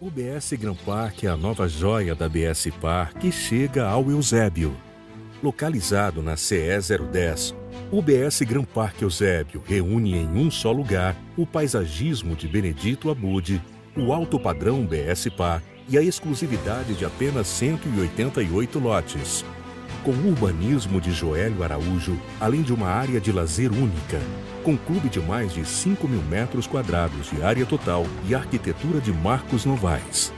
O BS Gran Park é a nova joia da BS Park que chega ao Eusébio. Localizado na CE 010, o BS Gran Park Eusébio reúne em um só lugar o paisagismo de Benedito Abude, o alto padrão BS Par e a exclusividade de apenas 188 lotes. Com o urbanismo de Joélio Araújo, além de uma área de lazer única, com clube de mais de 5 mil metros quadrados de área total e arquitetura de Marcos Novaes.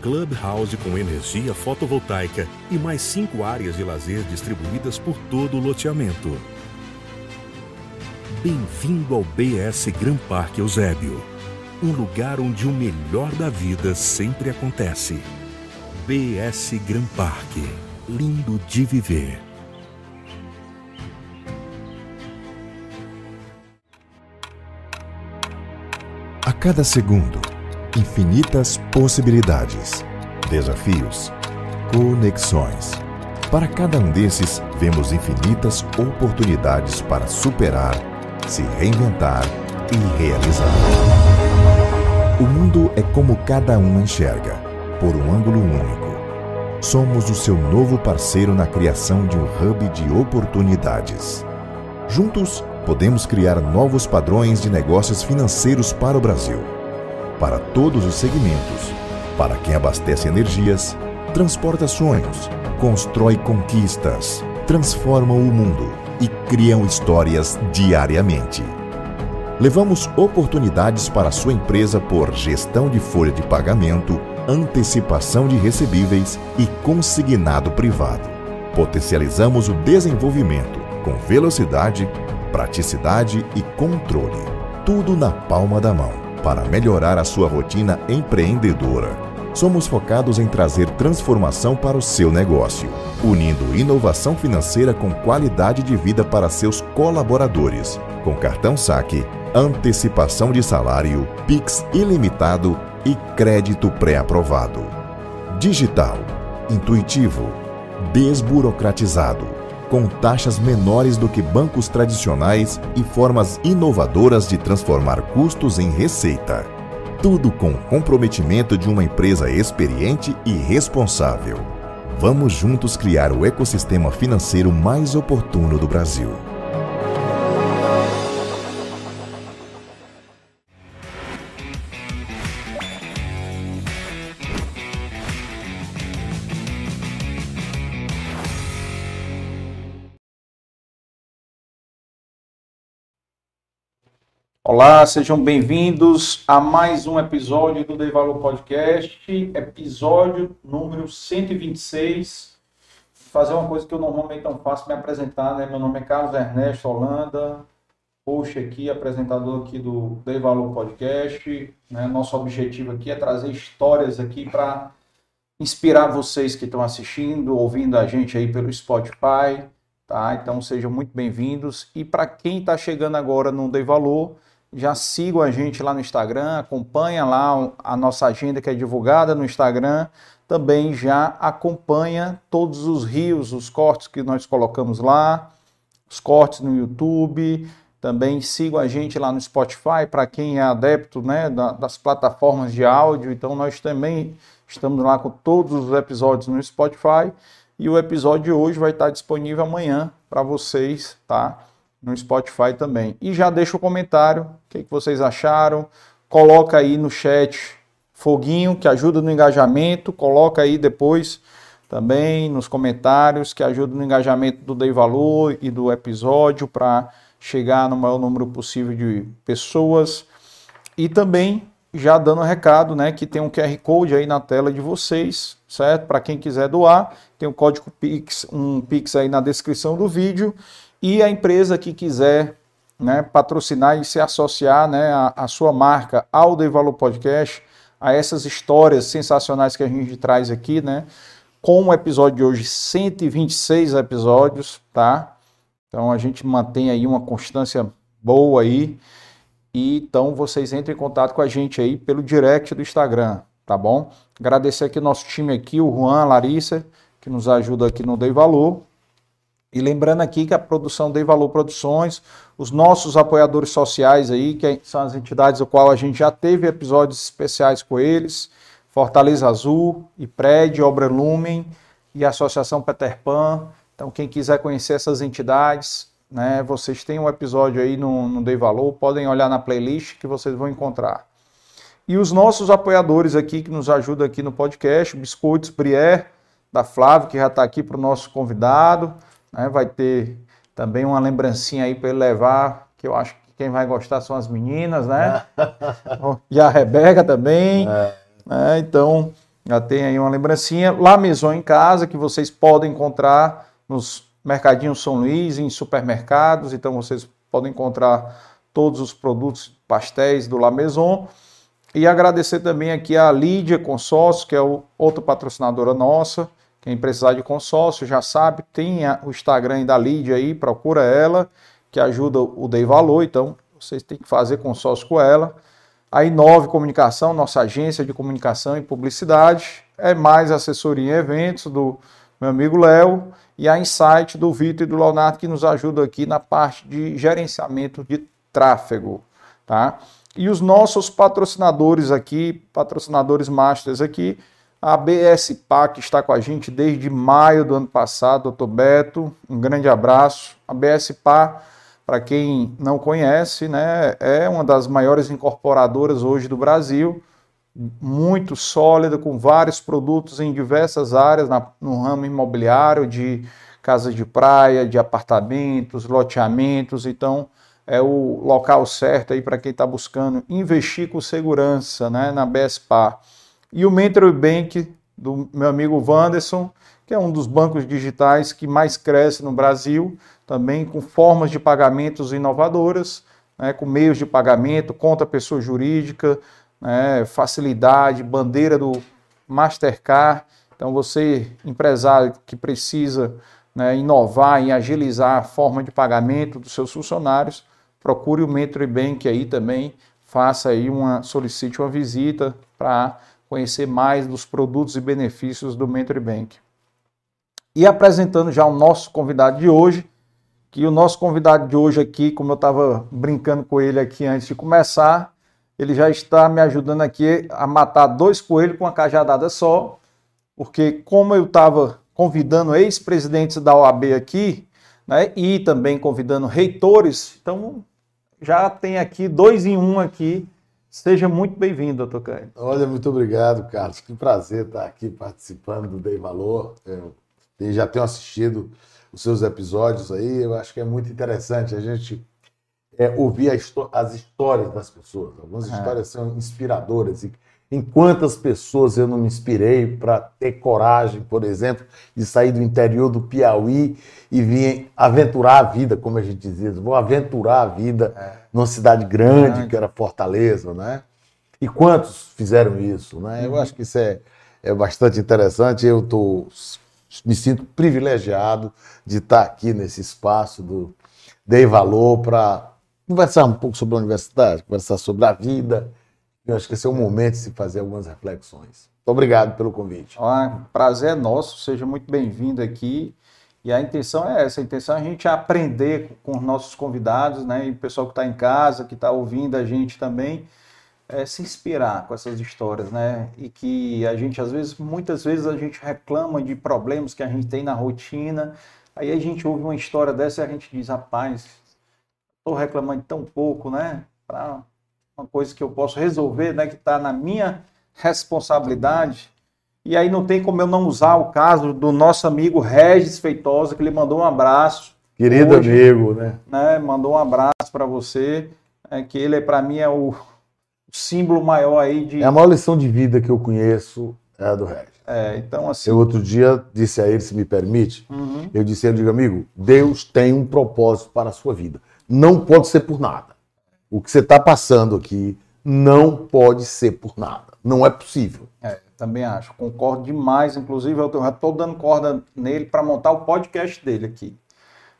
Clubhouse com energia fotovoltaica e mais cinco áreas de lazer distribuídas por todo o loteamento. Bem-vindo ao BS Gran Parque Eusébio, um lugar onde o melhor da vida sempre acontece. BS Gran Parque, lindo de viver. Cada segundo, infinitas possibilidades, desafios, conexões. Para cada um desses, vemos infinitas oportunidades para superar, se reinventar e realizar. O mundo é como cada um enxerga, por um ângulo único. Somos o seu novo parceiro na criação de um hub de oportunidades. Juntos, podemos criar novos padrões de negócios financeiros para o Brasil. Para todos os segmentos. Para quem abastece energias, transporta sonhos, constrói conquistas, transforma o mundo e criam histórias diariamente. Levamos oportunidades para a sua empresa por gestão de folha de pagamento, antecipação de recebíveis e consignado privado. Potencializamos o desenvolvimento com velocidade, praticidade e controle. Tudo na palma da mão para melhorar a sua rotina empreendedora. Somos focados em trazer transformação para o seu negócio, unindo inovação financeira com qualidade de vida para seus colaboradores, com cartão saque, antecipação de salário, Pix ilimitado e crédito pré-aprovado. Digital, intuitivo, desburocratizado, com taxas menores do que bancos tradicionais e formas inovadoras de transformar custos em receita. Tudo com comprometimento de uma empresa experiente e responsável. Vamos juntos criar o ecossistema financeiro mais oportuno do Brasil. Olá, sejam bem-vindos a mais um episódio do Dei Valor Podcast, episódio número 126. Vou fazer uma coisa que eu normalmente não faço, me apresentar, né? Meu nome é Carlos Ernesto Holanda, host aqui, apresentador aqui do Dei Valor Podcast. Né? Nosso objetivo aqui é trazer histórias aqui para inspirar vocês que estão assistindo, ouvindo a gente aí pelo Spotify, tá? Então sejam muito bem-vindos. E para quem está chegando agora no Dei Valor, já sigam a gente lá no Instagram, acompanha lá a nossa agenda que é divulgada no Instagram, também já acompanha todos os rios, os cortes que nós colocamos lá, os cortes no YouTube, também sigam a gente lá no Spotify, para quem é adepto né, das plataformas de áudio, então nós também estamos lá com todos os episódios no Spotify, e o episódio de hoje vai estar disponível amanhã para vocês, tá? No Spotify também. E já deixa o comentário, o que, que vocês acharam. Coloca aí no chat foguinho que ajuda no engajamento. Coloca aí depois também nos comentários que ajuda no engajamento do Dei Valor e do episódio para chegar no maior número possível de pessoas. E também já dando um recado, né, que tem um QR Code aí na tela de vocês, certo? Para quem quiser doar, tem o um código Pix, um Pix aí na descrição do vídeo e a empresa que quiser né, patrocinar e se associar né, a, a sua marca ao The Valor Podcast, a essas histórias sensacionais que a gente traz aqui, né? Com o episódio de hoje, 126 episódios, tá? Então a gente mantém aí uma constância boa aí. E então vocês entrem em contato com a gente aí pelo direct do Instagram, tá bom? Agradecer aqui nosso time aqui, o Juan, a Larissa, que nos ajuda aqui no Dei Valor. E lembrando aqui que a produção Dei Valor Produções, os nossos apoiadores sociais aí, que são as entidades do qual a gente já teve episódios especiais com eles, Fortaleza Azul, IPRED, Obra Lumen e Associação Peter Pan. Então, quem quiser conhecer essas entidades, né, vocês têm um episódio aí no, no Dei Valor, podem olhar na playlist que vocês vão encontrar. E os nossos apoiadores aqui que nos ajudam aqui no podcast, Biscoitos Brier, da Flávio, que já está aqui para o nosso convidado. Né, vai ter também uma lembrancinha aí para ele levar, que eu acho que quem vai gostar são as meninas, né? e a Rebeca também. É. Né? Então, já tem aí uma lembrancinha. Lá Maison em Casa, que vocês podem encontrar nos mercadinhos São Luís, em supermercados. Então, vocês podem encontrar todos os produtos pastéis do La Maison. E agradecer também aqui a Lídia Consórcio, que é o, outra patrocinadora nossa. Quem precisar de consórcio já sabe, tem o Instagram da Lídia aí, procura ela que ajuda o Dei Valor, então vocês têm que fazer consórcio com ela. A Inove Comunicação, nossa agência de comunicação e publicidade, é mais assessoria em eventos do meu amigo Léo e a Insight do Vitor e do Leonardo que nos ajuda aqui na parte de gerenciamento de tráfego, tá? E os nossos patrocinadores aqui, patrocinadores masters aqui, a BSPA que está com a gente desde maio do ano passado, doutor Beto, um grande abraço. A BSPA para quem não conhece, né, é uma das maiores incorporadoras hoje do Brasil, muito sólida, com vários produtos em diversas áreas, na, no ramo imobiliário, de casas de praia, de apartamentos, loteamentos. Então, é o local certo aí para quem está buscando investir com segurança né, na BSPA. E o Mentor Bank, do meu amigo Wanderson, que é um dos bancos digitais que mais cresce no Brasil, também com formas de pagamentos inovadoras, né, com meios de pagamento, conta pessoa jurídica, né, facilidade, bandeira do Mastercard. Então, você, empresário que precisa né, inovar e agilizar a forma de pagamento dos seus funcionários, procure o Metro Bank aí também, faça aí uma, solicite uma visita para conhecer mais dos produtos e benefícios do Metro Bank. E apresentando já o nosso convidado de hoje, que o nosso convidado de hoje aqui, como eu estava brincando com ele aqui antes de começar, ele já está me ajudando aqui a matar dois coelhos com uma cajadada só, porque como eu estava convidando ex-presidentes da OAB aqui, né, e também convidando reitores, então já tem aqui dois em um aqui. Seja muito bem-vindo, doutor Caio. Olha, muito obrigado, Carlos. Que prazer estar aqui participando do Dei Valor. Eu já tenho assistido os seus episódios aí. Eu acho que é muito interessante a gente é, ouvir as histórias das pessoas. Algumas é. histórias são inspiradoras. E em quantas pessoas eu não me inspirei para ter coragem, por exemplo, de sair do interior do Piauí e vir aventurar a vida, como a gente dizia, vou aventurar a vida é. numa cidade grande, grande, que era Fortaleza, né? E quantos fizeram isso, né? Eu uhum. acho que isso é, é bastante interessante. Eu estou me sinto privilegiado de estar aqui nesse espaço do Dei Valor para conversar um pouco sobre a universidade, conversar sobre a vida. Eu acho que esse é o momento de se fazer algumas reflexões. Muito obrigado pelo convite. Ah, prazer é nosso, seja muito bem-vindo aqui. E a intenção é essa, a intenção é a gente aprender com os nossos convidados, né? E o pessoal que está em casa, que está ouvindo a gente também, é, se inspirar com essas histórias, né? E que a gente, às vezes, muitas vezes a gente reclama de problemas que a gente tem na rotina, aí a gente ouve uma história dessa e a gente diz, rapaz, estou reclamando tão pouco, né? Para uma coisa que eu posso resolver, né? Que está na minha responsabilidade. E aí não tem como eu não usar o caso do nosso amigo Regis Feitosa, que ele mandou um abraço. Querido hoje, amigo, né? né? Mandou um abraço para você. É, que ele, para mim, é o, símbolo maior aí de. É a maior lição de vida que eu conheço é a do Regis. É, então assim. Eu outro dia disse a ele, se me permite, uhum. eu disse a ele, digo, amigo, Deus tem um propósito para a sua vida. Não pode ser por nada. O que você está passando aqui não pode ser por nada. Não é possível. É, também acho. Concordo demais. Inclusive, eu já estou dando corda nele para montar o podcast dele aqui.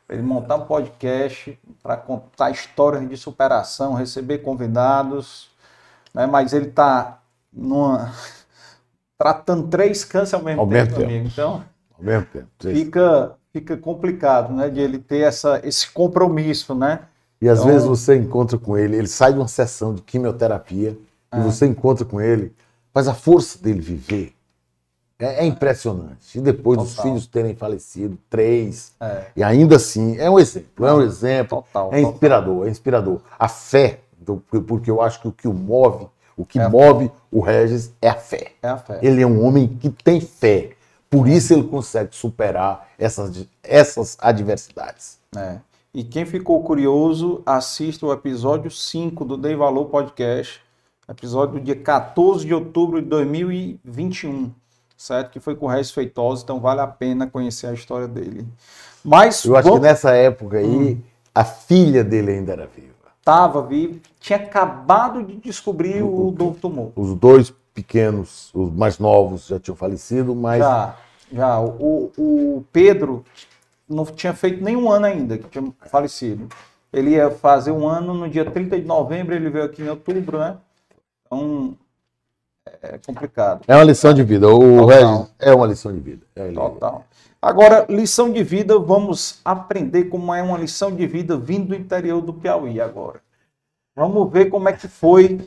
Ele montar um podcast para contar histórias de superação, receber convidados né? mas ele está tratando três cânceres ao mesmo, ao tempo, tempo. Amigo. Então, ao mesmo tempo. Fica, fica complicado né? de ele ter essa, esse compromisso. Né? E às então, vezes você encontra com ele, ele sai de uma sessão de quimioterapia é. e você encontra com ele Mas a força dele viver é, é impressionante. E depois dos Total. filhos terem falecido, três, É. e ainda assim, é um exemplo, é um exemplo, Total, é inspirador, é inspirador. A fé, porque eu acho que o que o move, o que É move o Regis é a fé. É a fé. Ele é um homem que tem fé. Por isso ele consegue superar essas, essas adversidades. É. E quem ficou curioso, assista o episódio 5 do Dei Valor Podcast, episódio do dia 14 de outubro de 2021, certo? Que foi com o Regis Feitosa, então vale a pena conhecer a história dele. Mas Eu acho vamos- que nessa época aí, Hum. a filha dele ainda era viva. estava vivo, tinha acabado de descobrir o novo tumor. Os dois pequenos, os mais novos, já tinham falecido, mas Já, já. O, o Pedro não tinha feito nenhum ano ainda que tinha falecido. Ele ia fazer um ano no dia 30 de novembro, ele veio aqui em outubro, né? Então, é complicado. é uma lição de vida. O. Regis é uma lição de vida. É, Total. Agora, lição de vida, vamos aprender como é uma lição de vida vindo do interior do Piauí agora. Vamos ver como é que foi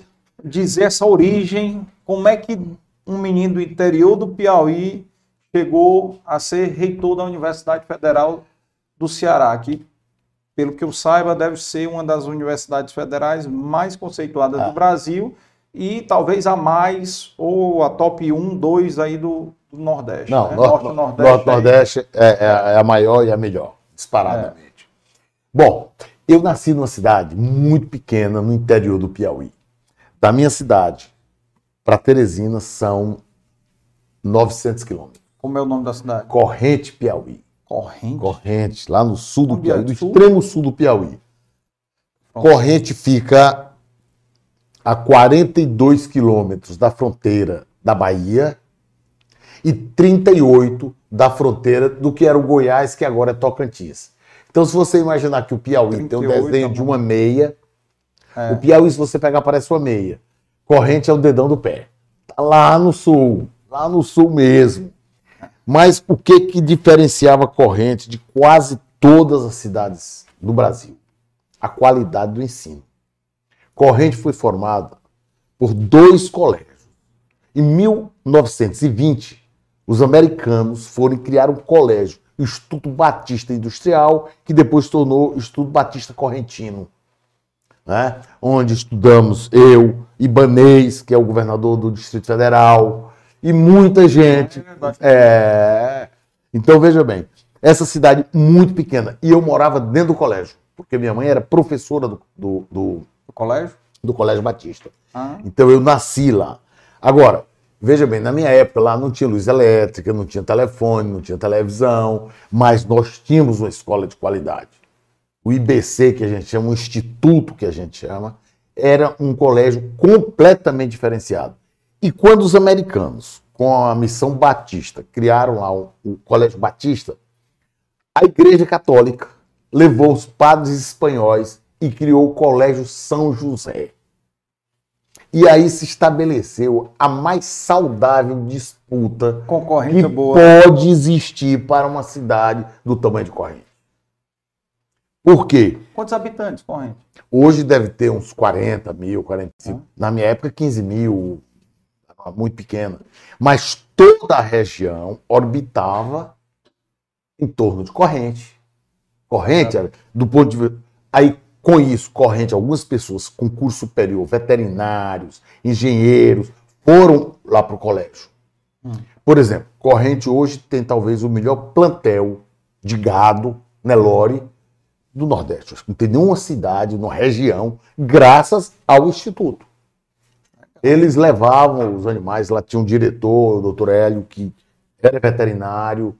dizer essa origem, como é que um menino do interior do Piauí chegou a ser reitor da Universidade Federal do Ceará, que, pelo que eu saiba, deve ser uma das universidades federais mais conceituadas Ah. do Brasil e talvez a mais, ou a top 1, 2 aí do, do Nordeste. Não, né? Norte, Norte, Norte, Nordeste. aí. Nordeste é, é- é a maior e a melhor, disparadamente. Bom, eu nasci numa cidade muito pequena no interior do Piauí. Da minha cidade para Teresina são 900 quilômetros. Como é o nome da cidade? Corrente Piauí. Corrente. Corrente, lá no sul do é? Piauí, do Sul? extremo sul do Piauí. Pronto. Corrente fica a 42 quilômetros da fronteira da Bahia e 38 da fronteira do que era o Goiás, que agora é Tocantins. Então, se você imaginar que o Piauí tem 38, desenho tá de uma meia, É. o Piauí, se você pegar, parece uma meia. Corrente é o dedão do pé. Tá lá no sul, lá no sul mesmo. Mas o que que diferenciava Corrente de quase todas as cidades do Brasil? A qualidade do ensino. Corrente foi formada por dois colégios. Em 1920, os americanos foram criar um colégio, o Instituto Batista Industrial, que depois tornou Instituto Batista Correntino né? onde estudamos eu, Ibanês, que é o governador do Distrito Federal, e muita gente. É. É. Então, veja bem, essa cidade muito pequena, e eu morava dentro do colégio, porque minha mãe era professora do, do, do, O colégio? do Colégio Batista. Ah, Então eu nasci lá. Agora, veja bem, na minha época lá não tinha luz elétrica, não tinha telefone, não tinha televisão, mas nós tínhamos uma escola de qualidade. O IBC, que a gente chama, o instituto que a gente chama, era um colégio completamente diferenciado. E quando os americanos, com a missão batista, criaram lá o, o Colégio Batista, a Igreja Católica levou os padres espanhóis e criou o Colégio São José. E aí se estabeleceu a mais saudável disputa que boa. pode existir para uma cidade do tamanho de Corrente. Por quê? Quantos habitantes, corrente? Hoje deve ter uns 40 mil, 45. Na minha época, 15 mil, muito pequena. Mas toda a região orbitava em torno de corrente. Corrente, era, do ponto de vista. Aí, com isso, corrente, algumas pessoas com curso superior, veterinários, engenheiros, foram lá para o colégio. Por exemplo, Corrente hoje tem talvez o melhor plantel de gado, Nelore, do Nordeste. Não tem nenhuma cidade, uma região, graças ao Instituto. Eles levavam os animais, lá tinha um diretor, o doutor Hélio, que era veterinário.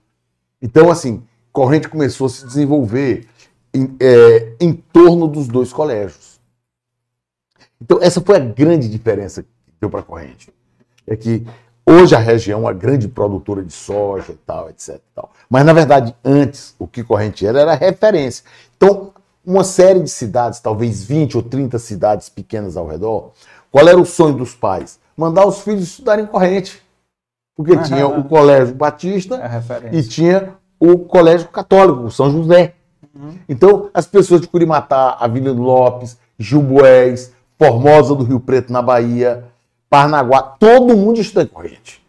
Então, assim, Corrente começou a se desenvolver em, é, em torno dos dois colégios. Então, essa foi a grande diferença que deu para a Corrente. É que hoje a região é uma grande produtora de soja e tal, etc. tal. Mas, na verdade, antes, o que Corrente era, era referência. Então, uma série de cidades, talvez 20 ou 30 cidades pequenas ao redor, qual era o sonho dos pais? Mandar os filhos estudarem em Corrente. Porque tinha o Colégio Batista É e tinha o Colégio Católico, o São José. Então, as pessoas de Curimatá, Avenida Lopes, Gilboés, Formosa do Rio Preto, na Bahia, Parnaguá, todo mundo estuda em corrente.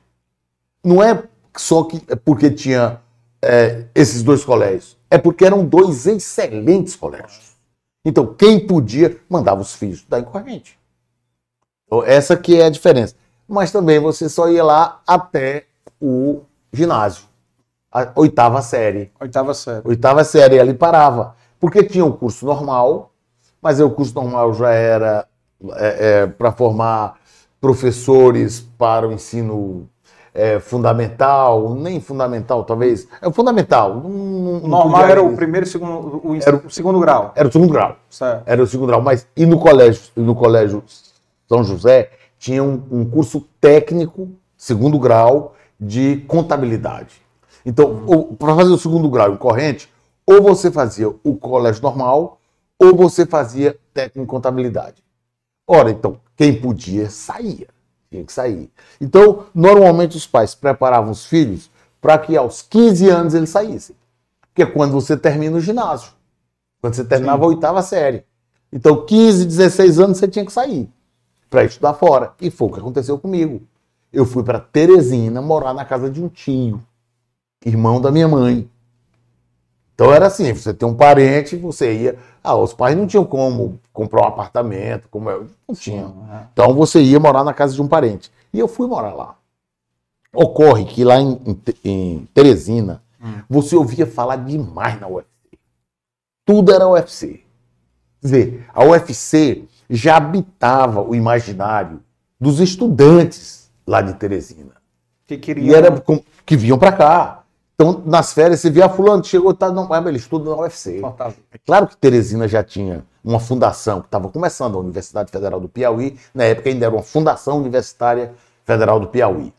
Não é só que é porque tinha é, esses dois colégios, é porque eram dois excelentes colégios. Então, quem podia mandava os filhos estudar em corrente. Então, essa que é a diferença. Mas também você só ia lá até o ginásio, a oitava série. Oitava série. Oitava série, ali parava. Porque tinha o curso normal, mas o curso normal já era é, é, para formar professores para o ensino é, fundamental, nem fundamental, talvez. É fundamental. Normal era o primeiro e segundo, o, era, o segundo grau. Era o segundo grau. Certo. Era o segundo grau. Mas e no colégio, no colégio São José, tinha um, um curso técnico, segundo grau, de contabilidade. Então, uhum. para fazer o segundo grau em corrente, ou você fazia o colégio normal, ou você fazia técnico em contabilidade. Ora, então, quem podia saía, tinha que sair. Então, normalmente os pais preparavam os filhos para que aos 15 anos eles saíssem. Que é quando você termina o ginásio. Quando você terminava Sim. a oitava série. Então, 15, 16 anos você tinha que sair para estudar fora. E foi o que aconteceu comigo. Eu fui para Teresina morar na casa de um tio, irmão da minha mãe. Então era assim, você tem um parente, você ia. Ah, os pais não tinham como comprar um apartamento, como eu. Não tinham. É. Então você ia morar na casa de um parente. E eu fui morar lá. Ocorre que lá em, em, em Teresina, hum. você ouvia falar demais na UFC. Tudo era UFC. Quer dizer, a UFC já habitava o imaginário dos estudantes lá de Teresina. Que queriam... E era que vinham para cá. Então, nas férias, você via fulano, chegou, tá, não, ele estuda na UFC. É claro que Teresina já tinha uma fundação que estava começando, a Universidade Federal do Piauí, na época ainda era uma fundação universitária federal do Piauí.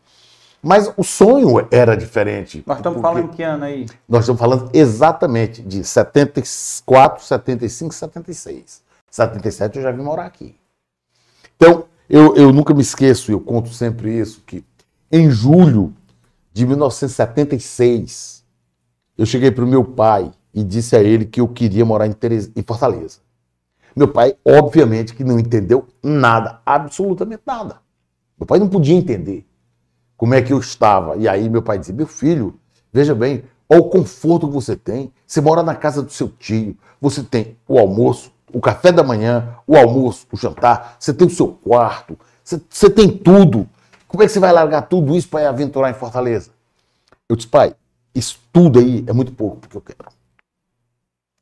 Mas o sonho era diferente. Nós estamos falando que ano aí? Nós estamos falando exatamente de 74, 75, 76. 77 eu já vim morar aqui. Então, eu, eu nunca me esqueço, eu conto sempre isso, que em julho de 1976, eu cheguei para o meu pai e disse a ele que eu queria morar em, Teres... em Fortaleza. Meu pai, obviamente, que não entendeu nada, absolutamente nada. Meu pai não podia entender como é que eu estava. E aí meu pai dizia: Meu filho, veja bem, olha o conforto que você tem. Você mora na casa do seu tio, você tem o almoço, o café da manhã, o almoço, o jantar, você tem o seu quarto, você, você tem tudo. Como é que você vai largar tudo isso para aventurar em Fortaleza? Eu disse, pai, isso tudo aí é muito pouco porque eu quero.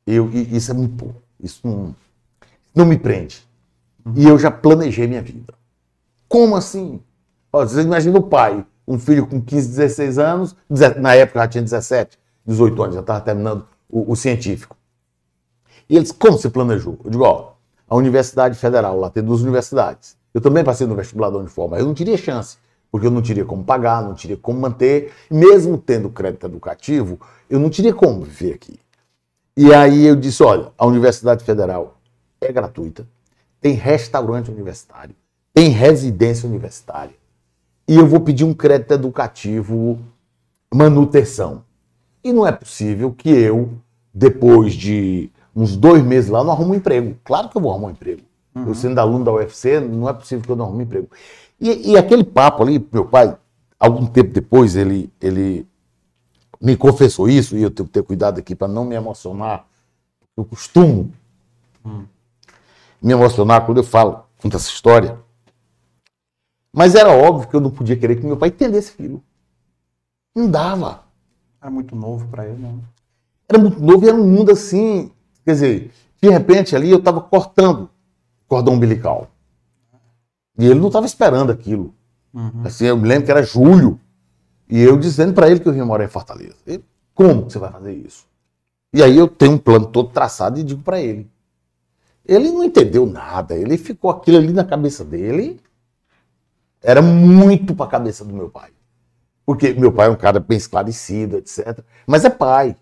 Eu, isso é muito pouco. Isso não, não me prende. E eu já planejei minha vida. Como assim? Imagina o pai, um filho com 15, 16 anos, na época já tinha 17, 18 anos, já estava terminando o, o, científico. E eles, como você planejou? Eu digo, ó, a Universidade Federal, lá tem duas universidades. Eu também passei no vestibular da Uniforma, eu não teria chance, porque eu não teria como pagar, não teria como manter, mesmo tendo crédito educativo, eu não teria como viver aqui. E aí eu disse, olha, a Universidade Federal é gratuita, tem restaurante universitário, tem residência universitária, e eu vou pedir um crédito educativo manutenção. E não é possível que eu, depois de uns dois meses lá, não arrume um emprego. Claro que eu vou arrumar um emprego. Uhum. Eu sendo aluno da UFC, não é possível que eu não arrume emprego. E, e, aquele papo ali, meu pai, algum tempo depois, ele, ele me confessou isso, e eu tenho que ter cuidado aqui para não me emocionar. Eu costumo uhum. me emocionar quando eu falo, conto essa história. Mas era óbvio que eu não podia querer que meu pai entendesse aquilo. Não dava. Era muito novo para ele, não. Era muito novo e era um mundo assim. Quer dizer, de repente ali eu estava cortando cordão umbilical. E ele não estava esperando aquilo. Uhum. Assim, eu me lembro que era julho. E eu dizendo para ele que eu vinha morar em Fortaleza. Ele, como você vai fazer isso? E aí eu tenho um plano todo traçado e digo para ele. Ele não entendeu nada. Ele ficou aquilo ali na cabeça dele. Era muito para a cabeça do meu pai. Porque meu pai é um cara bem esclarecido, etc. Mas é pai.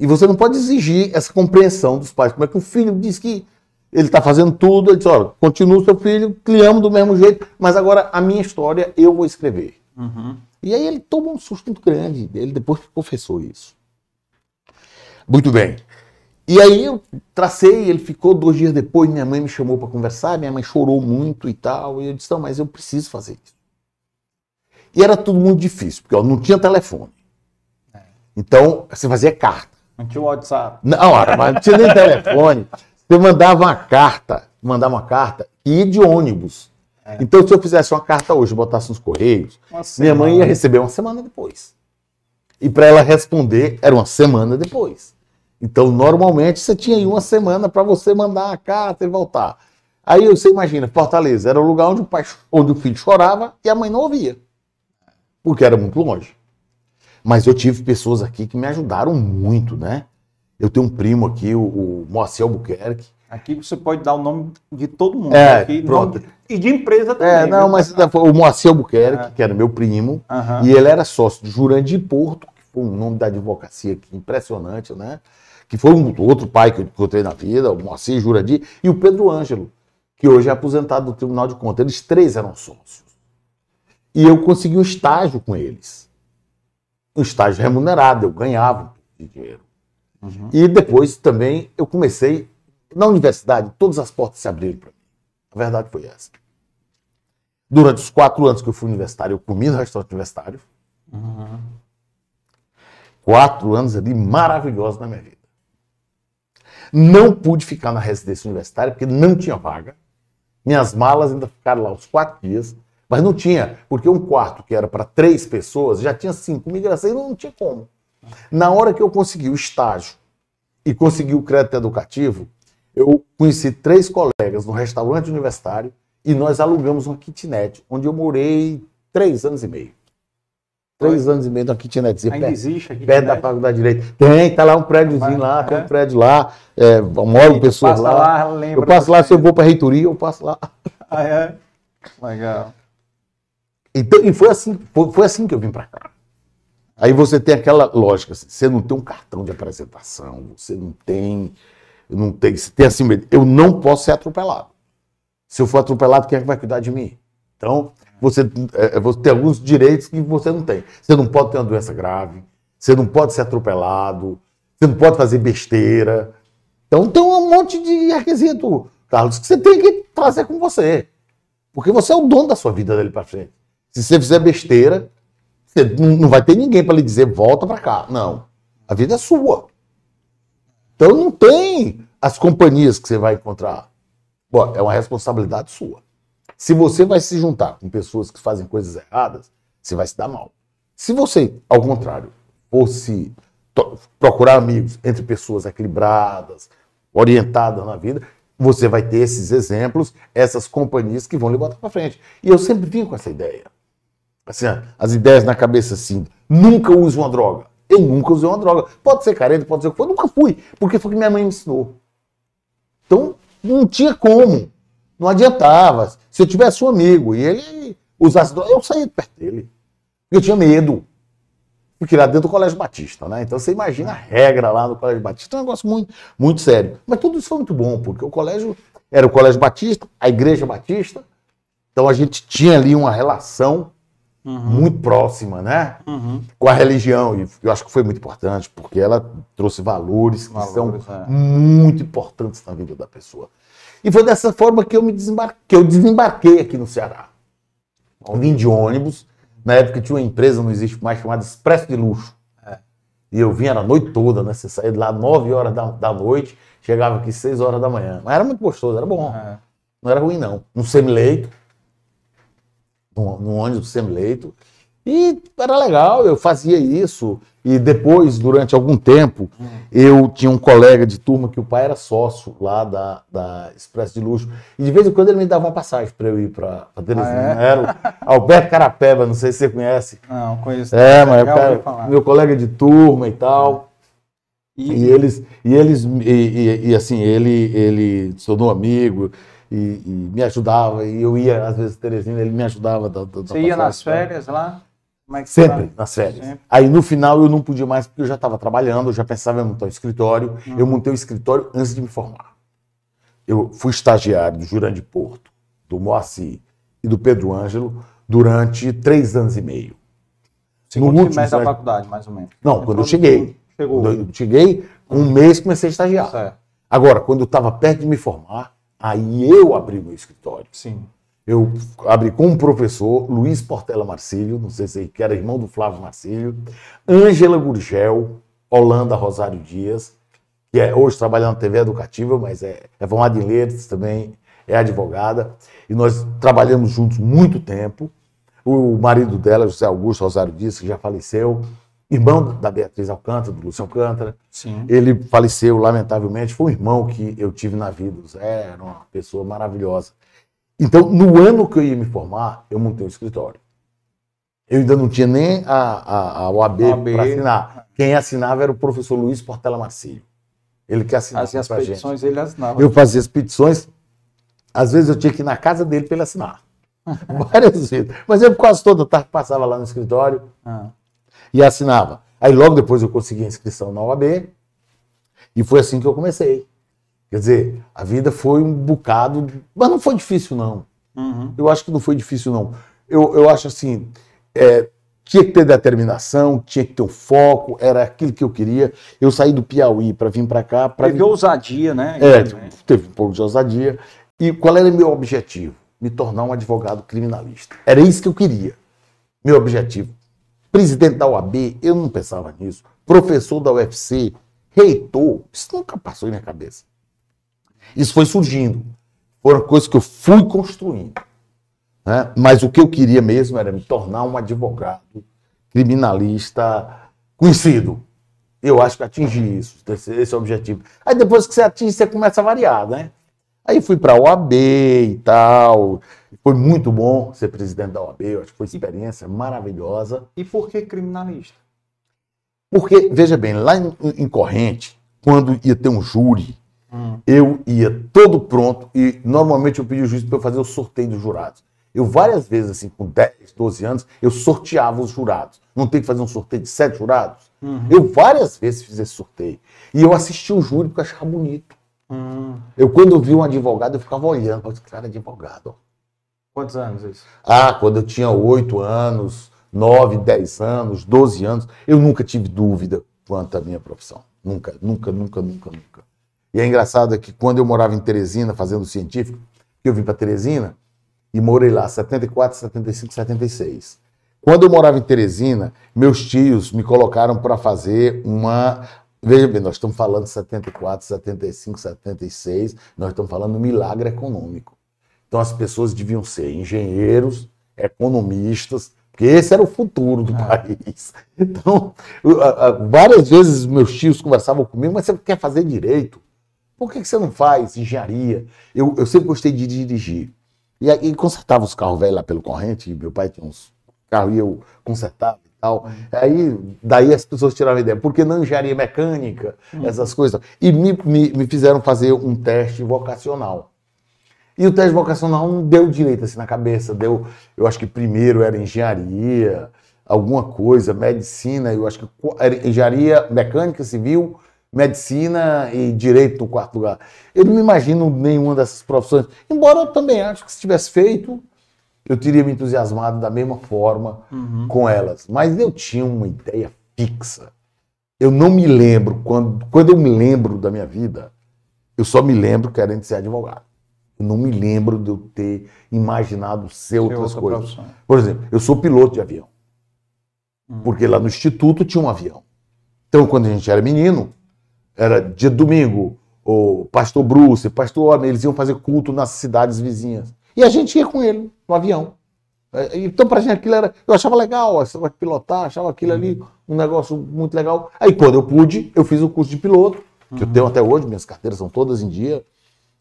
E você não pode exigir essa compreensão dos pais. Como é que o filho diz que ele está fazendo tudo, ele diz, olha, continua o seu filho, criamos do mesmo jeito, mas agora a minha história eu vou escrever. Uhum. E aí ele tomou um susto muito grande, ele depois confessou isso. Muito bem. E aí eu tracei, ele ficou dois dias depois, minha mãe me chamou para conversar, minha mãe chorou muito e tal, e eu disse, não, mas eu preciso fazer isso. E era tudo muito difícil, porque ó, não tinha telefone. Então, você fazia carta. Não tinha o WhatsApp. Não, mas não tinha nem telefone. Você mandava uma carta, mandava uma carta e ia de ônibus. Então, se eu fizesse uma carta hoje, botasse nos correios, minha mãe ia receber uma semana depois. E para ela responder, era uma semana depois. Então, normalmente, você tinha aí uma semana para você mandar a carta e voltar. Aí você imagina, Fortaleza era o lugar onde o, pai, onde o filho chorava e a mãe não ouvia. Porque era muito longe. Mas eu tive pessoas aqui que me ajudaram muito, né? Eu tenho um primo aqui, o, o Moacir Albuquerque. Aqui você pode dar o nome de todo mundo. É, aqui, pronto. nome- e de empresa também. É, não, viu? mas o Moacir Albuquerque, que era meu primo, Aham. e ele era sócio de Jurandir Porto, que foi um nome da advocacia aqui impressionante, né? Que foi um outro pai que eu encontrei na vida, o Moacir Jurandir, e o Pedro Ângelo, que hoje é aposentado do Tribunal de Contas. Eles três eram sócios. E eu consegui um estágio com eles. Um estágio remunerado, eu ganhava um dinheiro. E depois também eu comecei, na universidade, todas as portas se abriram para mim. A verdade foi essa. Durante os quatro anos que eu fui universitário, eu comi no restaurante universitário. Quatro anos ali maravilhosos na minha vida. Não pude ficar na residência universitária porque não tinha vaga. Minhas malas ainda ficaram lá os quatro dias, mas não tinha, porque um quarto que era para três pessoas já tinha cinco migrações e não tinha como. Na hora que eu consegui o estágio e consegui o crédito educativo, eu conheci três colegas no restaurante universitário e nós alugamos uma kitnet, onde eu morei três anos e meio. Três anos e meio numa kitnetzinha Ainda perto, existe aqui. perto da faculdade de Direito. Tem, tá lá um prédiozinho lá, tem é. um prédio lá, é, moram pessoas lá. lá, Eu passo lá, se eu vou para a reitoria, eu passo lá. Ah, é? Legal. Então, e foi assim, foi, foi assim que eu vim para cá. Aí você tem aquela lógica, assim, você não tem um cartão de apresentação, você não tem, não tem, você tem assim, medo, eu não posso ser atropelado. Se eu for atropelado, quem é que vai cuidar de mim? Então, você, é, você tem alguns direitos que você não tem. Você não pode ter uma doença grave, você não pode ser atropelado, você não pode fazer besteira. Então tem um monte de requisito, Carlos, que você tem que trazer com você. Porque você é o dono da sua vida dali para frente. Se você fizer besteira, você não vai ter ninguém para lhe dizer volta para cá. Não. A vida é sua. Então não tem as companhias que você vai encontrar. Bom, é uma responsabilidade sua. Se você vai se juntar com pessoas que fazem coisas erradas, você vai se dar mal. Se você, ao contrário, fosse procurar amigos entre pessoas equilibradas, orientadas na vida, você vai ter esses exemplos, essas companhias que vão lhe botar para frente. E eu sempre vim com essa ideia. Assim, as ideias na cabeça assim, nunca use uma droga. Eu nunca usei uma droga. Pode ser carente, pode ser o que for, nunca fui, porque foi o que minha mãe me ensinou. Então, não tinha como. Não adiantava. Se eu tivesse um amigo e ele usasse droga, eu saía de perto dele. Eu tinha medo. Porque lá dentro do Colégio Batista, né? Então você imagina a regra lá no Colégio Batista, é um negócio muito, muito sério. Mas tudo isso foi muito bom, porque o colégio era o Colégio Batista, a Igreja Batista. Então a gente tinha ali uma relação muito próxima, né? Uhum. Com a religião. E eu acho que foi muito importante, porque ela trouxe valores que Valores, são é. muito importantes na vida da pessoa. E foi dessa forma que eu me desembarquei, que eu desembarquei aqui no Ceará. Eu vim de ônibus. Na época tinha uma empresa, não existe mais, chamada Expresso de Luxo. E eu vinha a noite toda, né? Você saía de lá 9 horas da, da noite, chegava aqui 6 horas da manhã. Mas era muito gostoso, era bom. É. Não era ruim, não. No semileito. No, no ônibus semileito. E era legal, eu fazia isso. E depois, durante algum tempo, eu tinha um colega de turma que o pai era sócio lá da, da Expresso de Luxo. E de vez em quando ele me dava uma passagem para eu ir para Teresina. Ah, é? Era o Alberto Carapeba, não sei se você conhece. Não, conheço. É, mas cara- meu colega de turma e tal. E, E eles, e eles, e, e- e, assim, ele, ele se tornou amigo e, e me ajudava. E eu ia, às vezes, Teresina, ele me ajudava. Da, da- você ia nas férias lá? É Sempre, tá? nas férias. Sempre. Aí no final eu não podia mais, porque eu já estava trabalhando, eu já pensava em montar um escritório. Uhum. Eu montei o escritório antes de me formar. Eu fui estagiário do Jurandir Porto, do Moacir e do Pedro Ângelo durante três anos e meio. Segundo no último semestre da faculdade, mais ou menos. Não, quando eu no cheguei. Chegou. Quando eu cheguei, um mês comecei a estagiar. Certo. Agora, quando eu estava perto de me formar, aí eu abri meu escritório. Sim. Eu abri com um professor, Luiz Portela Marcílio, não sei se que era irmão do Flávio Marcílio, Ângela Gurgel, Holanda Rosário Dias, que é, hoje trabalha na TV Educativa, mas é, é formada em letras também, é advogada, e nós trabalhamos juntos muito tempo. O marido dela, José Augusto Rosário Dias, que já faleceu, irmão da Beatriz Alcântara, do Lúcio Alcântara. Sim. Ele faleceu, lamentavelmente, foi um irmão que eu tive na vida, Zé era uma pessoa maravilhosa. Então, no ano que eu ia me formar, eu montei um escritório. Eu ainda não tinha nem a, a, a OAB, OAB. para assinar. Quem assinava era o professor Luiz Portela Marcílio. Ele que assinava as pra gente. petições ele assinava. Eu fazia as petições, às vezes eu tinha que ir na casa dele para ele assinar. Várias vezes. Mas eu quase toda tarde passava lá no escritório Ah, e assinava. Aí logo depois eu consegui a inscrição na OAB e foi assim que eu comecei. Quer dizer, a vida foi um bocado, mas não foi difícil não. uhum. Eu acho que não foi difícil não. Eu, eu acho assim, é, tinha que ter determinação, tinha que ter um foco, era aquilo que eu queria. Eu saí do Piauí para vir para cá, para Teve ousadia, né? é, teve um pouco de ousadia. E qual era o meu objetivo? Me tornar um advogado criminalista. Era isso que eu queria. Meu objetivo. Presidente da OAB, eu não pensava nisso. Professor da UFC, reitor, isso nunca passou na minha cabeça. Isso foi surgindo. Foram coisas que eu fui construindo. né? Mas o que eu queria mesmo era me tornar um advogado criminalista conhecido. Eu acho que atingi isso, esse, objetivo. Aí depois que você atinge, você começa a variar, né? Aí fui para a OAB e tal. Foi muito bom ser presidente da OAB, eu acho que foi uma experiência maravilhosa. E por que criminalista? Porque, veja bem, lá em, em Corrente, quando ia ter um júri, eu ia todo pronto e normalmente eu pedia o juiz para eu fazer o sorteio dos jurados. Eu várias vezes, assim, com 10, 12 anos, eu sorteava os jurados. Não tem que fazer um sorteio de sete jurados? Eu várias vezes fiz esse sorteio. E eu assisti o júri porque eu achava bonito. Hum. Eu, quando vi um advogado, eu ficava olhando. Falei, cara, advogado. ó. Quantos anos isso? Ah, quando eu tinha 8 anos, 9, 10 anos, 12 anos, eu nunca tive dúvida quanto à minha profissão. Nunca, nunca, nunca, nunca, nunca. E é engraçado é que quando eu morava em Teresina, fazendo científico, eu vim para Teresina e morei lá 74, 75, 76. Quando eu morava em Teresina, meus tios me colocaram para fazer uma. Veja bem, nós estamos falando de 74, 75, 76, nós estamos falando do milagre econômico. Então as pessoas deviam ser engenheiros, economistas, porque esse era o futuro do país. Então, várias vezes meus tios conversavam comigo, mas você quer fazer direito? Por que você não faz engenharia? Eu, eu sempre gostei de dirigir. E aí consertava os carros velhos lá pelo corrente, meu pai tinha uns carros e eu consertava tal. Aí, daí as pessoas tiravam ideia, por que não engenharia mecânica, essas coisas? E me, me, me fizeram fazer um teste vocacional. E o teste vocacional não deu direito assim na cabeça, deu, eu acho que primeiro era engenharia, alguma coisa, medicina, eu acho que qu- era engenharia mecânica civil, medicina e direito no quarto lugar. Eu não me imagino nenhuma dessas profissões, embora eu também acho que se tivesse feito, eu teria me entusiasmado da mesma forma com elas. Mas eu tinha uma ideia fixa. Eu não me lembro, quando, quando eu me lembro da minha vida, eu só me lembro querendo ser advogado. Eu não me lembro de eu ter imaginado ser outras outra coisas. profissão. Por exemplo, eu sou piloto de avião. Porque lá no instituto tinha um avião. Então, quando a gente era menino, era dia de domingo, o pastor Bruce, pastor Homem, eles iam fazer culto nas cidades vizinhas. E a gente ia com ele no avião. É, Então, pra gente aquilo era. Eu achava legal, coisa de pilotar, achava aquilo ali um negócio muito legal. Aí, quando eu pude, eu fiz o curso de piloto, que eu tenho até hoje, minhas carteiras são todas em dia.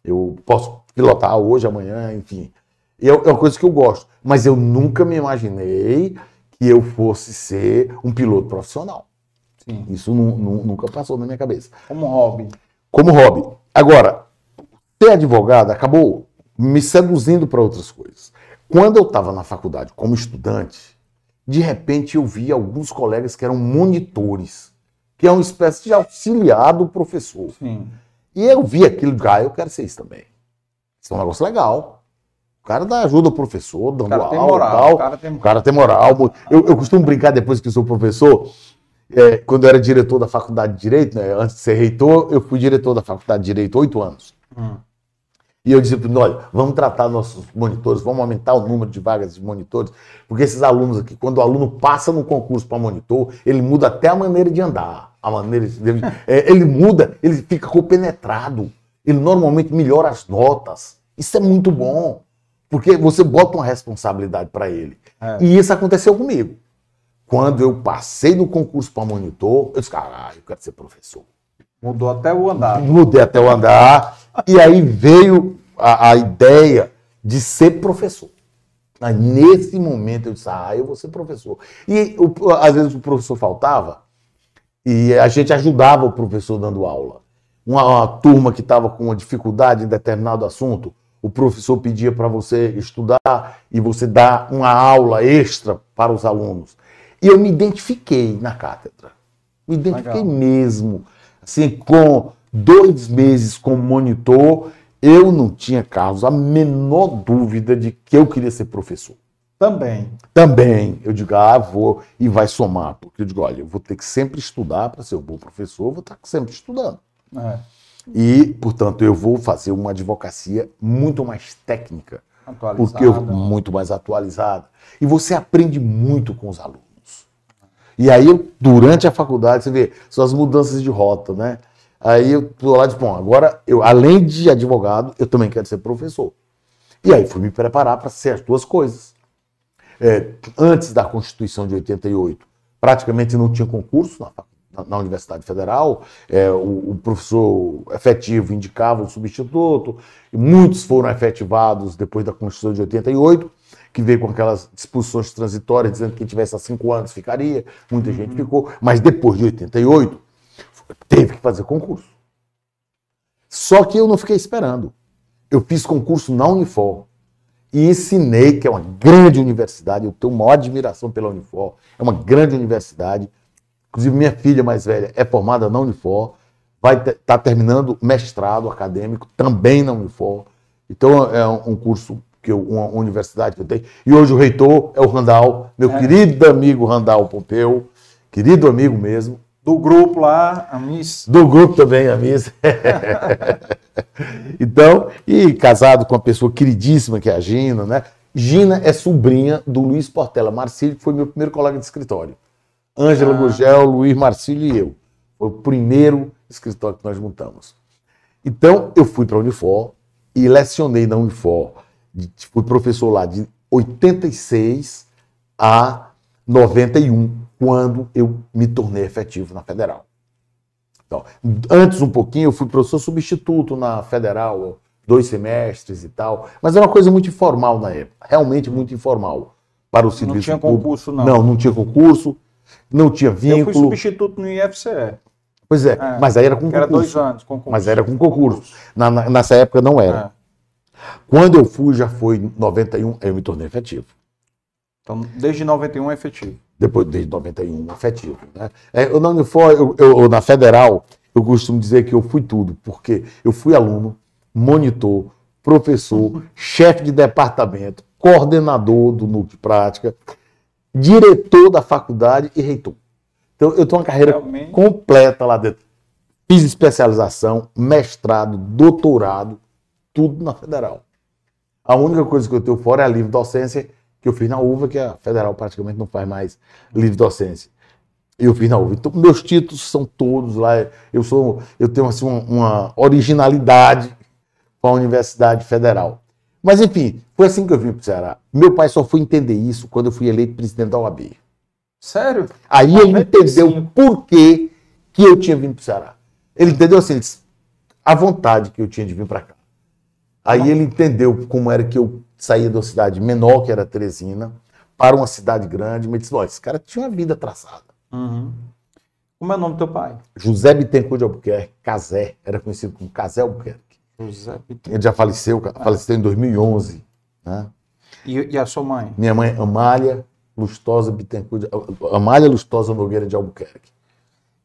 Eu posso pilotar hoje, amanhã, enfim. E é é uma coisa que eu gosto. Mas eu nunca me imaginei que eu fosse ser um piloto profissional. Sim. Isso nu- nu- nunca passou na minha cabeça. Como hobby. Como hobby. Agora, ser advogado acabou me seduzindo para outras coisas. Quando eu estava na faculdade como estudante, de repente eu vi alguns colegas que eram monitores, que é uma espécie de auxiliar do professor. Sim. E eu vi aquilo, ah, eu quero ser isso também. Isso é um negócio legal. O cara dá ajuda ao professor, dando O cara tem aula e moral. tal. O cara tem O cara tem moral. Eu, eu costumo brincar depois que eu sou professor, é, quando eu era diretor da faculdade de Direito, né, antes de ser reitor, eu fui diretor da faculdade de Direito oito anos. Hum. E eu dizia para olha, vamos tratar nossos monitores, vamos aumentar o número de vagas de monitores, porque esses alunos aqui, quando o aluno passa no concurso para monitor, ele muda até a maneira de andar, a maneira de, é, ele muda, ele fica compenetrado, ele normalmente melhora as notas. Isso é muito bom, porque você bota uma responsabilidade para ele. É. E isso aconteceu comigo. Quando eu passei no concurso para monitor, eu disse, caralho, eu quero ser professor. Mudou até o andar. Mudei até o andar. E aí veio a, a ideia de ser professor. Aí, nesse momento eu disse, ah, eu vou ser professor. E o- às vezes o professor faltava e a gente ajudava o professor dando aula. Uma, uma turma que estava com uma dificuldade em determinado assunto, o professor pedia para você estudar e você dar uma aula extra para os alunos. E eu me identifiquei na cátedra. Me identifiquei Legal. mesmo. Assim, com dois meses como monitor, eu não tinha, Carlos, a menor dúvida de que eu queria ser professor. Também. Também, eu digo, ah, vou e vai somar. Porque eu digo, olha, eu vou ter que sempre estudar para ser um bom professor, vou estar sempre estudando. É. E, portanto, eu vou fazer uma advocacia muito mais técnica, Atualizada. porque eu, muito mais atualizada. E você aprende muito com os alunos. E aí, durante a faculdade, você vê suas mudanças de rota, né? Aí eu tô lá de, bom, agora, eu, além de advogado, eu também quero ser professor. E aí fui me preparar para ser as duas coisas. É, antes da Constituição de 88, praticamente não tinha concurso na, na- na Universidade Federal. É, o, o professor efetivo indicava o substituto, e muitos foram efetivados depois da Constituição de 88, que veio com aquelas disposições transitórias dizendo que quem tivesse há cinco anos ficaria, muita gente ficou, mas depois de 88, teve que fazer concurso. Só que eu não fiquei esperando. Eu fiz concurso na Unifor e ensinei, que é uma grande universidade, eu tenho maior admiração pela Unifor, é uma grande universidade. Inclusive, minha filha mais velha é formada na Unifor, vai estar terminando mestrado acadêmico também na Unifor. Então, é um curso, que eu, uma universidade que eu tenho. E hoje o reitor é o Randall, meu É. querido amigo Randall Pompeu, querido amigo mesmo. Do grupo lá, a Miss. Do grupo também, a Miss. então, e casado com uma pessoa queridíssima que é a Gina, né? Gina é sobrinha do Luiz Portela Marcílio, que foi meu primeiro colega de escritório. Ângela Ah. Gugel, Luiz Marcílio e eu. Foi o primeiro escritório que nós montamos. Então, eu fui para a Unifor e lecionei na Unifor. De- Fui professor lá de 86 a 91, quando eu me tornei efetivo na Federal. Então, antes um pouquinho, eu fui professor substituto na Federal, dois semestres e tal, mas era uma coisa muito informal na época, realmente muito informal para o serviço Não tinha público. concurso, não. Não, não tinha concurso, não tinha Eu fui vínculo. substituto no IFCE. Pois é, É, mas aí era com que era dois concurso. anos. Concurso. Mas era com concurso. Na- na- nessa época não era. É. Quando eu fui, já foi em 91, eu me tornei efetivo. Então, desde 91 é efetivo. Depois, desde 91, efetivo. Né? É, eu eu, eu- eu- na Federal, eu costumo dizer que eu fui tudo, porque eu fui aluno, monitor, professor, chefe de departamento, coordenador do núcleo de prática, diretor da faculdade e reitor. Então, eu tenho uma carreira Realmente. completa lá dentro. Fiz especialização, mestrado, doutorado, tudo na Federal. A única coisa que eu tenho fora é a livre docência, que eu fiz na UVA, que a Federal praticamente não faz mais livre docência. Eu fiz na UVA. Então, meus títulos são todos lá. Eu sou, eu tenho assim, uma, originalidade com a Universidade Federal. Mas, enfim, foi assim que eu vim para o Ceará. Meu pai só foi entender isso quando eu fui eleito presidente da OAB. Sério? Aí ele 95. entendeu por que, que eu tinha vindo para o Ceará. Ele entendeu assim, ele disse, a vontade que eu tinha de vir para cá. Aí ele entendeu como era que eu saía uma cidade menor, que era Teresina, para uma cidade grande, mas disse, "Ó, esse cara tinha uma vida traçada. Uhum. Como é o nome do teu pai? José Bittencourt de Albuquerque, Casé, era conhecido como Casé Albuquerque. José Pitão. Ele já faleceu, faleceu em 2011. Né? E, e a sua mãe? Minha mãe, Amália Lustosa Bittencourt, de, Amália Lustosa Nogueira de Albuquerque.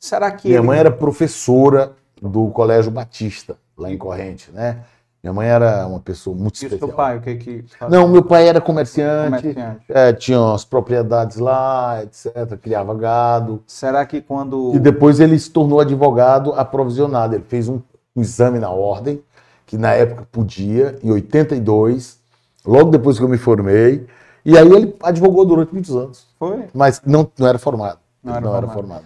Será que Minha ele- mãe era professora do Colégio Batista, lá em Corrente, né? Minha mãe era uma pessoa muito E o especial. seu pai, o que que fazia? Não, meu pai era comerciante, Comerciante. é, tinha umas propriedades lá, etc. Criava gado. Será que quando... E depois ele se tornou advogado aprovisionado. Ele fez um, um exame na ordem, que na época podia, em 82, logo depois que eu me formei. E aí ele advogou durante muitos anos. Foi? Mas não, não era formado. Não era era formado. formado.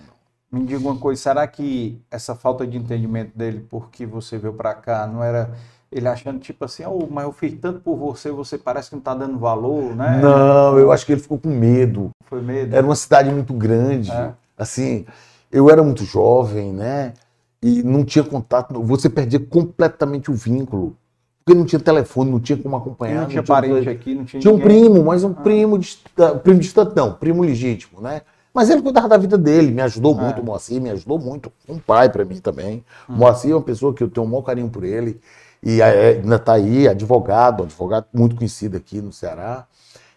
não. Me diga uma coisa, será que essa falta de entendimento dele porque você veio pra cá não era ele achando tipo assim, oh, mas eu fiz tanto por você, você parece que não tá dando valor, né? Não, eu acho que ele ficou com medo. Foi medo. Era uma cidade muito grande. É. Assim, eu era muito jovem, né? E não tinha contato. Você perdia completamente o vínculo. Porque não tinha telefone, não tinha como acompanhar. não tinha tinha- parente aqui, não tinha Tinha um ninguém. primo, mas um primo distante, primo distante não, primo legítimo, né? Mas ele cuidava da vida dele, me ajudou É. muito, o Moacir me ajudou muito, um pai para mim também. O Moacir é uma pessoa que eu tenho um maior carinho por ele, e é, ainda está aí, advogado, advogado muito conhecido aqui no Ceará.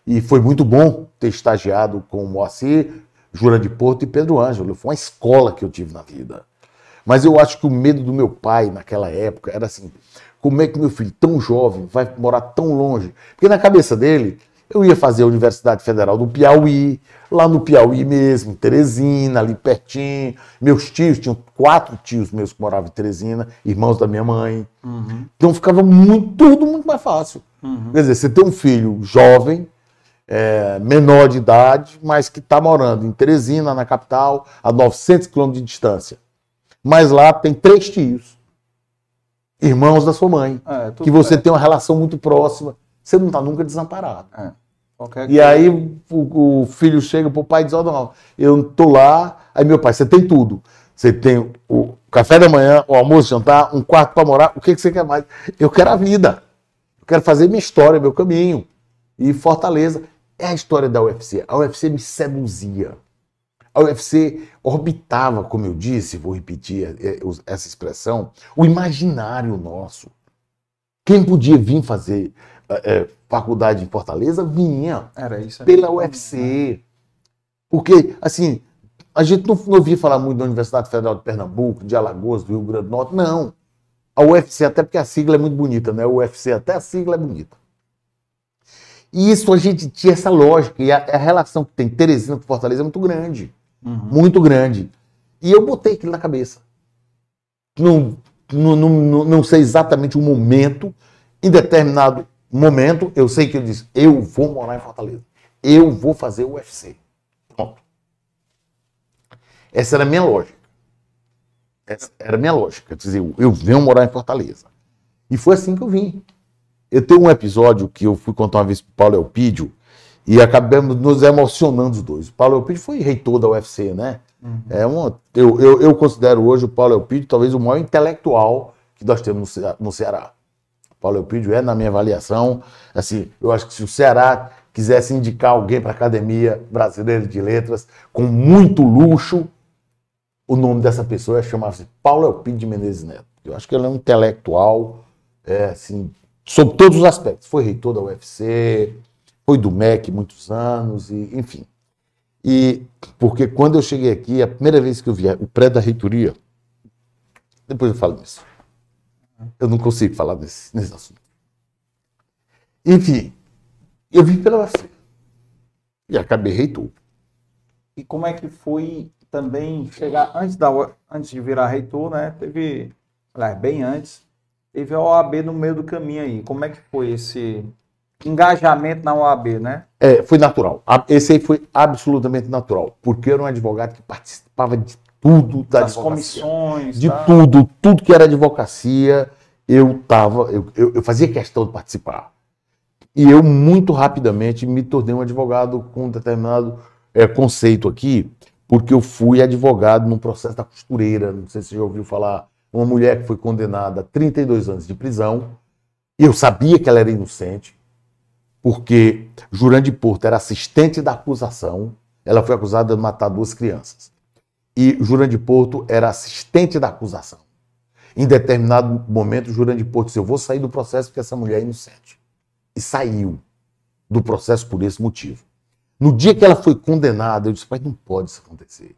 E foi muito bom ter estagiado com o Moacir, Jura de Porto e Pedro Ângelo. Foi uma escola que eu tive na vida. Mas eu acho que o medo do meu pai naquela época era assim: como é que meu filho, tão jovem, vai morar tão longe? Porque na cabeça dele, eu ia fazer a Universidade Federal do Piauí, lá no Piauí mesmo, Teresina, ali pertinho. Meus tios, tinham quatro tios meus que moravam em Teresina, irmãos da minha mãe. Uhum, Então ficava muito, tudo muito mais fácil. uhum. Quer dizer, você tem um filho jovem, é, menor de idade, mas que está morando em Teresina, na capital, a 900 quilômetros de distância. Mas lá tem três tios, irmãos da sua mãe, É, que você perto. tem uma relação muito próxima. Você não está nunca desamparado. Qualquer E coisa. aí o, o filho chega pro pai e diz: Ó, não, eu tô lá. Aí meu pai, você tem tudo. Você tem o café da manhã, o almoço, jantar, um quarto para morar. O que, que você quer mais? Eu quero a vida. Eu quero fazer minha história, meu caminho. E Fortaleza é a história da UFC. A UFC me seduzia. A UFC orbitava, como eu disse, vou repetir eh, os- essa expressão, o imaginário nosso. Quem podia vir fazer eh, eh, faculdade em Fortaleza, vinha pela UFC. Porque, assim, a gente não, não ouvia falar muito da Universidade Federal de Pernambuco, de Alagoas, do Rio Grande do Norte, não. A UFC, até porque a sigla é muito bonita, né? O UFC, até a sigla é bonita. E isso a gente tinha essa lógica, e a, a relação que tem Teresina com Fortaleza é muito grande. Uhum. Muito grande. E eu botei aquilo na cabeça. Não, não, não, não- não sei exatamente o momento, em determinado momento, eu sei que eu disse: eu vou morar em Fortaleza. Eu vou fazer o UFC. Pronto. Essa era a minha lógica. Essa era a minha lógica. Dizer, eu, eu venho morar em Fortaleza. E foi assim que eu vim. Eu tenho um episódio que eu fui contar uma vez para o Paulo Elpidio e acabamos nos emocionando os dois. O Paulo Elpidio foi reitor da UFC, né? É uma, eu, eu, eu considero hoje o Paulo Elpidio talvez o maior intelectual que nós temos no, Ce- no Ceará. Paulo Elpidio é, na minha avaliação, assim, eu acho que se o Ceará quisesse indicar alguém para a Academia Brasileira de Letras com muito luxo, o nome dessa pessoa chamar-se Paulo Elpidio de Menezes Neto. Eu acho que ele é um intelectual, é, assim, sob todos os aspectos. Foi reitor da UFC, foi do MEC muitos anos, e, enfim. E porque quando eu cheguei aqui, a primeira vez que eu vi o pré da reitoria, depois eu falo disso. Eu não consigo falar nesse, nesse assunto. Enfim, eu vim pela UFC. E acabei reitor. E como é que foi também chegar antes da antes de virar reitor, né? Teve, aliás, bem antes, teve a OAB no meio do caminho aí. Como é que foi esse engajamento na OAB, né? É, foi natural. Esse aí foi absolutamente natural. Porque eu era um advogado que participava de tudo da Das advocacia. comissões, De tá? tudo, tudo que era advocacia, eu tava, eu, eu, eu fazia questão de participar. E eu, muito rapidamente, me tornei um advogado com um determinado eh, conceito aqui, porque eu fui advogado num processo da costureira. Não sei se você já ouviu falar. Uma mulher que foi condenada a 32 anos de prisão. E eu sabia que ela era inocente, porque Jurandir Porto era assistente da acusação. Ela foi acusada de matar duas crianças. E Jurandir Porto era assistente da acusação. Em determinado momento, Jurandir Porto disse: Eu vou sair do processo porque essa mulher é inocente. E saiu do processo por esse motivo. No dia que ela foi condenada, eu disse: Mas não pode isso acontecer.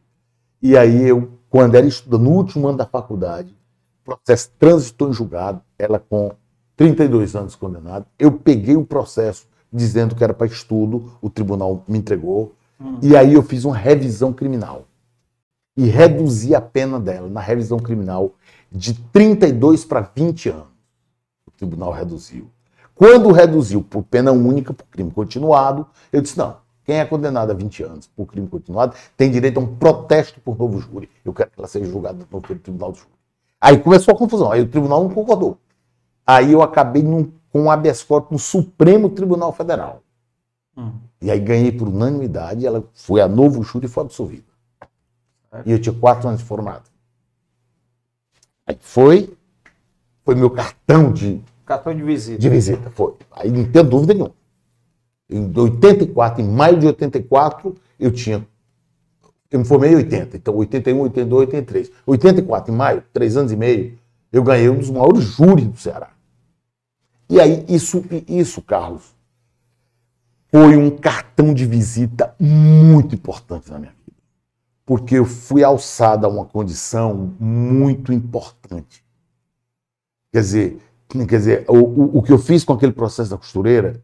E aí eu, quando era estudante, no último ano da faculdade, o processo transitou em julgado, ela com 32 anos condenado. Eu peguei o processo dizendo que era para estudo, o tribunal me entregou. Hum. E aí eu fiz uma revisão criminal. E reduzi a pena dela na revisão criminal de 32 para 20 anos. O tribunal reduziu. Quando reduziu por pena única, por crime continuado, eu disse: não, quem é condenado a 20 anos por crime continuado tem direito a um protesto por novo júri. Eu quero que ela seja julgada pelo Tribunal do Júri. Aí começou a confusão, aí o tribunal não concordou. Aí eu acabei num, com um habeas corpus no Supremo Tribunal Federal. Hum. E aí ganhei por unanimidade, ela foi a novo júri e foi absolvida. E eu tinha quatro anos de formado. Aí foi, foi meu cartão de... Cartão de visita. De visita, foi. Aí não tenho dúvida nenhuma. Em 84, em maio de 84, eu tinha. Eu me formei em 80, então 81, 82, 83. 84, em maio, três anos e meio, eu ganhei um dos maiores júris do Ceará. E aí, isso, isso, Carlos, foi um cartão de visita muito importante na minha vida. Porque eu fui alçado a uma condição muito importante. Quer dizer, quer dizer o, o, o que eu fiz com aquele processo da costureira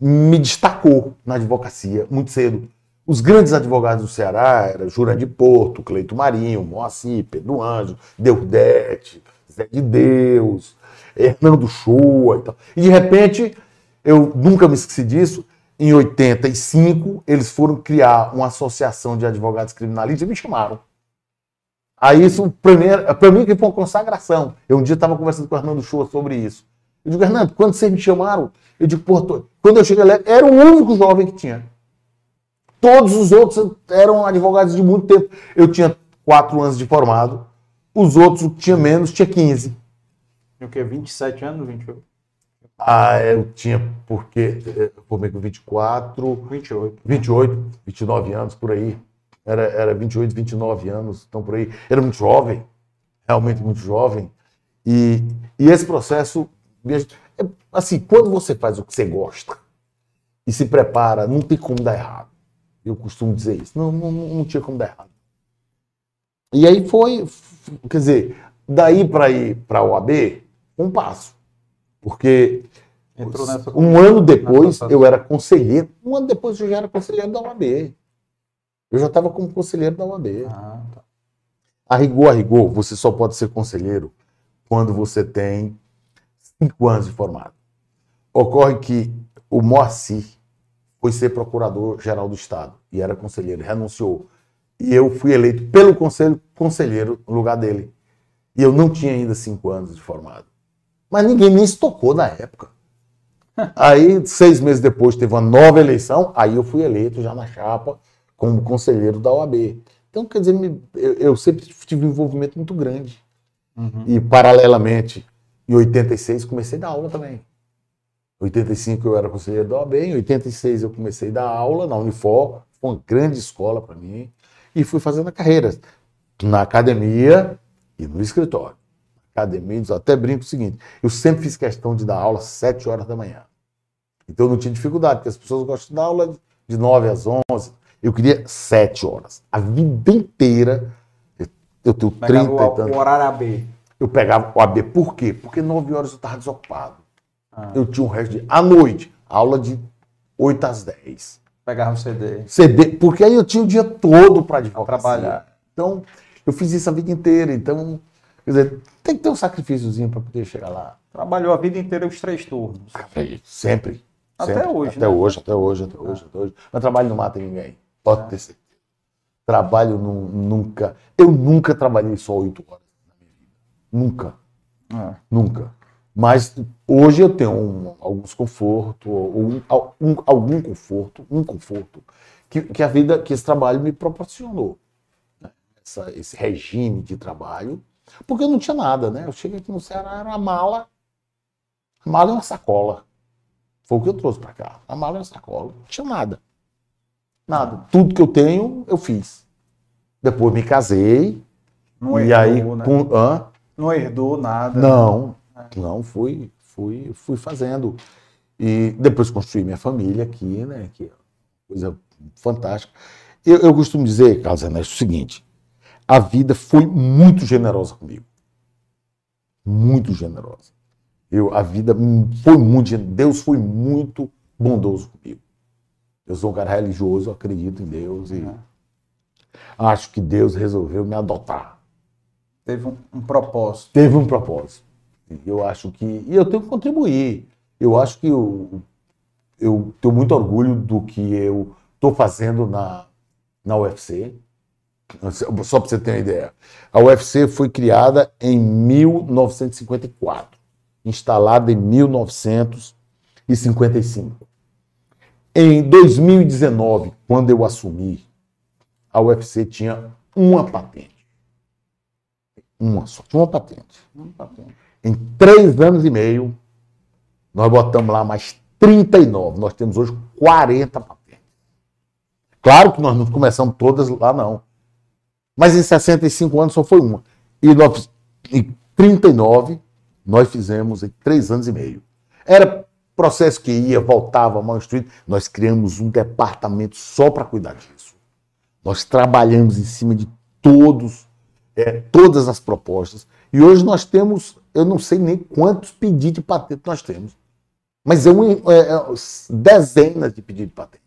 me destacou na advocacia muito cedo. Os grandes advogados do Ceará eram Jura de Porto, Cleito Marinho, Moacir, Pedro Anjo, Deudete, Zé de Deus, Hernando Shoa e tal. E de repente, eu nunca me esqueci disso, em 85, eles foram criar uma associação de advogados criminalistas e me chamaram. Aí isso, para mim, que foi uma consagração. Eu um dia estava conversando com o Hernando Shoa sobre isso. Eu digo, Hernando, quando vocês me chamaram, eu digo, pô, tô... quando eu cheguei lá, era o único jovem que tinha. Todos os outros eram advogados de muito tempo. Eu tinha quatro anos de formado, os outros tinha menos, tinha 15. O quê? 27 anos, 28? Ah, eu tinha, porque eu formei com 24. 28. 28, 29 anos por aí. Era, era 28, 29 anos, então por aí. Era muito jovem, realmente muito jovem. E, e esse processo é, assim, quando você faz o que você gosta e se prepara, não tem como dar errado. Eu costumo dizer isso. Não, não, não tinha como dar errado. E aí foi, quer dizer, daí para ir para o AB, um passo. Porque um ano depois eu era conselheiro. Um ano depois eu já era conselheiro da UAB. Eu já estava como conselheiro da UAB. Ah, tá. A rigor, a rigor, você só pode ser conselheiro quando você tem cinco anos de formado. Ocorre que o Moacir foi ser procurador-geral do Estado e era conselheiro, renunciou. E eu fui eleito pelo conselho conselheiro no lugar dele. E eu não tinha ainda cinco anos de formado. Mas ninguém me estocou na época. Aí, seis meses depois, teve uma nova eleição, aí eu fui eleito já na chapa como conselheiro da OAB. Então, quer dizer, eu, eu sempre tive um envolvimento muito grande. Uhum. E, paralelamente, em 86 comecei a dar aula também. Em 85 eu era conselheiro da OAB, em 86 eu comecei a dar aula na Unifor, foi uma grande escola para mim, e fui fazendo a carreira na academia e no escritório. Academia, até brinco o seguinte, eu sempre fiz questão de dar aula às 7 horas da manhã. Então eu não tinha dificuldade, porque as pessoas gostam de dar aula de 9 às 11. Eu queria 7 horas. A vida inteira, eu tenho 30 o, e tantos. O horário AB eu pegava o AB. Por quê? Porque nove horas eu estava desocupado. Ah. Eu tinha um resto de. À noite, aula de 8 às 10. Pegava o CD. CD, porque aí eu tinha o dia todo para trabalhar. Então, eu fiz isso a vida inteira. Então, quer dizer, tem que ter um sacrifíciozinho para poder chegar lá. Trabalhou a vida inteira os três turnos. Sempre. Até sempre. hoje, até né? Hoje, até hoje, até hoje, até hoje. Mas trabalho não mata ninguém. Pode é. ter certeza. Trabalho nunca. Eu nunca trabalhei só oito horas. Nunca. É. Nunca. Mas hoje eu tenho um, alguns confortos, um, um, algum conforto, um conforto que, que, a vida, que esse trabalho me proporcionou. Né? Essa, esse regime de trabalho. Porque eu não tinha nada, né? Eu cheguei aqui no Ceará, era uma mala. A mala e uma sacola. Foi o que eu trouxe para cá. A mala e uma sacola. Não tinha nada. Nada. Tudo que eu tenho, eu fiz. Depois me casei. Não e aí, né? com, hã? Não herdou nada? Não, é. não, fui, fui, fui fazendo. E depois construí minha família aqui, né? Que é coisa fantástica. Eu, eu costumo dizer, Carlos Ernesto, o seguinte: a vida foi muito generosa comigo. Muito generosa. Eu, a vida foi muito. Deus foi muito bondoso comigo. Eu sou um cara religioso, acredito em Deus e acho que Deus resolveu me adotar. Teve um, um propósito. Teve um propósito. Eu acho que. E eu tenho que contribuir. Eu acho que eu, eu tenho muito orgulho do que eu estou fazendo na, na UFC. Só para você ter uma ideia. A UFC foi criada em 1954, instalada em 1955. Em 2019, quando eu assumi, a UFC tinha uma patente. Uma só, tinha uma patente. Uma patente. Em três anos e meio, nós botamos lá mais 39. Nós temos hoje 40 patentes. Claro que nós não começamos todas lá, não. Mas em 65 anos só foi uma. E nós, em 39, nós fizemos em três anos e meio. Era processo que ia, voltava, mal instruído. Nós criamos um departamento só para cuidar disso. Nós trabalhamos em cima de todos, é, todas as propostas. E hoje nós temos, eu não sei nem quantos pedidos de patente nós temos. Mas é, um, é, é dezenas de pedidos de patente.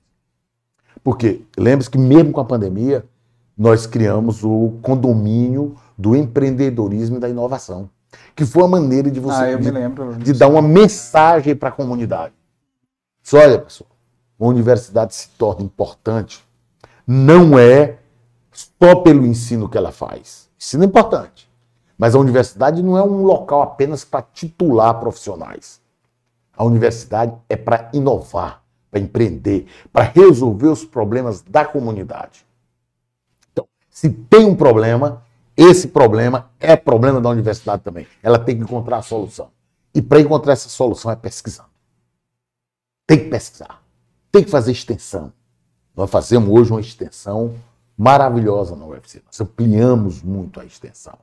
Porque lembre-se que mesmo com a pandemia, nós criamos o condomínio do empreendedorismo e da inovação que foi a maneira de você ah, de, lembro, de dar uma mensagem para a comunidade. Só olha, pessoal, uma universidade se torna importante não é só pelo ensino que ela faz. Ensino é importante. Mas a universidade não é um local apenas para titular profissionais. A universidade é para inovar, para empreender, para resolver os problemas da comunidade. Se tem um problema, esse problema é problema da universidade também. Ela tem que encontrar a solução. E para encontrar essa solução é pesquisando. Tem que pesquisar. Tem que fazer extensão. Nós fazemos hoje uma extensão maravilhosa na UFC. Nós ampliamos muito a extensão.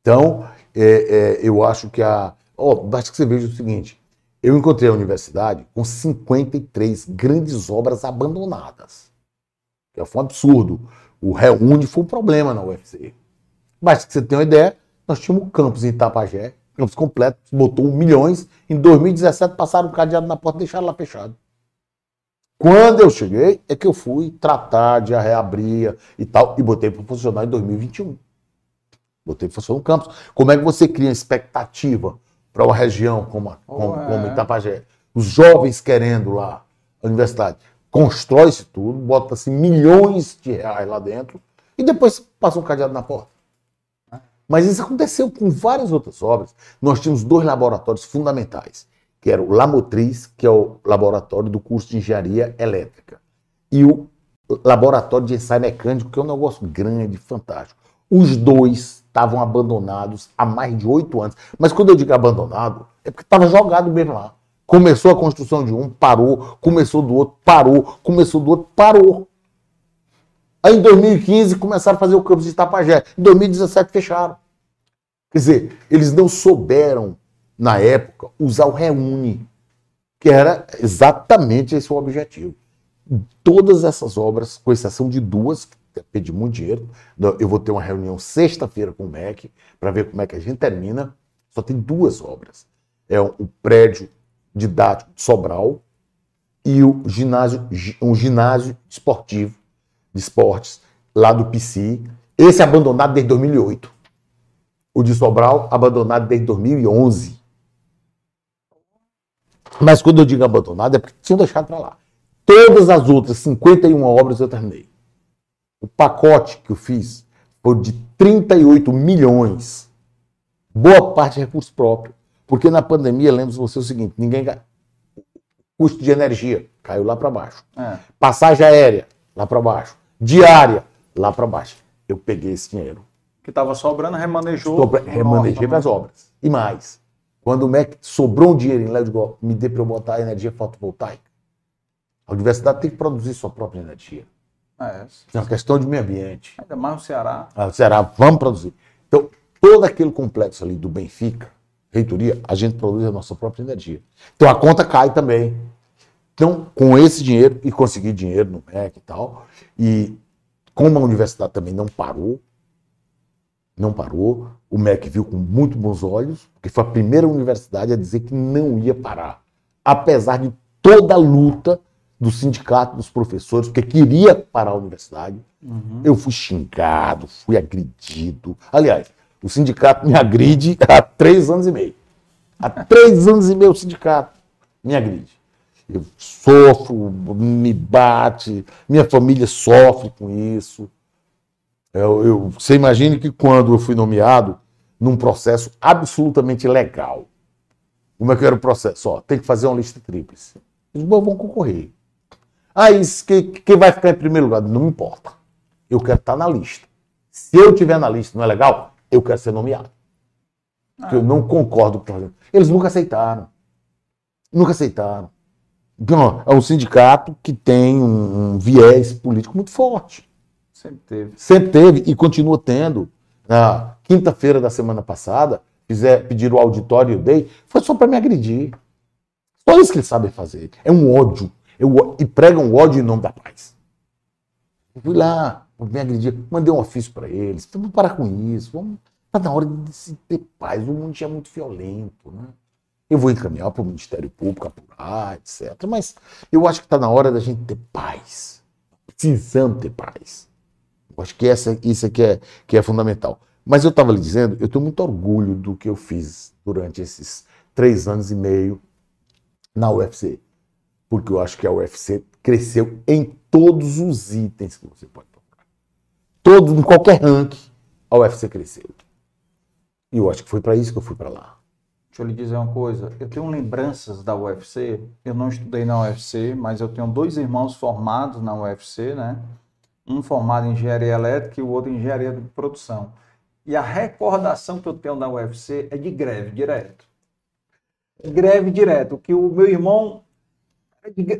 Então, é, é, eu acho que a. Oh, basta que você veja o seguinte: eu encontrei a universidade com 53 grandes obras abandonadas. Foi um absurdo. O Reúne foi um problema na UFC. Mas que você tenha uma ideia, nós tínhamos um campus em Itapajé, campus completo, botou milhões. Em 2017 passaram um cadeado na porta e deixaram lá fechado. Quando eu cheguei, é que eu fui tratar de reabrir e tal, e botei para funcionar em 2021. Botei para funcionar no campus. Como é que você cria expectativa para uma região como, a, como, oh, é. como Itapajé? Os jovens querendo lá a universidade. Constrói-se tudo, bota-se milhões de reais lá dentro e depois passa um cadeado na porta. Mas isso aconteceu com várias outras obras. Nós tínhamos dois laboratórios fundamentais, que era o Lamotriz, que é o laboratório do curso de engenharia elétrica, e o laboratório de ensaio mecânico, que é um negócio grande, fantástico. Os dois estavam abandonados há mais de oito anos. Mas quando eu digo abandonado, é porque estava jogado mesmo lá. Começou a construção de um, parou. Começou do outro, parou. Começou do outro, parou. Aí em 2015 começaram a fazer o campus de Itapajé. Em 2017 fecharam. Quer dizer, eles não souberam, na época, usar o Reúne, que era exatamente esse o objetivo. Todas essas obras, com exceção de duas, que pedi muito dinheiro, eu vou ter uma reunião sexta-feira com o MEC para ver como é que a gente termina. Só tem duas obras. É o prédio didático de Sobral e o ginásio, um ginásio esportivo de esportes lá do PC. Esse é abandonado desde 2008. O de Sobral, abandonado desde 2011. Mas quando eu digo abandonado, é porque tinham deixado para lá. Todas as outras 51 obras eu terminei. O pacote que eu fiz foi de 38 milhões. Boa parte é recurso próprio. Porque na pandemia, lembro você o seguinte: ninguém. Custo de energia caiu lá para baixo. É. Passagem aérea, lá para baixo diária lá para baixo. Eu peguei esse dinheiro. Que estava sobrando, remanejou. Remanejei para as obras. E mais, quando o MEC sobrou um dinheiro em Léo de Gol, me dê para eu botar energia fotovoltaica. A universidade tem que produzir sua própria energia. É, é uma questão de meio ambiente. Ainda mais no Ceará. Ah, Ceará, vamos produzir. Então, todo aquele complexo ali do Benfica, reitoria, a gente produz a nossa própria energia. Então a conta cai também. Então, com esse dinheiro, e conseguir dinheiro no MEC e tal, e como a universidade também não parou, não parou. O MEC viu com muito bons olhos, porque foi a primeira universidade a dizer que não ia parar. Apesar de toda a luta do sindicato dos professores, porque queria parar a universidade, uhum. eu fui xingado, fui agredido. Aliás, o sindicato me agride há três anos e meio. Há três anos e meio o sindicato me agride. Eu sofro, me bate, minha família sofre com isso. Eu, eu, você imagine que quando eu fui nomeado, num processo absolutamente legal. Como é que era o processo? Ó, tem que fazer uma lista tríplice. Bons vão concorrer. Ah, isso, que, quem vai ficar em primeiro lugar? Não me importa. Eu quero estar na lista. Se eu estiver na lista, não é legal? Eu quero ser nomeado. Porque eu não concordo com o Eles nunca aceitaram. Nunca aceitaram. Então, é um sindicato que tem um, viés político muito forte. Sempre teve. Sempre teve e continua tendo. Na quinta-feira da semana passada, fizer, pedir o auditório dei, foi só para me agredir. Só isso que eles sabem fazer. É um ódio. Eu, e pregam ódio em nome da paz. Eu fui lá, me agredir, mandei um ofício para eles. Vamos parar com isso. Vamos, tá na hora de se ter paz. O mundo é muito violento. Né? Eu vou encaminhar para o Ministério Público apurar, etc. Mas eu acho que está na hora da gente ter paz. Precisamos ter paz. Eu acho que essa, isso aqui é, que é fundamental. Mas eu estava lhe dizendo, eu tenho muito orgulho do que eu fiz durante esses três anos e meio na UFC. Porque eu acho que a UFC cresceu em todos os itens que você pode Todos, em qualquer ranking, a UFC cresceu. E eu acho que foi para isso que eu fui para lá. Deixa eu lhe dizer uma coisa. Eu tenho lembranças da UFC. Eu não estudei na UFC, mas eu tenho dois irmãos formados na UFC, né? Um formado em engenharia elétrica e o outro em engenharia de produção. E a recordação que eu tenho da UFC é de greve direto. Greve direto. Que o meu irmão.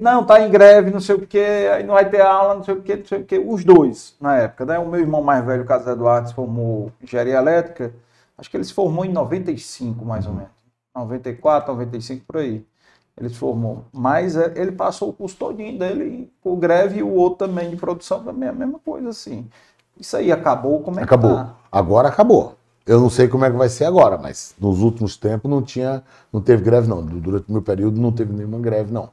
Não, tá em greve, não sei o quê, aí não vai ter aula, não sei o quê, não sei o quê. Os dois, na época. Né? O meu irmão mais velho, Carlos Eduardo, se formou engenharia elétrica. Acho que ele se formou em 95, mais ou menos. 94, 95 por aí. Ele se formou. Mas é, ele passou o curso todinho dele com greve e o outro também de produção também, a mesma coisa assim. Isso aí acabou, como é acabou. que tá? Agora acabou. Eu não sei como é que vai ser agora, mas nos últimos tempos não tinha, não teve greve não. Durante o meu período não teve nenhuma greve não.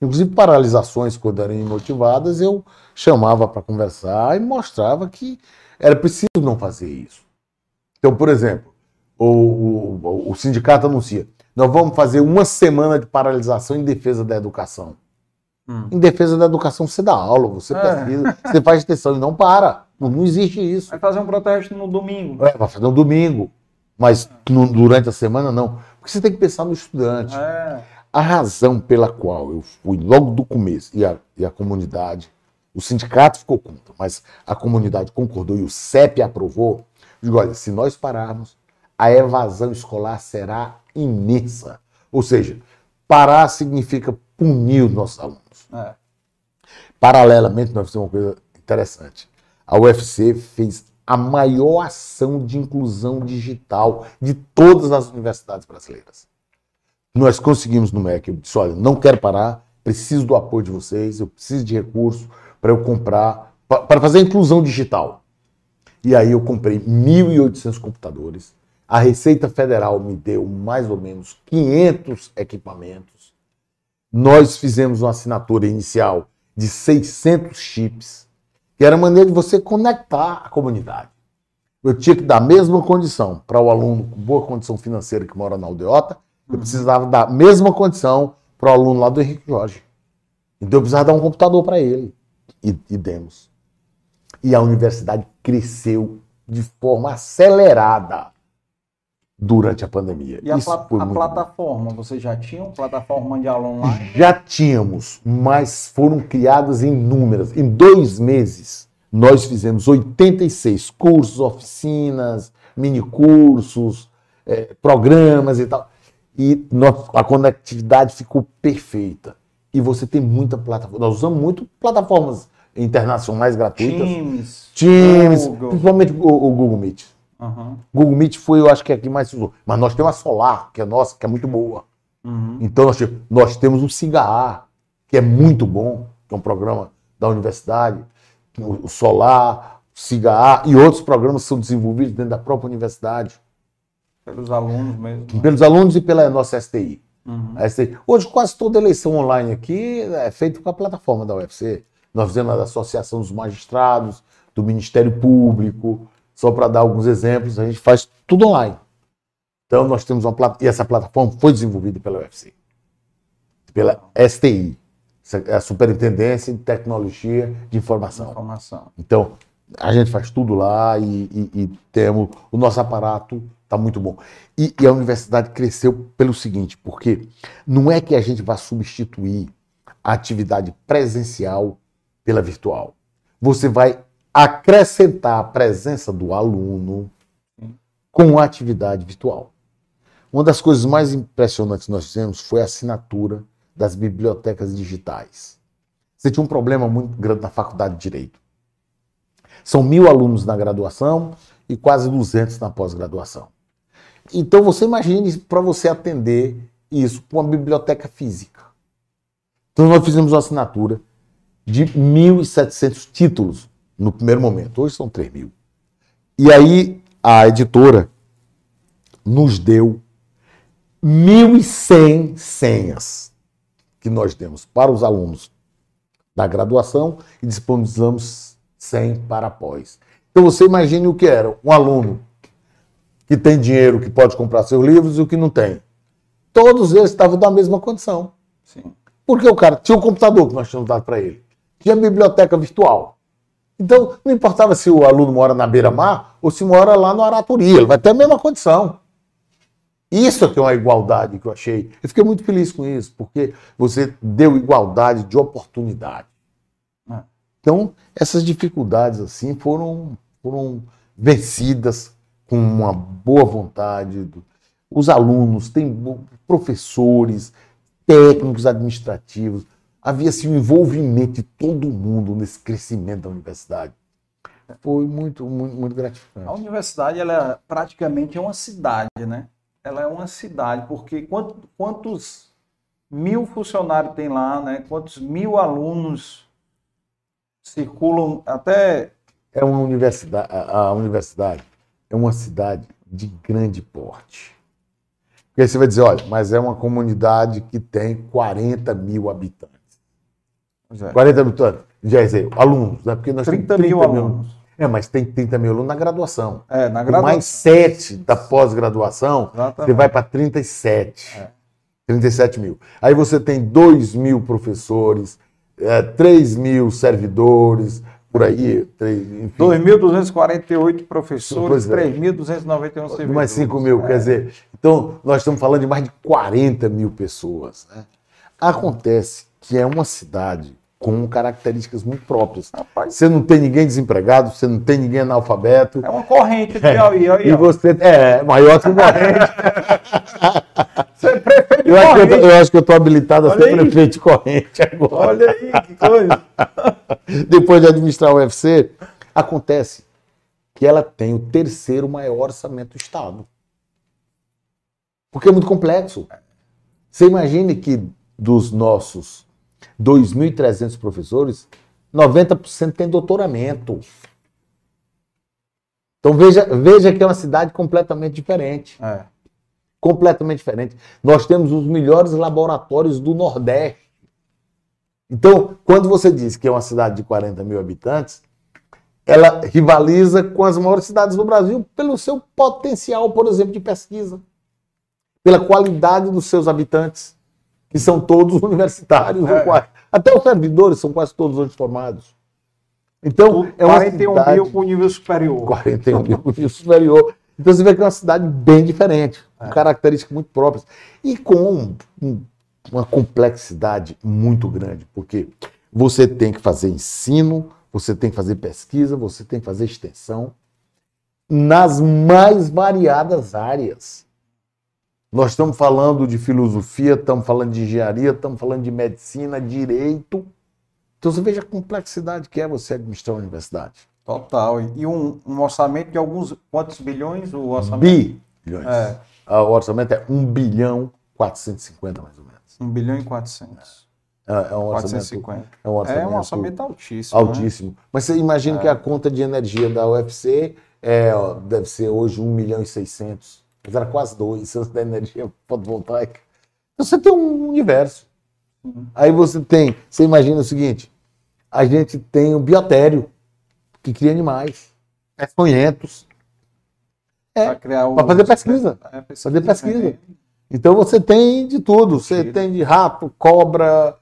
Inclusive paralisações quando eram imotivadas, eu chamava para conversar e mostrava que era preciso não fazer isso. Então, por exemplo, o, o, o sindicato anuncia: nós vamos fazer uma semana de paralisação em defesa da educação. Hum. Em defesa da educação, você dá aula, você é. pesquisa, você faz extensão e não para. Não, não, existe isso. Vai fazer um protesto no domingo. É, vai fazer no domingo. Mas no, durante a semana, não. Porque você tem que pensar no estudante. É. A razão pela qual eu fui logo do começo e a, e a comunidade, o sindicato ficou contra, mas a comunidade concordou e o CEP aprovou. Digo, olha, se nós pararmos, a evasão escolar será imensa. Ou seja, parar significa punir os nossos alunos. É. Paralelamente, nós fizemos uma coisa interessante. A UFC fez a maior ação de inclusão digital de todas as universidades brasileiras. Nós conseguimos no MEC. Eu disse: olha, não quero parar, preciso do apoio de vocês, eu preciso de recurso para eu comprar, para fazer a inclusão digital. E aí eu comprei 1.800 computadores, a Receita Federal me deu mais ou menos 500 equipamentos. Nós fizemos uma assinatura inicial de 600 chips, que era a maneira de você conectar a comunidade. Eu tinha que dar a mesma condição para o aluno com boa condição financeira que mora na aldeota, eu precisava dar a mesma condição para o aluno lá do Henrique Jorge. Então eu precisava dar um computador para ele. E, e demos. E a universidade cresceu de forma acelerada durante a pandemia. E a, pla a plataforma, você já tinha uma plataforma de aula online? Já tínhamos, mas foram criadas inúmeras. Em dois meses, nós fizemos 86 cursos, oficinas, minicursos, é, programas e tal. E a conectividade ficou perfeita. E você tem muita plataforma. Nós usamos muito plataformas internacionais gratuitas. Teams. Teams, Google. principalmente o, o Google Meet. Uhum. Google Meet foi, eu acho que é a que mais se usou. Mas nós temos a Solar, que é nossa, que é muito boa. Uhum. Então nós, nós temos o Cigarrar, que é muito bom, que é um programa da universidade. O Solar, SIGA e outros programas são desenvolvidos dentro da própria universidade. Pelos alunos mesmo. Né? Pelos alunos e pela nossa STI. Uhum. STI. Hoje, quase toda eleição online aqui é feita com a plataforma da UFC. Nós fizemos a Associação dos Magistrados, do Ministério Público, só para dar alguns exemplos, a gente faz tudo online. Então, nós temos uma plataforma, e essa plataforma foi desenvolvida pela UFC, pela STI, é a Superintendência de Tecnologia de Informação. Informação. Então, a gente faz tudo lá e, e, e temos o nosso aparato está muito bom. E, e, a universidade cresceu pelo seguinte, porque não é que a gente vá substituir a atividade presencial pela virtual. Você vai acrescentar a presença do aluno com a atividade virtual. Uma das coisas mais impressionantes que nós fizemos foi a assinatura das bibliotecas digitais. Você tinha um problema muito grande na faculdade de Direito. São mil alunos na graduação e quase 200 na pós-graduação. Então você imagine para você atender isso com uma biblioteca física. Então nós fizemos uma assinatura de 1.700 títulos no primeiro momento. Hoje são 3 mil. E aí a editora nos deu 1.100 senhas que nós demos para os alunos da graduação e disponibilizamos 100 para após. Então você imagine o que era um aluno que tem dinheiro, que pode comprar seus livros e o que não tem. Todos eles estavam da mesma condição. Sim. Porque o cara tinha um computador que nós tínhamos dado para ele, tinha biblioteca virtual. Então, não importava se o aluno mora na beira-mar ou se mora lá no Araturia, ele vai ter a mesma condição. Isso é que é uma igualdade que eu achei. Eu fiquei muito feliz com isso, porque você deu igualdade de oportunidade. É. Então, essas dificuldades assim foram, foram vencidas com uma boa vontade. Os alunos, tem professores, técnicos administrativos. Havia assim, um envolvimento de todo mundo nesse crescimento da universidade. Foi muito, muito, muito gratificante. A universidade ela é praticamente é uma cidade, né? Ela é uma cidade, porque quantos, quantos mil funcionários tem lá, né? Quantos mil alunos circulam até. É uma universidade, a universidade é uma cidade de grande porte. Porque aí você vai dizer, olha, mas é uma comunidade que tem 40 mil habitantes. É. 40 habitantes, já dizer, alunos, né? Porque nós 30 temos 30 mil, mil alunos. É, mas tem 30 mil alunos na graduação. É, na graduação. mais 7 da pós-graduação, você vai para 37. É. 37 mil. Aí você tem 2 mil professores, é, 3 mil servidores, por aí. 2.248 professores, é. 3.291 servidores. Mais 5 mil, é. quer dizer. Então, nós estamos falando de mais de 40 mil pessoas. Né? Acontece que é uma cidade com características muito próprias. Rapaz. Você não tem ninguém desempregado, você não tem ninguém analfabeto. É uma corrente Piauí, é. E você é maior que corrente. você é prefeito eu acho, eu, eu acho que eu estou habilitado a Olha ser aí. prefeito de corrente agora. Olha aí, que coisa. Depois de administrar o UFC, acontece que ela tem o terceiro maior orçamento do Estado. Porque é muito complexo. Você imagine que dos nossos 2.300 professores, 90% tem doutoramento. Então veja, veja que é uma cidade completamente diferente. É. Completamente diferente. Nós temos os melhores laboratórios do Nordeste. Então, quando você diz que é uma cidade de 40 mil habitantes, ela rivaliza com as maiores cidades do Brasil pelo seu potencial, por exemplo, de pesquisa, pela qualidade dos seus habitantes que são todos universitários, é. quase, até os servidores são quase todos hoje formados. Então, é uma 41 cidade, mil com nível superior. 41 mil com nível superior. Então você vê que é uma cidade bem diferente, é. características muito próprias e com um, uma complexidade muito grande, porque você tem que fazer ensino, você tem que fazer pesquisa, você tem que fazer extensão nas mais variadas áreas. Nós estamos falando de filosofia, estamos falando de engenharia, estamos falando de medicina, direito. Então você veja a complexidade que é você administrar uma universidade. Total. E um, um orçamento de alguns. Quantos bilhões o orçamento? Bilhões. É. Ah, o orçamento é 1 bilhão 450, mais ou menos. 1 bilhão e 400. É, é um orçamento, 450. é um orçamento, É um orçamento altíssimo. né? altíssimo. Mas você imagina É. que a conta de energia da UFC é, ó, deve ser hoje 1 milhão e 600. Mas era quase dois da energia fotovoltaica. Então você tem um universo. Uhum. Aí você tem, você imagina o seguinte, a gente tem o biotério, que cria animais, peçonhentos. É, Pra criar o... pra fazer pesquisa. É, pesquisa. Fazer pesquisa. Então você tem de tudo. Você tem de rato, cobra,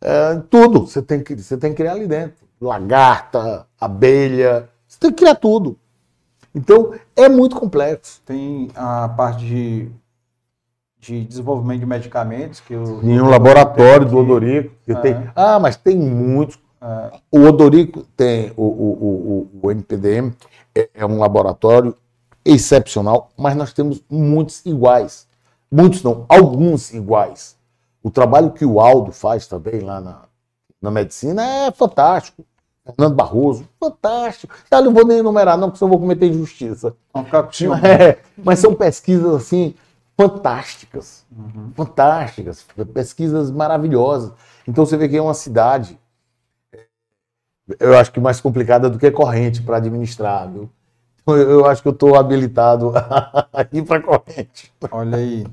é, tudo. Você tem, que, você tem que criar ali dentro. Lagarta, abelha. Você tem que criar tudo. Então é muito complexo. Tem a parte de, de desenvolvimento de medicamentos que. Em um laboratório do Odorico. que É. tem, ah, mas tem muitos. É, O Odorico tem o, o, o, o- o NPDM, é, é um laboratório excepcional, mas nós temos muitos iguais. Muitos não, alguns iguais. O trabalho que o Aldo faz também lá na, na medicina é fantástico. Fernando Barroso, fantástico. Eu não vou nem enumerar, não, porque senão eu vou cometer injustiça. com ciúme. É, mas são pesquisas assim fantásticas, fantásticas, pesquisas maravilhosas. Então você vê que é uma cidade, eu acho que mais complicada do que corrente para administrar, viu? Eu acho que eu estou habilitado a ir para corrente. Olha aí,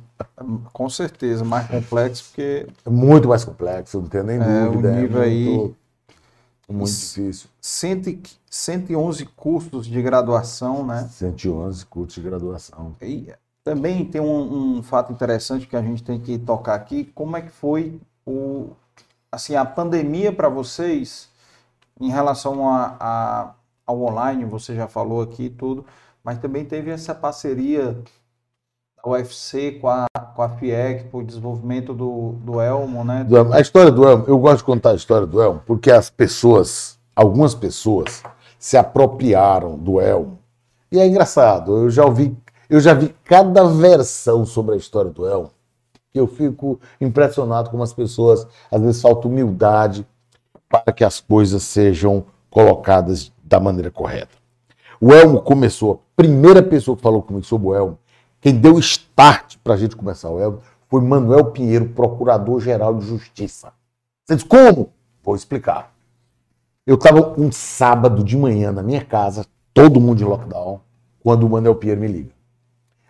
com certeza, mais complexo, porque É muito mais complexo, não tenho nem É, o dúvida. nível aí- muito, muito difícil. 100, 111 cursos de graduação, né? 111 cursos de graduação. E também tem um, um fato interessante que a gente tem que tocar aqui, como é que foi o, assim, a pandemia para vocês em relação a, a- ao online, você já falou aqui tudo, mas também teve essa parceria da UFC com a, com a FIEC o desenvolvimento do, do Elmo, né? A história do Elmo, eu gosto de contar a história do Elmo, porque as pessoas, algumas pessoas, se apropriaram do Elmo. E é engraçado, eu já ouvi, eu já vi cada versão sobre a história do Elmo, que eu fico impressionado como as pessoas, às vezes, falta humildade para que as coisas sejam colocadas da maneira correta. O Elmo começou, a primeira pessoa que falou comigo sobre o Elmo, quem deu start para a gente começar o Elmo, foi Manuel Pinheiro, Procurador-Geral de Justiça. Você diz, como? Vou explicar. Eu estava um sábado de manhã na minha casa, todo mundo em lockdown, quando o Manuel Pinheiro me liga.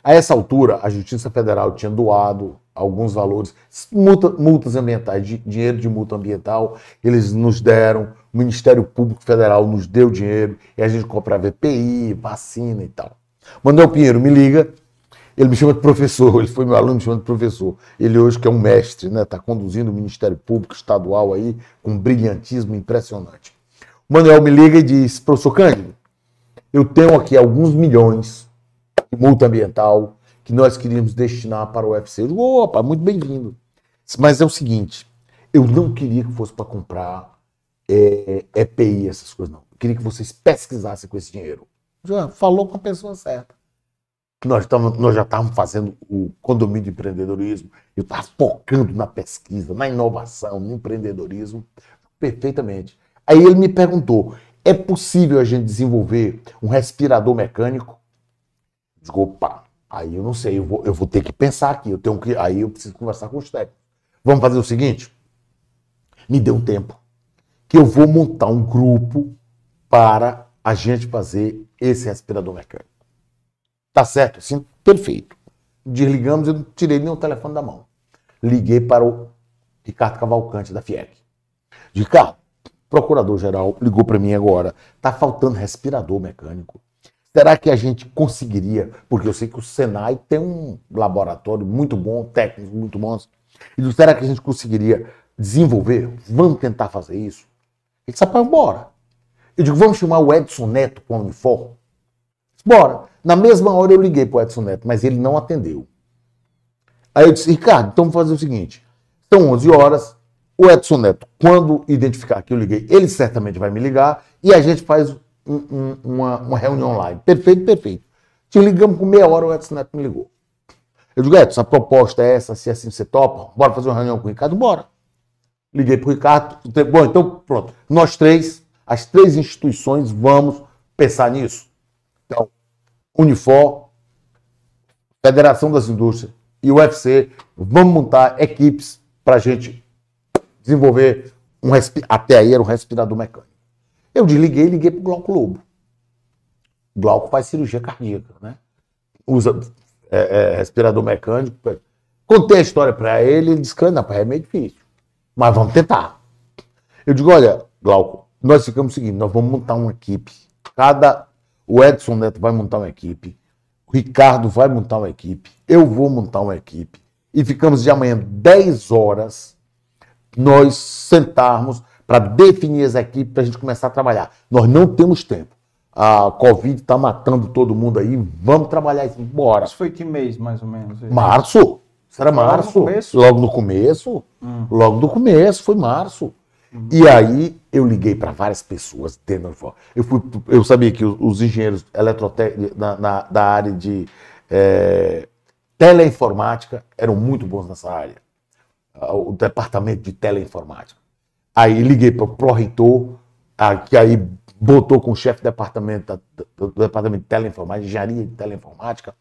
A essa altura, a Justiça Federal tinha doado alguns valores, multa- multas ambientais, di- dinheiro de multa ambiental, eles nos deram, o Ministério Público Federal nos deu dinheiro, e a gente comprava EPI, vacina e tal. Manuel Pinheiro me liga, ele me chama de professor, ele foi meu aluno, me chama de professor. Ele hoje que é um mestre, né? Está conduzindo o Ministério Público Estadual aí com um brilhantismo impressionante. O Manuel me liga e diz, professor Cândido, eu tenho aqui alguns milhões de multa ambiental que nós queríamos destinar para o UFC. Eu digo, opa, muito bem-vindo. Mas é o seguinte, eu não queria que fosse para comprar é, EPI, essas coisas, não. Eu queria que vocês pesquisassem com esse dinheiro. Já falou com a pessoa certa nós, tamo, nós já estávamos fazendo o condomínio de empreendedorismo, eu estava focando na pesquisa, na inovação, no empreendedorismo, perfeitamente. Aí ele me perguntou: é possível a gente desenvolver um respirador mecânico? Digo, opa, aí eu não sei, eu vou, eu vou ter que pensar aqui, eu tenho que, aí eu preciso conversar com os técnicos. Vamos fazer o seguinte? Me dê um tempo, que eu vou montar um grupo para a gente fazer esse respirador mecânico. Tá certo? Assim, perfeito. Desligamos, eu não tirei nem o telefone da mão. Liguei para o Ricardo Cavalcante, da FIEC. Ricardo, procurador-geral, ligou para mim agora. Tá faltando respirador mecânico. Será que a gente conseguiria? Porque eu sei que o Senai tem um laboratório muito bom, técnicos muito bons. E será que a gente conseguiria desenvolver? Vamos tentar fazer isso? Ele disse, rapaz, bora. Eu digo, vamos chamar o Edson Neto com a Unifor? Bora. Na mesma hora eu liguei para o Edson Neto, mas ele não atendeu. Aí eu disse, Ricardo, então vamos fazer o seguinte. São 11 horas, o Edson Neto, quando identificar que eu liguei, ele certamente vai me ligar e a gente faz um- um- uma, uma reunião online. Perfeito, perfeito. Te ligamos com meia hora, o Edson Neto me ligou. Eu digo, Edson, a proposta é essa, se assim você topa, bora fazer uma reunião com o Ricardo? Bora. Liguei para o Ricardo, bom, então pronto. Nós três, as três instituições, vamos pensar nisso. Então, Unifor, Federação das Indústrias e UFC, vamos montar equipes para a gente desenvolver um até aí era um respirador mecânico. Eu desliguei e liguei para o Glauco Lobo. Glauco faz cirurgia cardíaca, né? Usa é, é, respirador mecânico. Contei a história para ele, ele disse não, é meio difícil. Mas vamos tentar. Eu digo, olha, Glauco, nós ficamos o seguinte, nós vamos montar uma equipe. Cada. O Edson Neto vai montar uma equipe. O Ricardo vai montar uma equipe. Eu vou montar uma equipe. E ficamos de amanhã 10 horas nós sentarmos para definir as equipes para a gente começar a trabalhar. Nós não temos tempo. A Covid está matando todo mundo aí. Vamos trabalhar isso. Bora. Isso foi que mês, mais ou menos? Março. Isso era março. Logo no começo? Logo no começo. Hum. Logo no começo, foi março. Hum. E aí eu liguei para várias pessoas dentro eu fui Eu sabia que os engenheiros eletrotécnicos na, na, da área de é, teleinformática eram muito bons nessa área. O departamento de teleinformática. Aí liguei para o pró-reitor, que aí botou com o chefe do departamento, do departamento de teleinformática, engenharia de teleinformática,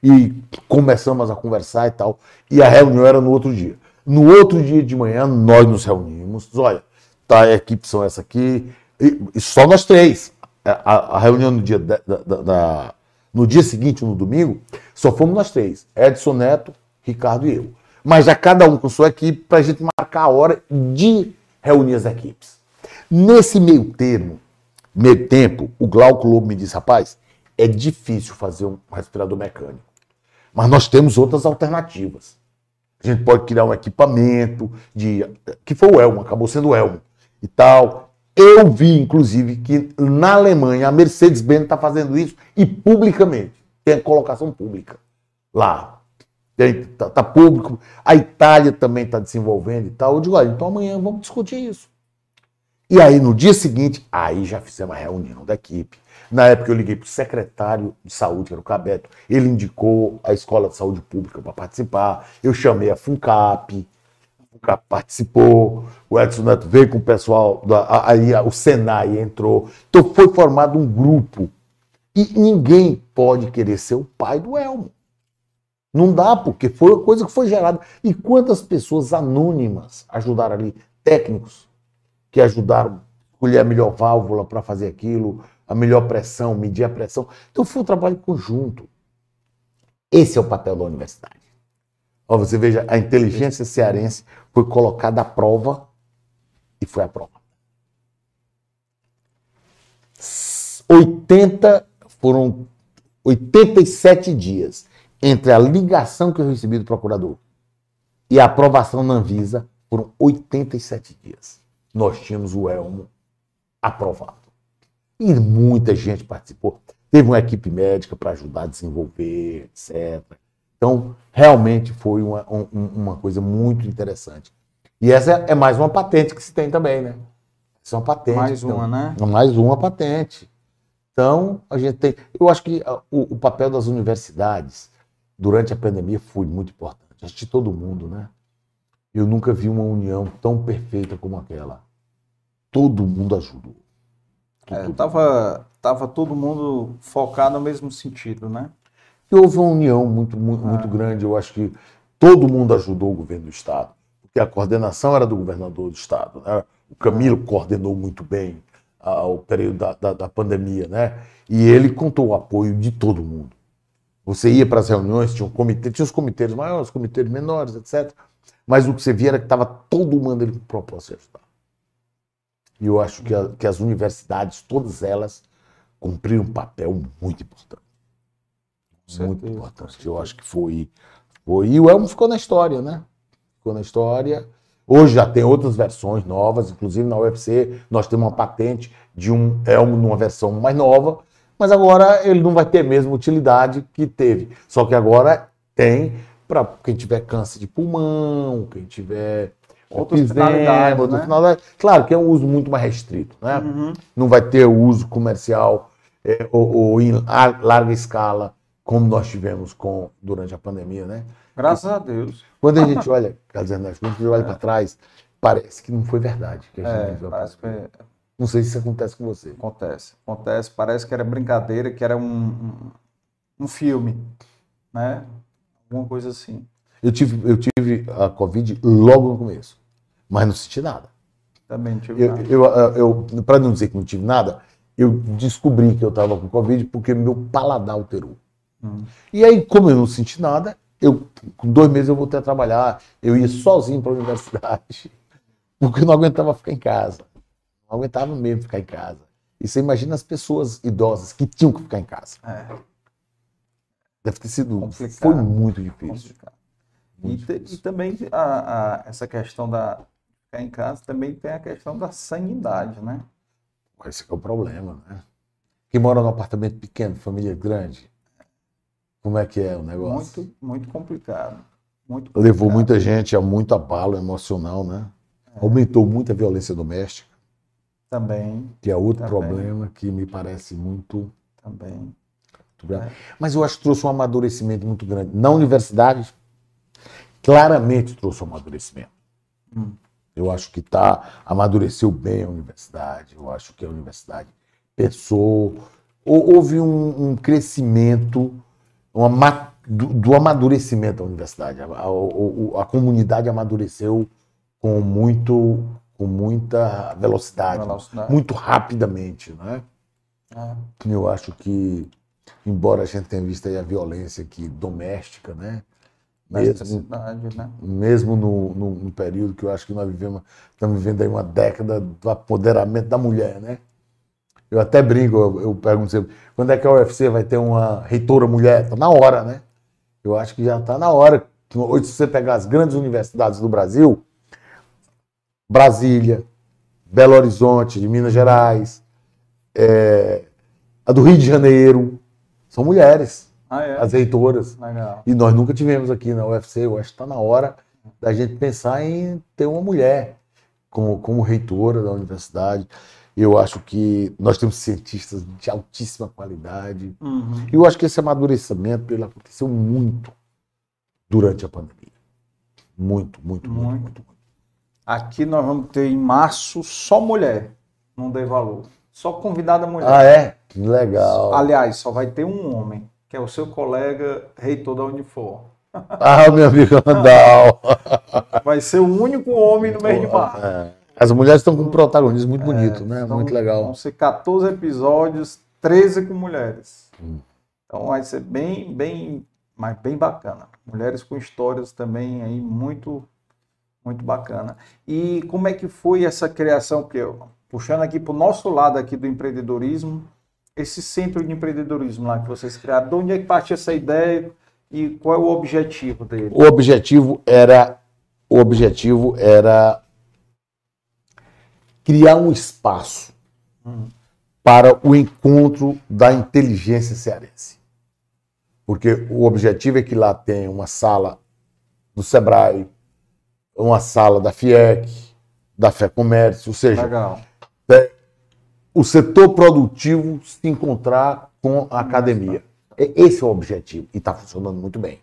e começamos a conversar e tal. E a reunião era no outro dia. No outro dia de manhã, nós nos reunimos. Olha, tá, a equipe são essa aqui, e, e só nós três. A, a reunião no dia, da, da, da, no dia seguinte, no domingo, só fomos nós três: Edson Neto, Ricardo e eu. Mas já cada um com sua equipe para a gente marcar a hora de reunir as equipes. Nesse meio termo, meio tempo, o Glauco Lobo me disse, rapaz, é difícil fazer um respirador mecânico. Mas nós temos outras alternativas. A gente pode criar um equipamento de. que foi o Elmo, acabou sendo o Elmo e tal. Eu vi, inclusive, que na Alemanha a Mercedes-Benz está fazendo isso e publicamente. Tem a colocação pública lá. Está tá público. A Itália também está desenvolvendo e tal. Eu digo, olha, então amanhã vamos discutir isso. E aí, no dia seguinte, aí já fizemos a reunião da equipe. Na época, eu liguei para o secretário de saúde, que era o Cabeto. Ele indicou a Escola de Saúde Pública para participar. Eu chamei a FUNCAP. A FUNCAP participou. O Edson Neto veio com o pessoal. Aí o Senai entrou. Então, foi formado um grupo. E ninguém pode querer ser o pai do Elmo. Não dá, porque foi uma coisa que foi gerada. E quantas pessoas anônimas ajudaram ali? Técnicos que ajudaram a a melhor válvula para fazer aquilo, a melhor pressão, medir a pressão. Então foi um trabalho conjunto. Esse é o papel da universidade. Ó, você veja, a inteligência cearense foi colocada à prova e foi aprovada. 80 foram 87 dias entre a ligação que eu recebi do procurador e a aprovação na Anvisa foram 87 dias nós tínhamos o Elmo aprovado. E muita gente participou. Teve uma equipe médica para ajudar a desenvolver, etc. Então, realmente foi uma, um, uma coisa muito interessante. E essa é mais uma patente que se tem também, né? Essa é uma patente. Mais então, uma, né? Mais uma patente. Então, a gente tem. Eu acho que o, o papel das universidades durante a pandemia foi muito importante. Acho que todo mundo, né? Eu nunca vi uma união tão perfeita como aquela. Todo mundo ajudou. É, tava, tava todo mundo focado no mesmo sentido, né? E houve uma união muito, muito, muito é. grande. Eu acho que todo mundo ajudou o governo do Estado. Porque a coordenação era do governador do Estado. Né? O Camilo coordenou muito bem ah, o período da, da, da pandemia, né? E ele contou o apoio de todo mundo. Você ia para as reuniões, tinha um comitê, tinha os comitês maiores, os comitês menores, etc. Mas o que você via era que estava todo mundo ali com propósito de ajudar. E eu acho que, a, que as universidades, todas elas, cumpriram um papel muito importante. muito importante. Eu acho que foi, foi. E o Elmo ficou na história, né? Ficou na história. Hoje já tem outras versões novas, inclusive na UFC nós temos uma patente de um Elmo numa versão mais nova, mas agora ele não vai ter a mesma utilidade que teve. Só que agora tem para quem tiver câncer de pulmão, quem tiver outras finalidades, né? finalidade. Claro que é um uso muito mais restrito, né? Uhum. Não vai ter o uso comercial é, ou, ou, em larga escala como nós tivemos com, durante a pandemia, né? Graças e, a Deus. Quando a gente olha, quando a gente olha para trás, parece que não foi verdade. Que é, parece que... Não sei se isso acontece com você. Acontece, acontece. Parece que era brincadeira, que era um, um, filme, né? Alguma coisa assim. Eu tive, eu tive a Covid logo no começo. mas não senti nada. Também não tive Eu, nada. eu, eu, eu para não dizer que não tive nada, eu descobri que eu estava com Covid porque meu paladar alterou. Hum. E aí, como eu não senti nada, eu, com dois meses eu voltei a trabalhar. Eu ia sozinho para a universidade, porque eu não aguentava ficar em casa. Não aguentava mesmo ficar em casa. E você imagina as pessoas idosas que tinham que ficar em casa. É, Deve ter sido. Complicado. Foi muito difícil. E, Muito te- difícil. e também a, a- essa questão da ficar em casa também tem a questão da sanidade, né? Esse que é o problema, né? Quem mora num apartamento pequeno, família grande, como é que é o negócio? Muito, muito complicado. Muito Levou complicado. muita gente a muito abalo emocional, né? Aumentou muito a violência doméstica, Também, que é outro Também. problema que me parece muito, também. muito grave. Mas eu acho que trouxe um amadurecimento muito grande. Na universidade, claramente trouxe um amadurecimento. Hum. Eu acho que tá, amadureceu bem a universidade. Eu acho que a universidade pensou. hou- Houve um, um crescimento uma ma- do, do amadurecimento da universidade. A, a- o- a comunidade amadureceu com, muito, com muita velocidade, Velocidade. muito rapidamente. Né? É, Eu acho que, embora a gente tenha visto aí a violência aqui doméstica, né? mesmo, cidade, né? mesmo no, no, no período que eu acho que nós vivemos, estamos vivendo aí uma década do apoderamento da mulher, né? Eu até brinco, eu, eu pergunto sempre, quando é que a UFC vai ter uma reitora mulher? Está na hora, né? Eu acho que já está na hora. Hoje, se você pegar as grandes universidades do Brasil, Brasília, Belo Horizonte, de Minas Gerais, é, a do Rio de Janeiro, são mulheres, Ah, é? as reitoras. Legal. E nós nunca tivemos aqui na UFC. Eu acho que está na hora da gente pensar em ter uma mulher como, como reitora da universidade. Eu acho que nós temos cientistas de altíssima qualidade. Uhum. E eu acho que esse amadurecimento ele aconteceu muito durante a pandemia. Muito, muito, muito, Muito. muito. muito. Aqui nós vamos ter em março só mulher. Não dei valor. Só convidada mulher. Ah, é? Que legal. Aliás, só vai ter um homem, que é o seu colega reitor da Unifor. Ah, meu amigo Randall. Vai ser o único homem no mês de março. É. As mulheres estão com um protagonismo muito bonito, né? Então, Muito legal. Vão ser 14 episódios, 13 com mulheres. Hum. Então vai ser bem, bem, mas bem bacana. Mulheres com histórias também aí muito, muito bacana. E como é que foi essa criação? Porque puxando aqui para o nosso lado aqui do empreendedorismo, esse centro de empreendedorismo lá que vocês criaram, de onde é que partiu essa ideia e qual é o objetivo dele? O objetivo era o objetivo era criar um espaço para o encontro da inteligência cearense. Porque o objetivo é que lá tem uma sala do Sebrae, uma sala da FIEC, da Fé Comércio, ou seja, Legal. o setor produtivo se encontrar com a academia. E- Esse é o objetivo e está funcionando muito bem.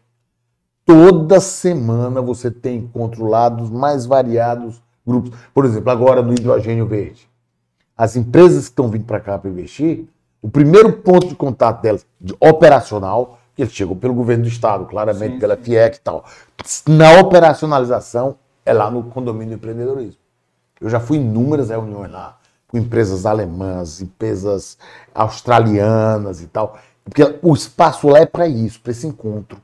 Toda semana você tem encontro lá dos mais variados grupos. Por exemplo, agora no hidrogênio verde. As empresas que estão vindo para cá para investir, o primeiro ponto de contato delas, de operacional, que eles chegam pelo governo do estado, claramente Sim, pela sim. FIEC e tal. Na operacionalização, é lá no condomínio do empreendedorismo. Eu já fui em inúmeras reuniões lá, com empresas alemãs, empresas australianas e tal. Porque o espaço lá é para isso, para esse encontro.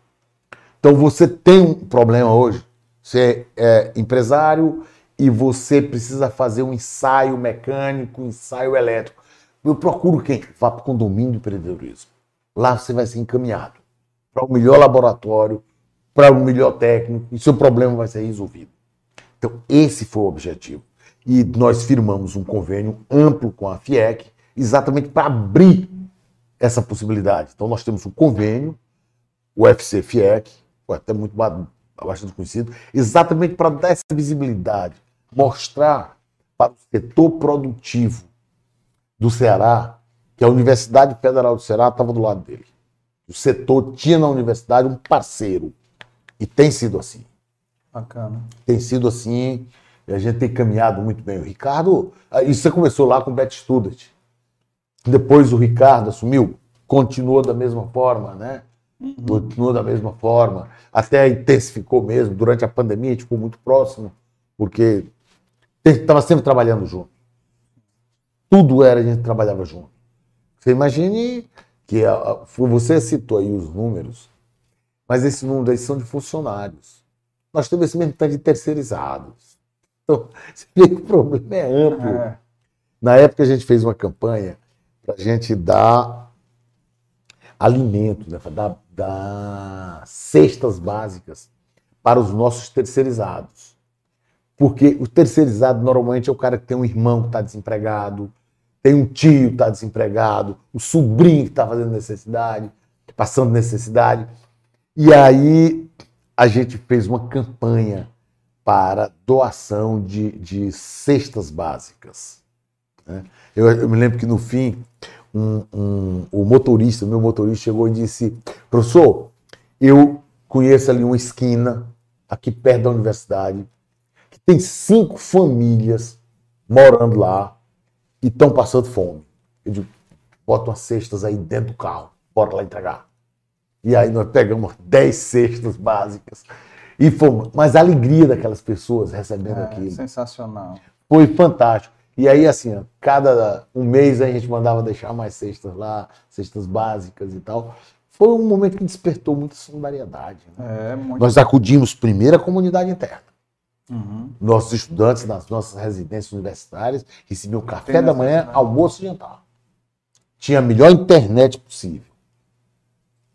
Então você tem um problema hoje, você é empresário e você precisa fazer um ensaio mecânico, um ensaio elétrico. Eu procuro quem? Vá para o condomínio do empreendedorismo. Lá você vai ser encaminhado para o melhor laboratório, para o melhor técnico, e seu problema vai ser resolvido. Então, esse foi o objetivo. E nós firmamos um convênio amplo com a FIEC, exatamente para abrir essa possibilidade. Então, nós temos um convênio, o UFC FIEC, foi até muito ba- bastante conhecido, exatamente para dar essa visibilidade, mostrar para o setor produtivo do Ceará que a Universidade Federal do Ceará estava do lado dele. O setor tinha na universidade um parceiro. E tem sido assim Bacana. tem sido assim, a gente tem caminhado muito bem. O Ricardo, ah, isso você começou lá com o Bet Student. Depois o Ricardo assumiu, continuou da mesma forma, né? Continuou da mesma forma, até intensificou mesmo. Durante a pandemia a gente ficou muito próximo, porque Estava sempre trabalhando junto. Tudo era, a gente trabalhava junto. Você imagine que a- a- você citou aí os números, mas esses números aí são de funcionários. Nós temos esse mesmo tanto de terceirizados. Então, você vê que o problema é amplo. É. Na época a gente fez uma campanha para a gente dar alimento, né, dar, dar cestas básicas para os nossos terceirizados. Porque o terceirizado normalmente é o cara que tem um irmão que está desempregado, tem um tio que está desempregado, o sobrinho que está fazendo necessidade, passando necessidade. E aí a gente fez uma campanha para doação de, de cestas básicas. né? Eu, eu me lembro que no fim, um- um- o motorista, o meu motorista chegou e disse: professor, eu conheço ali uma esquina, aqui perto da universidade, que tem cinco famílias morando lá e estão passando fome. Eu digo: bota umas cestas aí dentro do carro, bora lá entregar. E aí nós pegamos 10 cestas básicas. E fomos. Mas a alegria daquelas pessoas recebendo É, aquilo sensacional. foi fantástico. E aí, assim, ó, cada um mês a gente mandava deixar mais cestas lá, cestas básicas e tal. Foi um momento que despertou muita solidariedade. né? É muito. Nós acudimos primeiro à comunidade interna. Uhum. Nossos estudantes nas nossas residências universitárias recebiam café da manhã, almoço e jantar. Tinha a melhor internet possível.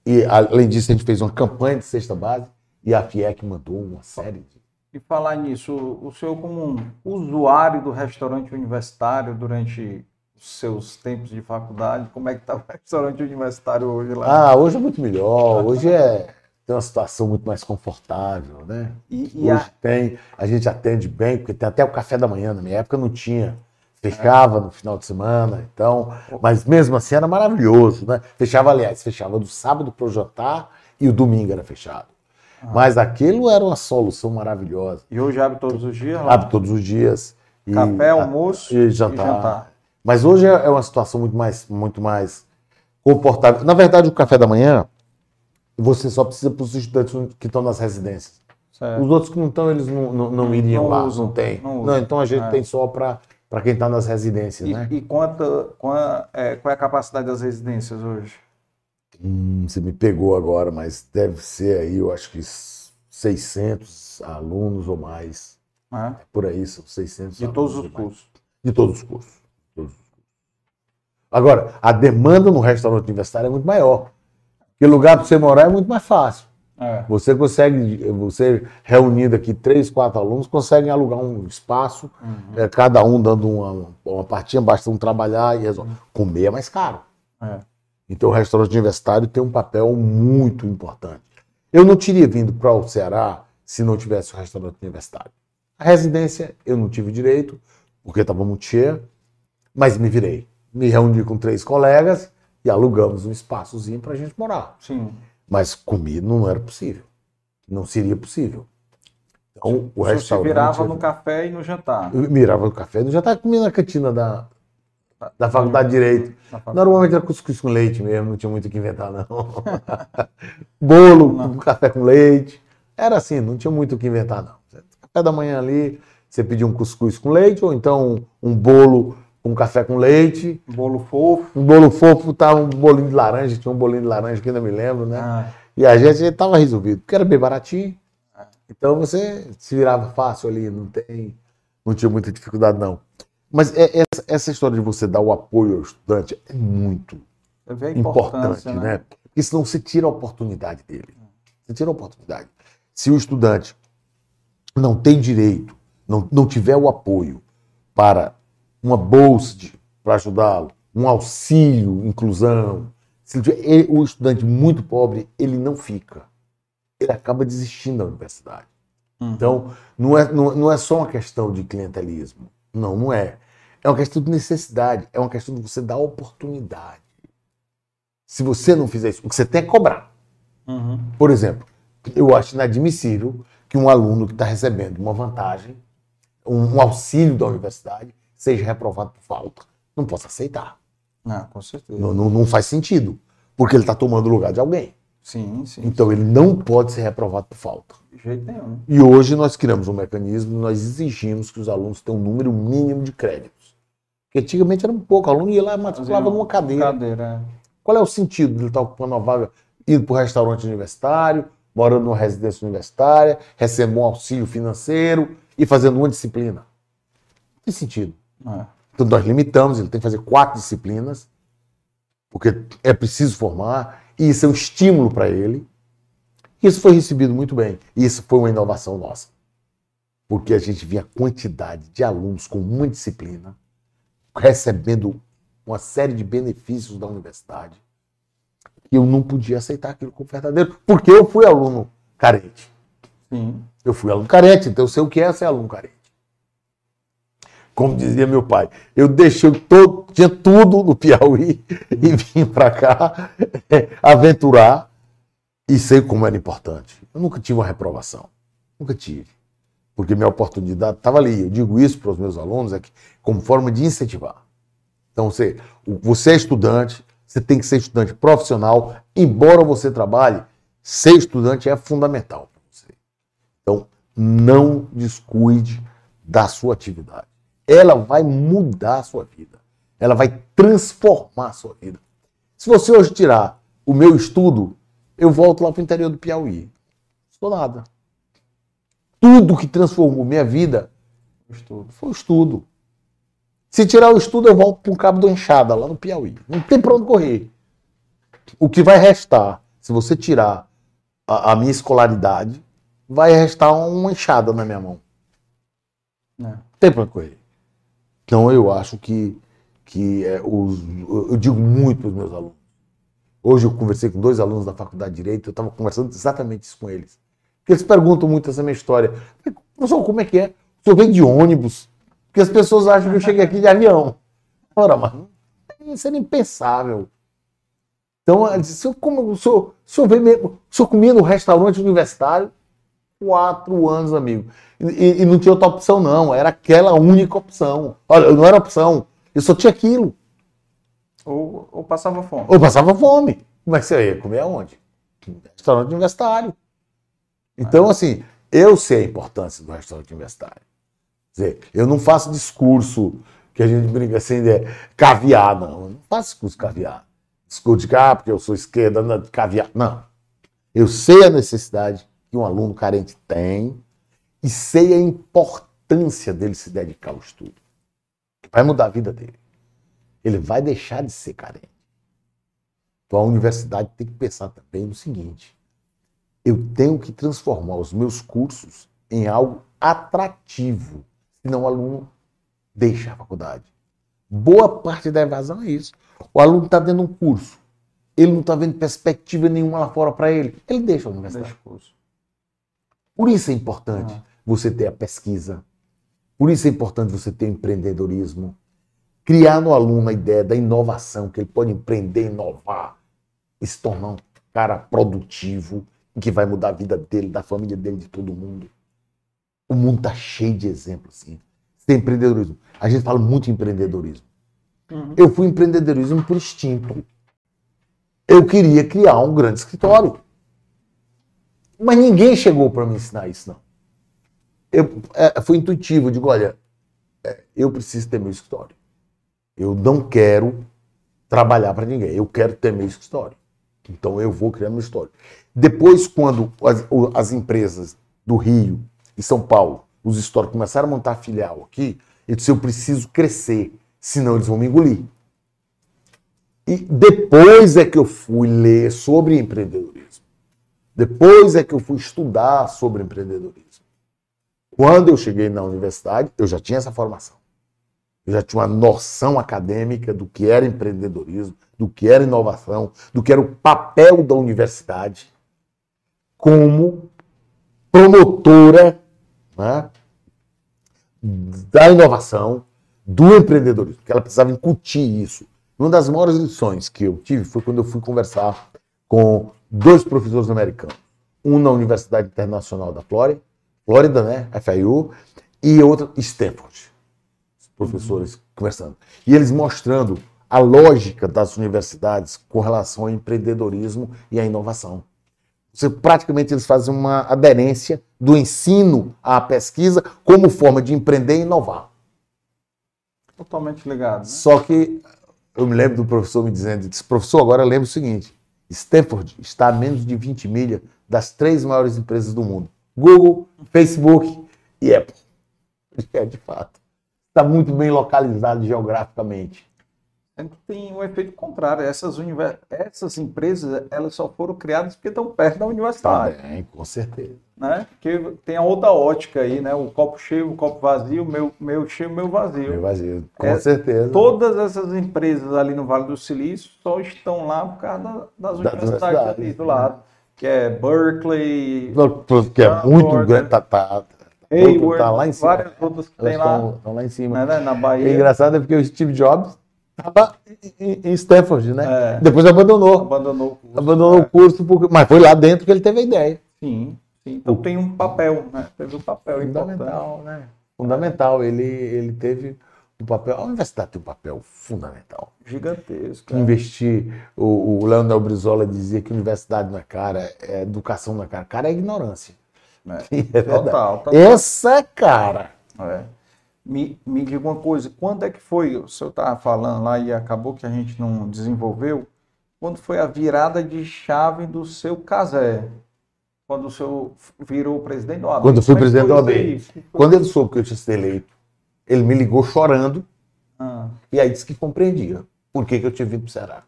E, além disso, a gente fez uma campanha de cesta básica e a FIEC mandou uma série de. E falar nisso, o senhor como um usuário do restaurante universitário durante os seus tempos de faculdade, como é que está o restaurante universitário hoje lá? Ah, hoje é muito melhor. Hoje é tem uma situação muito mais confortável, né? e, e Hoje a- tem, a gente atende bem, porque tem até o café da manhã. Na minha época não tinha. Fechava no final de semana, então. Mas mesmo assim era maravilhoso, né? Fechava, aliás, fechava do sábado para o jantar e o domingo era fechado. Mas aquilo era uma solução maravilhosa. e hoje abre todos os dias? Abre todos os dias. e- Café, almoço e jantar. e jantar. Mas hoje é é uma situação muito mais, muito mais confortável. Na verdade, o café da manhã, você só precisa para os estudantes que estão nas residências. Certo. Os outros que não estão, eles não, não, não iriam Não lá, usam, não tem. não Não, então a gente É. tem só para quem está nas residências, E, né? e quanta, qua- é, qual é a capacidade das residências hoje? Hum, você me pegou agora, mas deve ser aí, eu acho que 600 alunos ou mais. né? Por aí, são 600 De todos os cursos. De todos os cursos. Todos os cursos. Agora, a demanda no restaurante universitário é muito maior. Porque lugar para você morar é muito mais fácil. É. Você consegue, você reunindo aqui três, quatro alunos, conseguem alugar um espaço, Uhum. eh, cada um dando uma, uma partinha, basta um trabalhar e resolve. Comer é mais caro. É. Então o restaurante universitário tem um papel muito importante. Eu não teria vindo para o Ceará se não tivesse o restaurante universitário. A residência eu não tive direito, porque estava muito cheia, mas me virei. Me reuni com três colegas e alugamos um espaçozinho para a gente morar. Sim. Mas comer não era possível. Não seria possível. Então, o restaurante. virava no café e no jantar. Eu mirava no café, eu já estava comendo na cantina da, da faculdade de Direito. Normalmente era cuscuz com leite mesmo, não tinha muito o que inventar, não. Bolo, Não. com café com leite. Era assim, não tinha muito o que inventar, não. Café da manhã ali, você pedia um cuscuz com leite, ou então um bolo com café com leite. Bolo fofo. Um bolo fofo, tava um bolinho de laranja, tinha um bolinho de laranja que ainda me lembro, né? Ah, E a gente estava resolvido, porque era bem baratinho. Então você se virava fácil ali, não tem, não tinha muita dificuldade não. Mas é- essa, essa história de você dar o apoio ao estudante é muito importante, importância, né? Porque senão você tira a oportunidade dele. Você tira a oportunidade. Se o estudante não tem direito, não, não tiver o apoio para uma bolsa para ajudá-lo, um auxílio, inclusão, se ele tiver- ele- o estudante muito pobre, ele não fica. Ele acaba desistindo da universidade. Uhum. Então, não é, não, não é só uma questão de clientelismo. Não, não é. É uma questão de necessidade. É uma questão de você dar oportunidade. Se você não fizer isso, o que você tem é cobrar. Uhum. Por exemplo, eu acho inadmissível que um aluno que está recebendo uma vantagem, um, um auxílio da universidade, seja reprovado por falta. Não posso aceitar. Ah, com certeza. Não, não, não faz sentido. Porque ele está tomando o lugar de alguém. Sim, sim. Então ele não pode ser reprovado por falta. De jeito nenhum. E hoje nós criamos um mecanismo, nós exigimos que os alunos tenham um número mínimo de créditos. Porque antigamente era um pouco, o aluno ia lá e matriculava numa cadeira. Cadeira. é. Qual é o sentido de ele estar ocupando uma vaga, indo para o restaurante universitário, morando numa residência universitária, recebendo um auxílio financeiro e fazendo uma disciplina? Não tem sentido. É. Então nós limitamos, ele tem que fazer quatro disciplinas, porque é preciso formar, e isso é um estímulo para ele. Isso foi recebido muito bem. E isso foi uma inovação nossa. Porque a gente via a quantidade de alunos com uma disciplina, recebendo uma série de benefícios da universidade, que eu não podia aceitar aquilo como verdadeiro, porque eu fui aluno carente. Sim. Eu fui aluno carente, então eu sei o que é ser aluno carente. Como dizia meu pai, eu deixei todo, tinha tudo no Piauí e vim para cá é, aventurar e sei como era importante. Eu nunca tive uma reprovação, nunca tive, porque minha oportunidade estava ali. Eu digo isso para os meus alunos é que como forma de incentivar. Então você, você é estudante, você tem que ser estudante profissional, embora você trabalhe, ser estudante é fundamental para você. Então não descuide da sua atividade ela vai mudar a sua vida. Ela vai transformar a sua vida. Se você hoje tirar o meu estudo, eu volto lá para o interior do Piauí. Sou nada. Tudo que transformou minha vida Estudo. foi o estudo. Se tirar o estudo, eu volto para um cabo do enxada, lá no Piauí. Não tem para onde correr. O que vai restar, se você tirar a, a minha escolaridade, vai restar uma enxada na minha mão. É. Não tem para onde correr. Então eu acho que, que é, os, eu digo muito para os meus alunos. Hoje eu conversei com dois alunos da faculdade de Direito, eu estava conversando exatamente isso com eles. Porque eles perguntam muito essa minha história. Professor, como é que é? O senhor vem de ônibus? Porque as pessoas acham que eu cheguei aqui de avião. Ora, mas isso era impensável. Então, ela disse, "Senhor, como, o, senhor, o, senhor veio mesmo, o senhor comia no restaurante universitário? Quatro anos, amigo. E, e não tinha outra opção, não. Era aquela única opção. Olha, não era opção. Eu só tinha aquilo. Ou, ou passava fome. Ou passava fome. Como é que você ia comer aonde? Restaurante universitário. Então, assim, eu sei a importância do restaurante universitário. Quer dizer, eu não faço discurso que a gente brinca assim, de caviar, não. Eu não faço discurso caviar. Discurso de cá, porque eu sou esquerda, não, caviar. Não. Eu sei a necessidade que um aluno carente tem e sei a importância dele se dedicar ao estudo. Vai mudar a vida dele. Ele vai deixar de ser carente. Então a universidade tem que pensar também no seguinte: eu tenho que transformar os meus cursos em algo atrativo, senão o aluno deixa a faculdade. Boa parte da evasão é isso. O aluno está dando um curso, ele não está vendo perspectiva nenhuma lá fora para ele, ele deixa a universidade. Deixa o curso. Por isso é importante Ah. você ter a pesquisa. Por isso é importante você ter o empreendedorismo. Criar no aluno a ideia da inovação, que ele pode empreender, inovar e se tornar um cara produtivo, e que vai mudar a vida dele, da família dele, de todo mundo. O mundo está cheio de exemplos assim. Tem empreendedorismo. A gente fala muito em empreendedorismo. Uhum. Eu fui empreendedorismo por instinto. Eu queria criar um grande escritório. Mas ninguém chegou para me ensinar isso, não. Eu, é, foi intuitivo, eu digo, olha, é, eu preciso ter meu escritório. Eu não quero trabalhar para ninguém, eu quero ter meu escritório. Então eu vou criar meu escritório. Depois, quando as, as empresas do Rio e São Paulo, os históricos, começaram a montar filial aqui, eu disse, eu preciso crescer, senão eles vão me engolir. E depois é que eu fui ler sobre empreendedorismo. Depois é que eu fui estudar sobre empreendedorismo. Quando eu cheguei na universidade, eu já tinha essa formação. Eu já tinha uma noção acadêmica do que era empreendedorismo, do que era inovação, do que era o papel da universidade como promotora né, da inovação, do empreendedorismo, que ela precisava incutir isso. Uma das maiores lições que eu tive foi quando eu fui conversar com dois professores americanos, um na Universidade Internacional da Flórida, Flórida, né, FIU, e outro Stanford. Os professores conversando. E eles mostrando a lógica das universidades com relação ao empreendedorismo e à inovação. Você, praticamente eles fazem uma aderência do ensino à pesquisa como forma de empreender e inovar. Totalmente ligado. Né? Só que eu me lembro do professor me dizendo, disse, professor, agora lembro o seguinte, Stanford está a menos de 20 milhas das três maiores empresas do mundo. Google, Facebook e Apple. É, de fato. Está muito bem localizado geograficamente. Tem um efeito contrário. Essas, univers... Essas empresas elas só foram criadas porque estão perto da universidade. Também, com certeza. Né? Porque tem a outra ótica aí, né? O copo cheio, o copo vazio, meu, meu cheio, meu vazio. Meu vazio, com é, certeza. Todas essas empresas ali no Vale do Silício só estão lá por causa das universidades ali do lado. Que é Berkeley. Que é muito grande. Tá, tá, Hayward, tá lá em cima. várias outras que tem lá. Estão lá em cima. Né, na Bahia. É engraçado é porque o Steve Jobs estava em Stanford, né? É. Depois abandonou. Abandonou o curso. Abandonou é. o curso, porque... mas foi lá dentro que ele teve a ideia. Sim, sim. Então tem um papel, né? Teve um papel fundamental, né? Fundamental. Ele, ele teve um papel. A universidade tem um papel fundamental. Gigantesco. É. Investir. O, o Leonel Brizola dizia que universidade não é cara, é educação não é cara. Cara é ignorância. É, é total, total. Essa cara. É. Me, me diga uma coisa, quando é que foi, o senhor estava falando lá e acabou que a gente não desenvolveu, quando foi a virada de chave do seu casé? Quando o senhor virou presidente do AB? Quando eu fui é presidente do AB. Quando ele soube que eu tinha sido eleito, ele me ligou chorando ah. e aí disse que compreendia por que, que eu tinha vindo para o Ceará.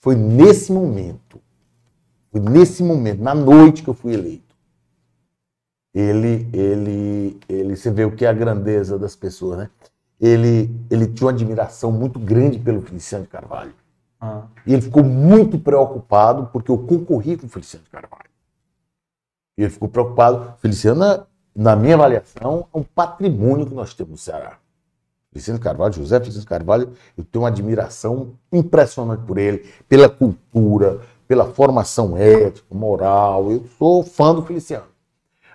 Foi nesse momento, foi nesse momento, na noite que eu fui eleito, ele, ele, ele, você vê o que é a grandeza das pessoas, né? Ele, ele tinha uma admiração muito grande pelo Feliciano de Carvalho. Ah. E ele ficou muito preocupado porque eu concorri com o Feliciano de Carvalho. E ele ficou preocupado. Feliciano, na minha avaliação, é um patrimônio que nós temos no Ceará. Feliciano Carvalho, José Feliciano Carvalho, eu tenho uma admiração impressionante por ele, pela cultura, pela formação ética, moral. Eu sou fã do Feliciano.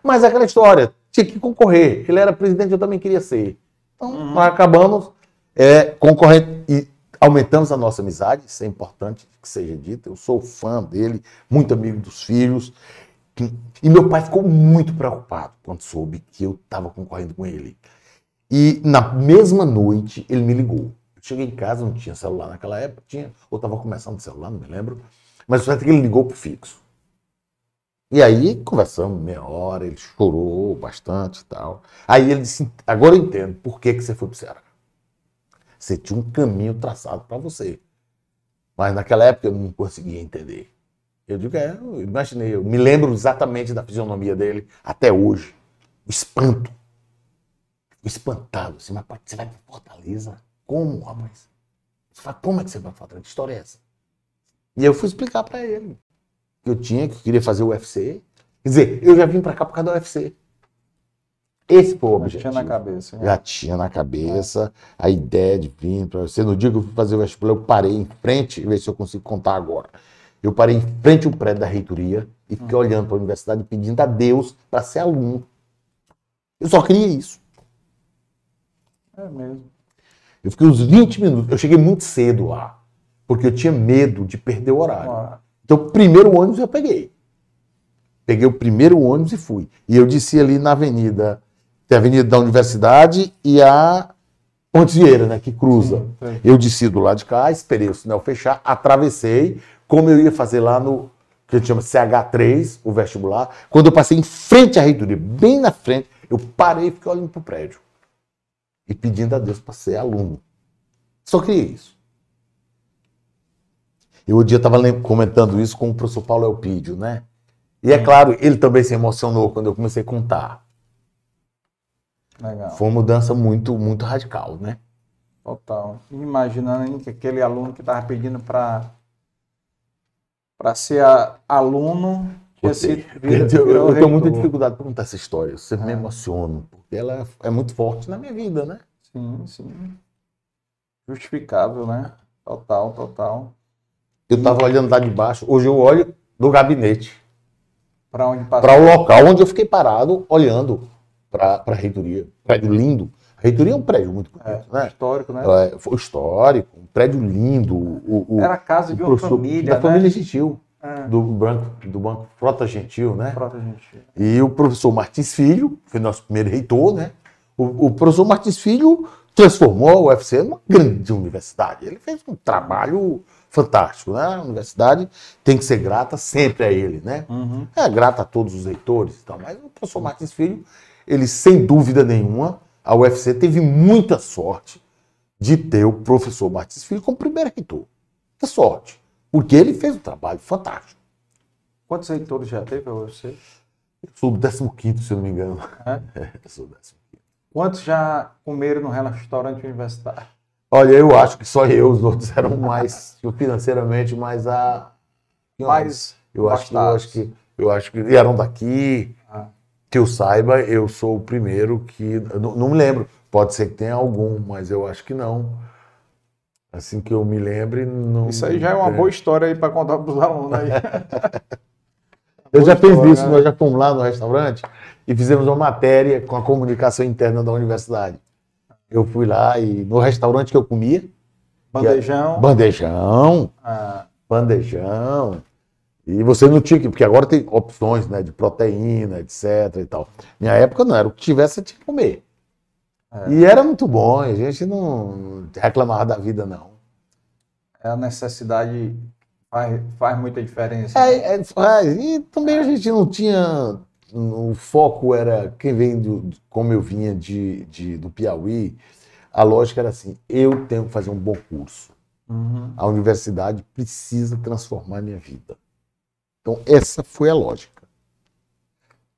Mas é aquela história, tinha que concorrer. Ele era presidente, eu também queria ser. Então, uhum. nós acabamos é, concorrendo e aumentamos a nossa amizade, isso é importante que seja dito. Eu sou fã dele, muito amigo dos filhos. E meu pai ficou muito preocupado quando soube que eu estava concorrendo com ele. E na mesma noite ele me ligou. Eu cheguei em casa, não tinha celular naquela época, tinha, ou estava começando o celular, não me lembro. Mas o certo é que ele ligou pro fixo. E aí conversamos meia hora, ele chorou bastante e tal. Aí ele disse: agora eu entendo por que, que você foi para o Ceará. Você tinha um caminho traçado para você. Mas naquela época eu não conseguia entender. Eu digo, é, eu imaginei, eu me lembro exatamente da fisionomia dele até hoje. O espanto. O espantado. Assim, mas você vai para Fortaleza? Como, rapaz? Você fala, como é que você vai para Fortaleza? Que história é essa? E eu fui explicar para ele que eu tinha, que eu queria fazer o UFC. Quer dizer, eu já vim para cá por causa do UFC. Esse foi o objetivo. Já tinha na cabeça. Né? Já tinha na cabeça a ideia de vir para você. No dia que eu fui fazer o vestibular, eu parei em frente, ver se eu consigo contar agora. Eu parei em frente ao prédio da reitoria e fiquei uhum. olhando para a universidade pedindo a Deus para ser aluno. Eu só queria isso. É mesmo. Eu fiquei uns 20 minutos. Eu cheguei muito cedo lá, porque eu tinha medo de perder o horário. Ah. Então, o primeiro ônibus eu peguei. Peguei o primeiro ônibus e fui. E eu desci ali na avenida, tem a avenida da Universidade e a Pontes Vieira, né, que cruza. Sim, sim. Eu desci do lado de cá, esperei o sinal fechar, atravessei, como eu ia fazer lá no que a gente chama CH3, o vestibular. Quando eu passei em frente à reitoria, bem na frente, eu parei e fiquei olhando para o prédio. E pedindo a Deus para ser aluno. Só queria isso. Eu um dia estava comentando isso com o professor Paulo Elpidio, né? E é claro, ele também se emocionou quando eu comecei a contar. Legal. Foi uma mudança muito, muito radical, né? Total. Imaginando que aquele aluno que estava pedindo para para ser a, aluno tinha sido, eu, eu tenho muita dificuldade para contar essa história. Eu sempre é. me emociono, porque ela é muito forte na minha vida, né? Sim, sim. Justificável, né? Total, total. Eu estava olhando lá de baixo, hoje eu olho do gabinete. Para onde passou? Para o local onde eu fiquei parado, olhando para a reitoria. Prédio lindo. A reitoria é um prédio muito bonito, é, né? Histórico, né? É, foi histórico, um prédio lindo. O, o, Era a casa de uma família. Da né? família existiu. É. do, banco, do Banco Frota Gentil, né? Frota Gentil. E o professor Martins Filho, foi nosso primeiro reitor, né? O, o professor Martins Filho transformou a UFC numa grande universidade. Ele fez um trabalho fantástico, né? A universidade tem que ser grata sempre a ele, né? Uhum. É grata a todos os reitores e tal, mas o professor Martins Filho, ele sem dúvida nenhuma, a UFC teve muita sorte de ter o professor Martins Filho como primeiro reitor. Que sorte, porque ele fez um trabalho fantástico. Quantos reitores já teve a UFC? Eu sou do 15, se eu não me engano. É? É, eu sou do 15. Quantos já comeram no restaurante universitário? Olha, eu acho que só eu, os outros eram mais financeiramente mais a. Mais eu acho que eu acho que eu acho que e eram daqui. Ah. Que eu saiba, eu sou o primeiro que. Não, não me lembro. Pode ser que tenha algum, mas eu acho que não. Assim que eu me lembre, não. Isso aí já é uma boa história aí para contar para os alunos aí. Eu já fiz história, isso, né? nós já fomos lá no restaurante e fizemos uma matéria com a comunicação interna da universidade. Eu fui lá e no restaurante que eu comia, Bandejão. bandejão, ah, bandejão. E você não tinha que, porque agora tem opções, né, de proteína, etc e tal. Minha época não era o que tivesse, você tinha que comer. É. E era muito bom, a gente não reclamava da vida, não. é a necessidade faz, faz muita diferença. É, é, faz. e também a gente não tinha. O foco era quem vem do, como eu vinha de, de- do Piauí, a lógica era assim: eu tenho que fazer um bom curso. Uhum. A universidade precisa transformar minha vida. Então, essa foi a lógica.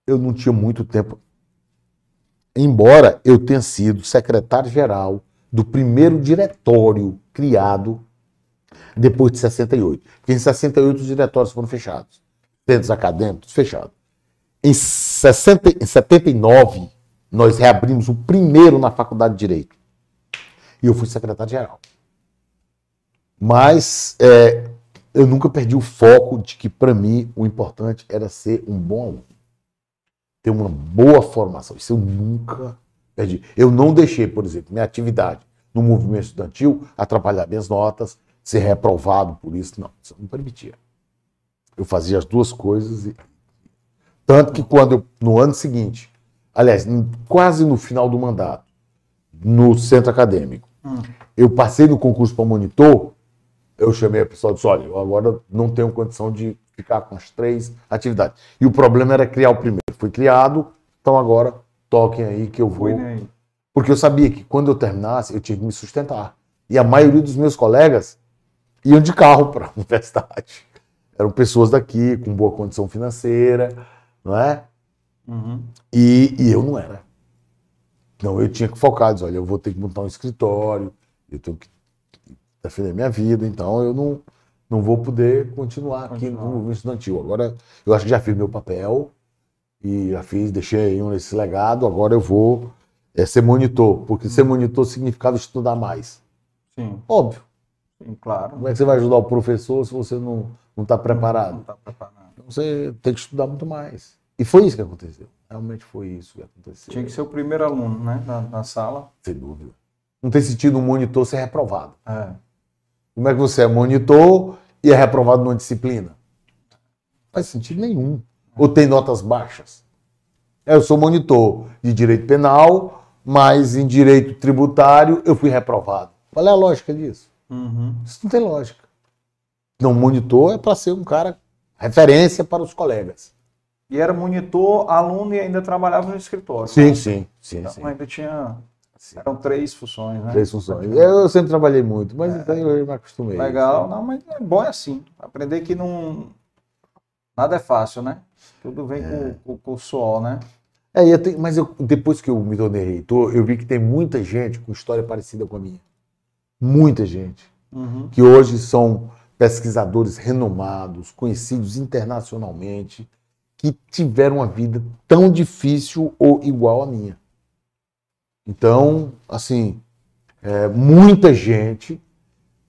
Eu não tinha muito tempo. Embora eu tenha sido secretário-geral do primeiro diretório criado depois de 68. Porque em 68 os diretórios foram fechados. Centros acadêmicos fechados. Em, 60, em 79, nós reabrimos o primeiro na Faculdade de Direito. E eu fui secretário-geral. Mas é, eu nunca perdi o foco de que, para mim, o importante era ser um bom aluno. Ter uma boa formação. Isso eu nunca perdi. Eu não deixei, por exemplo, minha atividade no movimento estudantil atrapalhar minhas notas, ser reprovado por isso. Não, isso eu não permitia. Eu fazia as duas coisas. E... Tanto que quando eu, no ano seguinte, aliás, quase no final do mandato, no centro acadêmico, Hum. eu passei no concurso para monitor, eu chamei a pessoa e disse, olha, eu agora não tenho condição de ficar com as três atividades. E o problema era criar o primeiro. Foi criado, então agora toquem aí que eu vou. Porque eu sabia que quando eu terminasse, eu tinha que me sustentar. E a maioria dos meus colegas iam de carro para a universidade. Eram pessoas daqui, com boa condição financeira, não é? Uhum. E, e eu não era. Então eu tinha que focar, dizer, olha, eu vou ter que montar um escritório, eu tenho que defender minha vida, então eu não, não vou poder continuar aqui Continuar. no movimento estudantil. Agora eu acho que já fiz meu papel e já fiz, deixei um esse legado, agora eu vou é, ser monitor, porque ser monitor significava estudar mais. Sim, Óbvio. sim, claro. Como é que você vai ajudar o professor se você não está preparado? Não tá preparado. Então você tem que estudar muito mais. E foi isso que aconteceu. Realmente foi isso que aconteceu. Tinha que ser o primeiro aluno, né? Na, na sala. Sem dúvida. Não tem sentido um monitor ser reprovado. É. Como é que você é monitor e é reprovado numa disciplina? Não faz sentido nenhum. Ou tem notas baixas. É, Eu sou monitor de direito penal, mas em direito tributário eu fui reprovado. Qual é a lógica disso? Uhum. Isso não tem lógica. Não, monitor é para ser um cara referência para os colegas. E era monitor, aluno e ainda trabalhava no escritório. Sim, né? sim, sim, Então sim. ainda tinha. Eram três funções, né? Três funções. Eu sempre trabalhei muito, mas então eu me acostumei. Legal, não, mas é bom é assim. Aprender que não. Nada é fácil, né? Tudo vem com, com, com o suor, né? É, eu tenho- mas eu- depois que eu me tornei reitor, eu vi que tem muita gente com história parecida com a minha. Muita gente. Uhum. Que hoje são pesquisadores renomados, conhecidos internacionalmente, que tiveram uma vida tão difícil ou igual à minha. Então, assim, é, muita gente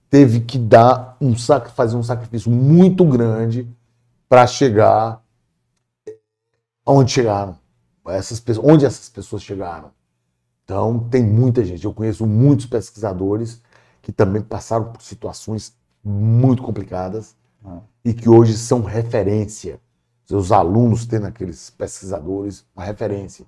teve que dar um fazer um sacrifício muito grande para chegar onde chegaram essas pessoas, onde essas pessoas chegaram. Então, tem muita gente. Eu conheço muitos pesquisadores que também passaram por situações muito complicadas ah. e que hoje são referência. Os alunos têm naqueles pesquisadores uma referência.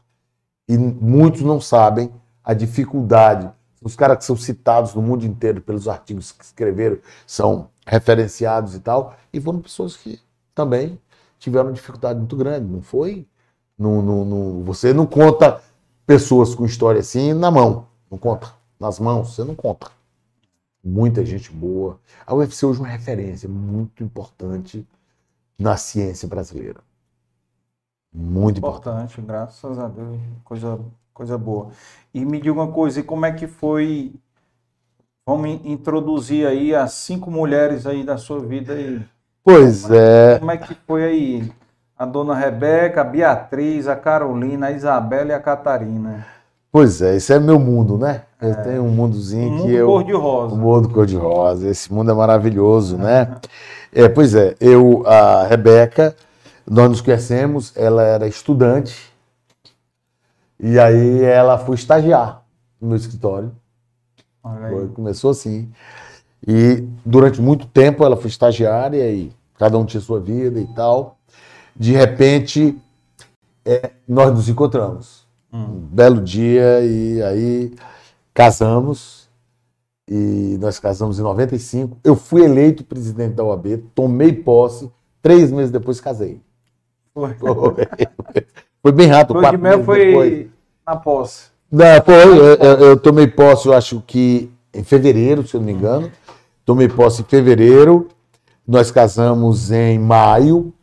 E muitos não sabem a dificuldade. Os caras que são citados no mundo inteiro pelos artigos que escreveram são referenciados e tal, e foram pessoas que também tiveram dificuldade muito grande. Não foi? No, no, você não conta pessoas com história assim na mão. Não conta. Nas mãos, você não conta. Muita gente boa. A UFC hoje é uma referência muito importante na ciência brasileira. Muito importante. importante. Graças a Deus. Coisa, coisa boa. E me diga uma coisa, e como é que foi Vamos introduzir aí as cinco mulheres aí da sua vida aí. Pois como é. é. Como é que foi aí? A dona Rebeca, a Beatriz, a Carolina, a Isabela e a Catarina. Pois é, esse é meu mundo, né? Eu é. tenho um mundozinho um mundo que eu. Cor-de-rosa. Um mundo cor-de-rosa. Esse mundo é maravilhoso, né? É, pois é, eu, a Rebeca, nós nos conhecemos, ela era estudante, e aí ela foi estagiar no meu escritório. Foi, começou assim. E durante muito tempo ela foi estagiária e cada um tinha sua vida e tal. De repente, é, nós nos encontramos. Hum. Um belo dia e aí casamos. E nós casamos em 95. Eu fui eleito presidente da OAB, tomei posse. Três meses depois casei. Foi. Foi, bem rápido. Foi de mel foi depois. na posse. Não, foi, eu, eu, tomei posse, eu acho que em fevereiro, se eu não me engano. Tomei posse em fevereiro. Nós casamos em maio.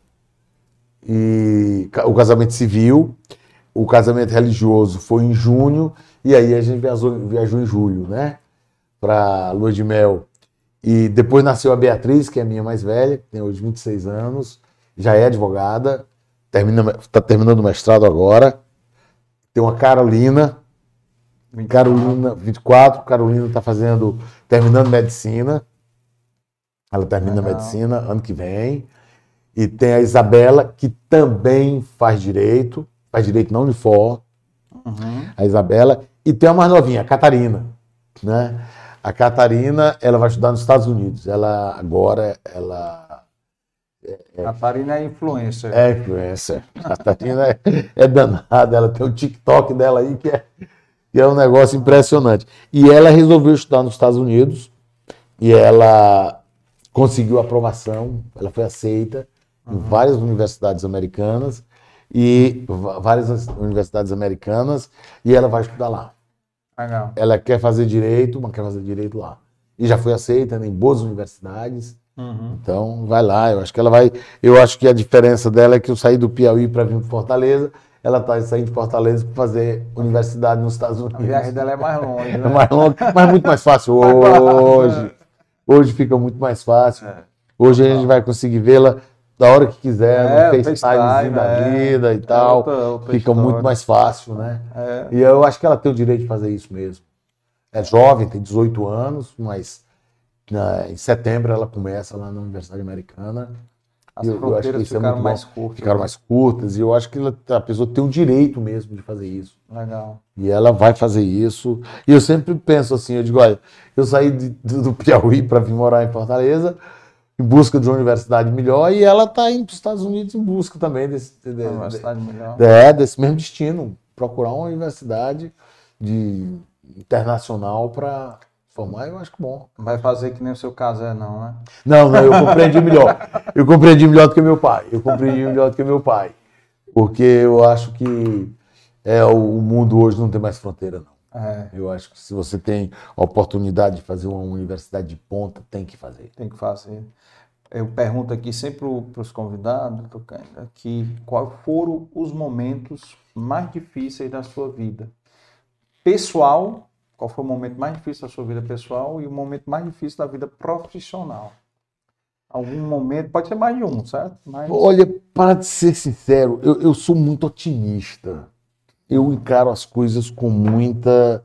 E o casamento civil. O casamento religioso foi em junho. E aí a gente viajou, viajou em julho, né? Para Lua de Mel. E depois nasceu a Beatriz, que é a minha mais velha, que tem hoje 26 anos. Já é advogada. Está terminando o mestrado agora. Tem uma Carolina, Carolina, 24, Carolina está fazendo, terminando medicina. Ela termina Legal. medicina ano que vem. E tem a Isabela, que também faz direito, faz direito na Unifor. Uhum. A Isabela. E tem a mais novinha, a Catarina. Né? A Catarina, ela vai estudar nos Estados Unidos. Ela agora, ela. É, é Catarina é influencer. É influencer. A Catarina é, é danada. Ela tem o TikTok dela aí que é que é um negócio impressionante. E ela resolveu estudar nos Estados Unidos e ela conseguiu aprovação, ela foi aceita uhum. em várias universidades americanas e várias universidades americanas e ela vai estudar lá. Legal. Ela quer fazer direito, mas quer fazer direito lá. E já foi aceita em boas universidades. Uhum. Então, vai lá. Eu acho que ela vai. Eu acho que a diferença dela é que eu saí do Piauí para vir para Fortaleza ela está saindo de Fortaleza para fazer universidade nos Estados Unidos. A viagem dela é mais longe, né? É mais longe, mas muito mais fácil hoje. Hoje fica muito mais fácil. É. Hoje a gente vai conseguir vê-la da hora que quiser, é, no FaceTime da é. vida e tal. Outra, fica história. muito mais fácil, né? É. E eu acho que ela tem o direito de fazer isso mesmo. É jovem, tem 18 anos, mas né, em setembro ela começa lá na Universidade Americana. As eu, fronteiras eu ficaram é mais curtas. Ficaram né? mais curtas e eu acho que a pessoa tem o direito mesmo de fazer isso. Legal. E ela vai fazer isso. E eu sempre penso assim, eu digo, olha, eu saí de, do Piauí para vir morar em Fortaleza em busca de uma universidade melhor e ela está indo para os Estados Unidos em busca também desse, de, de, universidade melhor. É, desse mesmo destino, procurar uma universidade de internacional para formar, eu acho que bom. Vai fazer que nem o seu caso é, não, né? Não, não, eu compreendi melhor. Eu compreendi melhor do que meu pai. Eu compreendi melhor do que meu pai. Porque eu acho que é, o mundo hoje não tem mais fronteira, não. É. Eu acho que se você tem a oportunidade de fazer uma universidade de ponta, tem que fazer. Tem que fazer. Eu pergunto aqui sempre para os convidados, que quais foram os momentos mais difíceis da sua vida? Pessoal qual foi o momento mais difícil da sua vida pessoal e o momento mais difícil da vida profissional? Algum momento, pode ser mais de um, certo? Mas... Olha, para ser sincero, eu, eu sou muito otimista. Eu encaro as coisas com muita.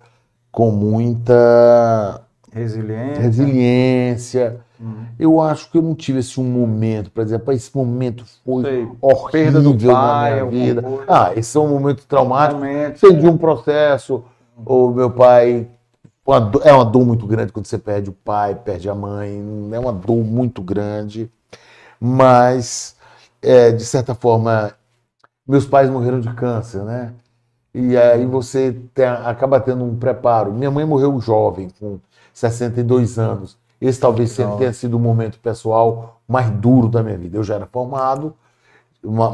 com muita. Resiliência. Resiliência. Hum. Eu acho que eu não tive esse um momento, por exemplo, esse momento foi Sei, horrível perda do pai, na minha vida. Ah, esse é um momento traumático. Perdi um processo o meu pai. é uma dor muito grande quando você perde o pai, perde a mãe. É uma dor muito grande. mas, é, de certa forma, meus pais morreram de câncer, né? E aí você tem, acaba tendo um preparo. Minha mãe morreu jovem, com 62 anos. Esse talvez tenha sido o momento pessoal mais duro da minha vida. Eu já era formado,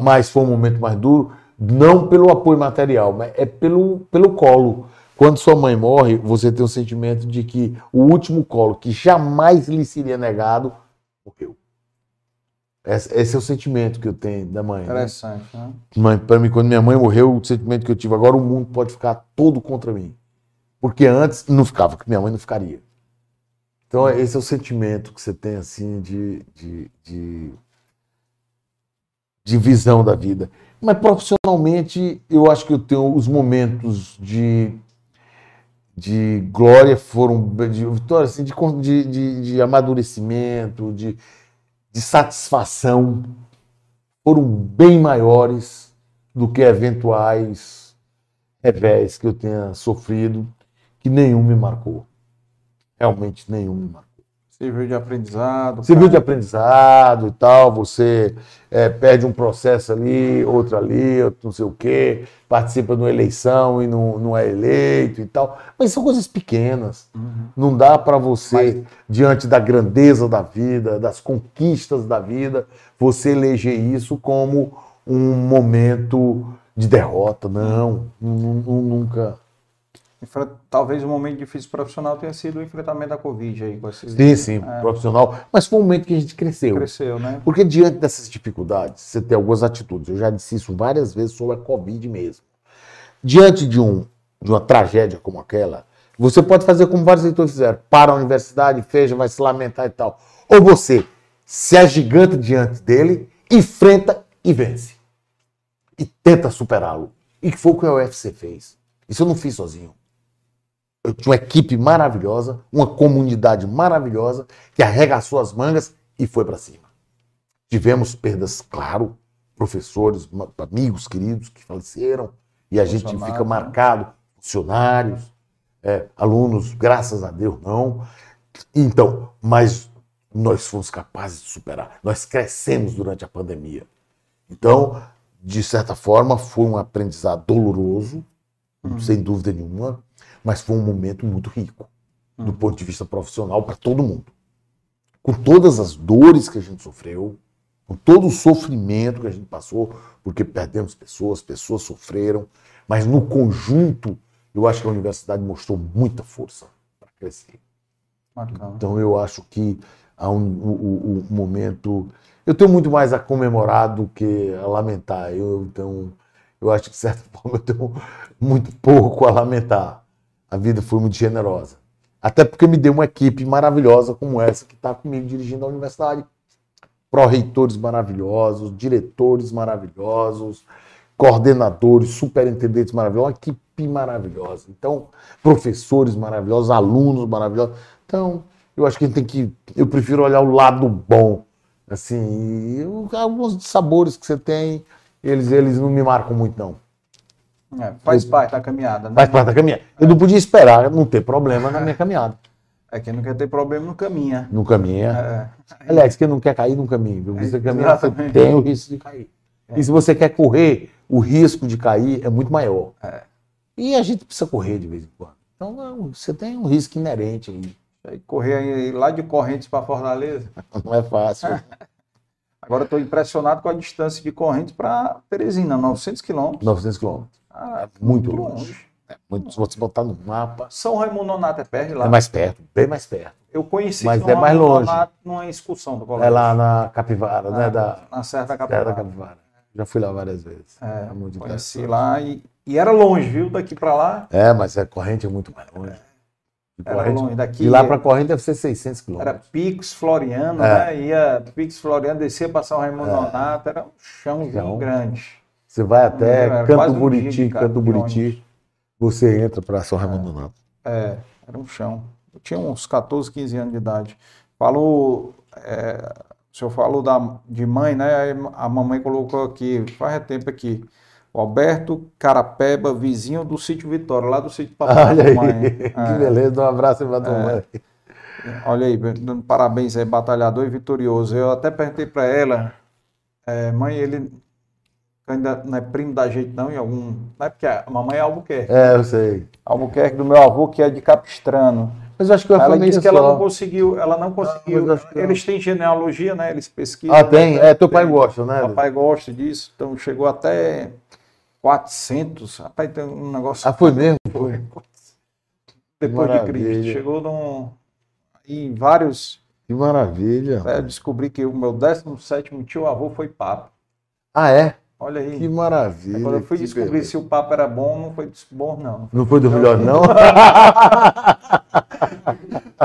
mas foi um momento mais duro, não pelo apoio material, mas é pelo, pelo colo. Quando sua mãe morre, você tem o sentimento de que o último colo, que jamais lhe seria negado, morreu. Esse é o sentimento que eu tenho da mãe. Né? Interessante, né? né? Para mim, quando minha mãe morreu, o sentimento que eu tive, agora o mundo pode ficar todo contra mim. Porque antes não ficava, que minha mãe não ficaria. Então, esse é o sentimento que você tem, assim, de, de, de, de visão da vida. Mas profissionalmente, eu acho que eu tenho os momentos de de glória foram de vitória assim, de, de, de, amadurecimento, de, de satisfação foram bem maiores do que eventuais revés que eu tenha sofrido, que nenhum me marcou. Realmente nenhum me marcou. Serviu de aprendizado. Serviu de aprendizado e tal. Você é, perde um processo ali, outro ali, outro não sei o quê, participa de uma eleição e não, não é eleito e tal. Mas são coisas pequenas. Uhum. Não dá para você, Mas... diante da grandeza da vida, das conquistas da vida, você eleger isso como um momento de derrota. Não, nunca talvez o momento difícil profissional tenha sido o enfrentamento da Covid aí com esses Sim, sim, é. profissional. Mas foi um momento que a gente cresceu. Cresceu, né? Porque diante dessas dificuldades, você tem algumas atitudes. Eu já disse isso várias vezes sobre a Covid mesmo. Diante de, um, de uma tragédia como aquela, você pode fazer como vários leitores fizeram: para a universidade, fecha, vai se lamentar e tal. Ou você se agiganta diante dele, enfrenta e vence. E tenta superá-lo. E que foi o que a UFC fez. Isso eu não fiz sozinho eu tinha uma equipe maravilhosa, uma comunidade maravilhosa que arregaçou as mangas e foi para cima. Tivemos perdas, claro, professores, amigos queridos que faleceram e a gente fica marcado, funcionários, é, alunos, graças a Deus não. Então, mas nós fomos capazes de superar. Nós crescemos durante a pandemia. Então, de certa forma, foi um aprendizado doloroso, uhum. sem dúvida nenhuma, mas foi um momento muito rico, do ponto de vista profissional, para todo mundo. Com todas as dores que a gente sofreu, com todo o sofrimento que a gente passou, porque perdemos pessoas, pessoas sofreram, mas no conjunto, eu acho que a universidade mostrou muita força para crescer. Bacana. Então eu acho que há um, um, um, momento. Eu tenho muito mais a comemorar do que a lamentar. Eu, então, eu acho que, de certa forma, eu tenho muito pouco a lamentar a vida foi muito generosa. Até porque me deu uma equipe maravilhosa como essa que está comigo dirigindo a universidade. Pró-reitores maravilhosos, diretores maravilhosos, coordenadores, superintendentes maravilhosos, uma equipe maravilhosa. Então, professores maravilhosos, alunos maravilhosos. Então, eu acho que a gente tem que. Eu prefiro olhar o lado bom. Assim, alguns sabores que você tem, eles, eles não me marcam muito, não. É, faz eu, parte da caminhada, né? Faz parte da caminhada. Eu não podia esperar não ter problema na minha caminhada. É quem não quer ter problema não caminha. Não caminha. É. Aliás, quem não quer cair não caminha. Você caminha, você tem o risco de cair. É. E se você quer correr, o risco de cair é muito maior. É. E a gente precisa correr de vez em quando. Então você tem um risco inerente aí. Correr aí, lá de Correntes para Fortaleza? Não é fácil. Agora estou impressionado com a distância de Correntes para Teresina, 900 quilômetros. 900 quilômetros. Ah, muito, muito longe. longe. É, muito, se você botar no mapa. São Raimundo Nonato é perto de lá? É mais perto, bem mais perto. Eu conheci Mas é mais longe. Nonato numa excursão do colégio. É lá na Capivara, né? Da, na Serra da Capivara. Serra da Capivara. Já fui lá várias vezes. É, é conheci lá e, e era longe, viu? Daqui para lá. É, mas a corrente é muito mais longe. De, era longe. Daqui, de lá para corrente deve ser 600 quilômetros. Era Pix Floriano, é. né? Ia Pix Floriano, descia para São Raimundo é. Nonato, era um chão chão. grande. Você vai até é, Canto Buriti, Canto Buriti, você entra para São Raimundo Nonato. É, era um chão. Eu tinha uns 14, 15 anos de idade. Falou, é, o senhor falou da, de mãe, né? A mamãe colocou aqui, faz tempo aqui. Alberto Carapeba, vizinho do sítio Vitória, lá do sítio Papai Olha aí, mãe. que é. beleza, um abraço para a é. mãe. Olha aí, parabéns aí, batalhador e vitorioso. Eu até perguntei para ela, é, mãe, ele ainda não é primo da gente não, em algum... Não é porque a mamãe é Albuquerque. É, eu sei. Albuquerque do meu avô, que é de Capistrano. Mas eu acho que eu Ela disse que ela não conseguiu, ela não conseguiu. que- Eles têm genealogia, né? Eles pesquisam. Ah, tem? né? É, teu pai Tem. gosta, né? Papai gosta disso, então chegou até 400. Rapaz, tem um negócio. Ah, foi mesmo? Foi. Depois de Cristo. Maravilha. Chegou num, em vários. Que maravilha. é, Eu descobri que o meu 17 tio avô foi Papa. Ah, é? Olha aí. Que maravilha. Quando eu fui descobrir beleza. se o Papa era bom, não foi bom, não. Não foi do melhor, não?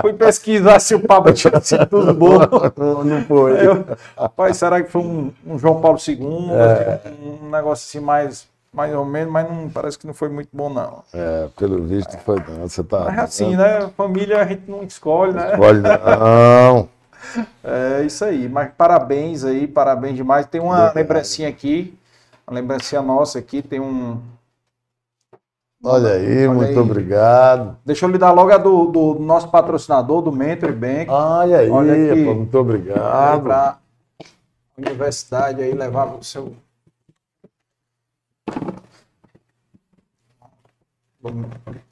Fui pesquisar se o Papa tinha sido dos bons. não, não foi. Eu, rapaz, será que foi um, um João Paulo II? Um negócio assim mais, mais ou menos, mas não, parece que não foi muito bom, não. É, pelo visto foi não. Você tá. Mas é assim, né? Família a gente não escolhe, né? Pode não. É isso aí. Mas parabéns aí, parabéns demais. Tem uma lembrancinha aqui, uma lembrancinha nossa aqui, tem um. Olha aí, Olha muito aí. obrigado. Deixa eu lhe dar logo a do, do nosso patrocinador, do Mentor Bank. Olha aí, Olha aqui. pô, muito obrigado. para a universidade aí levar o seu. A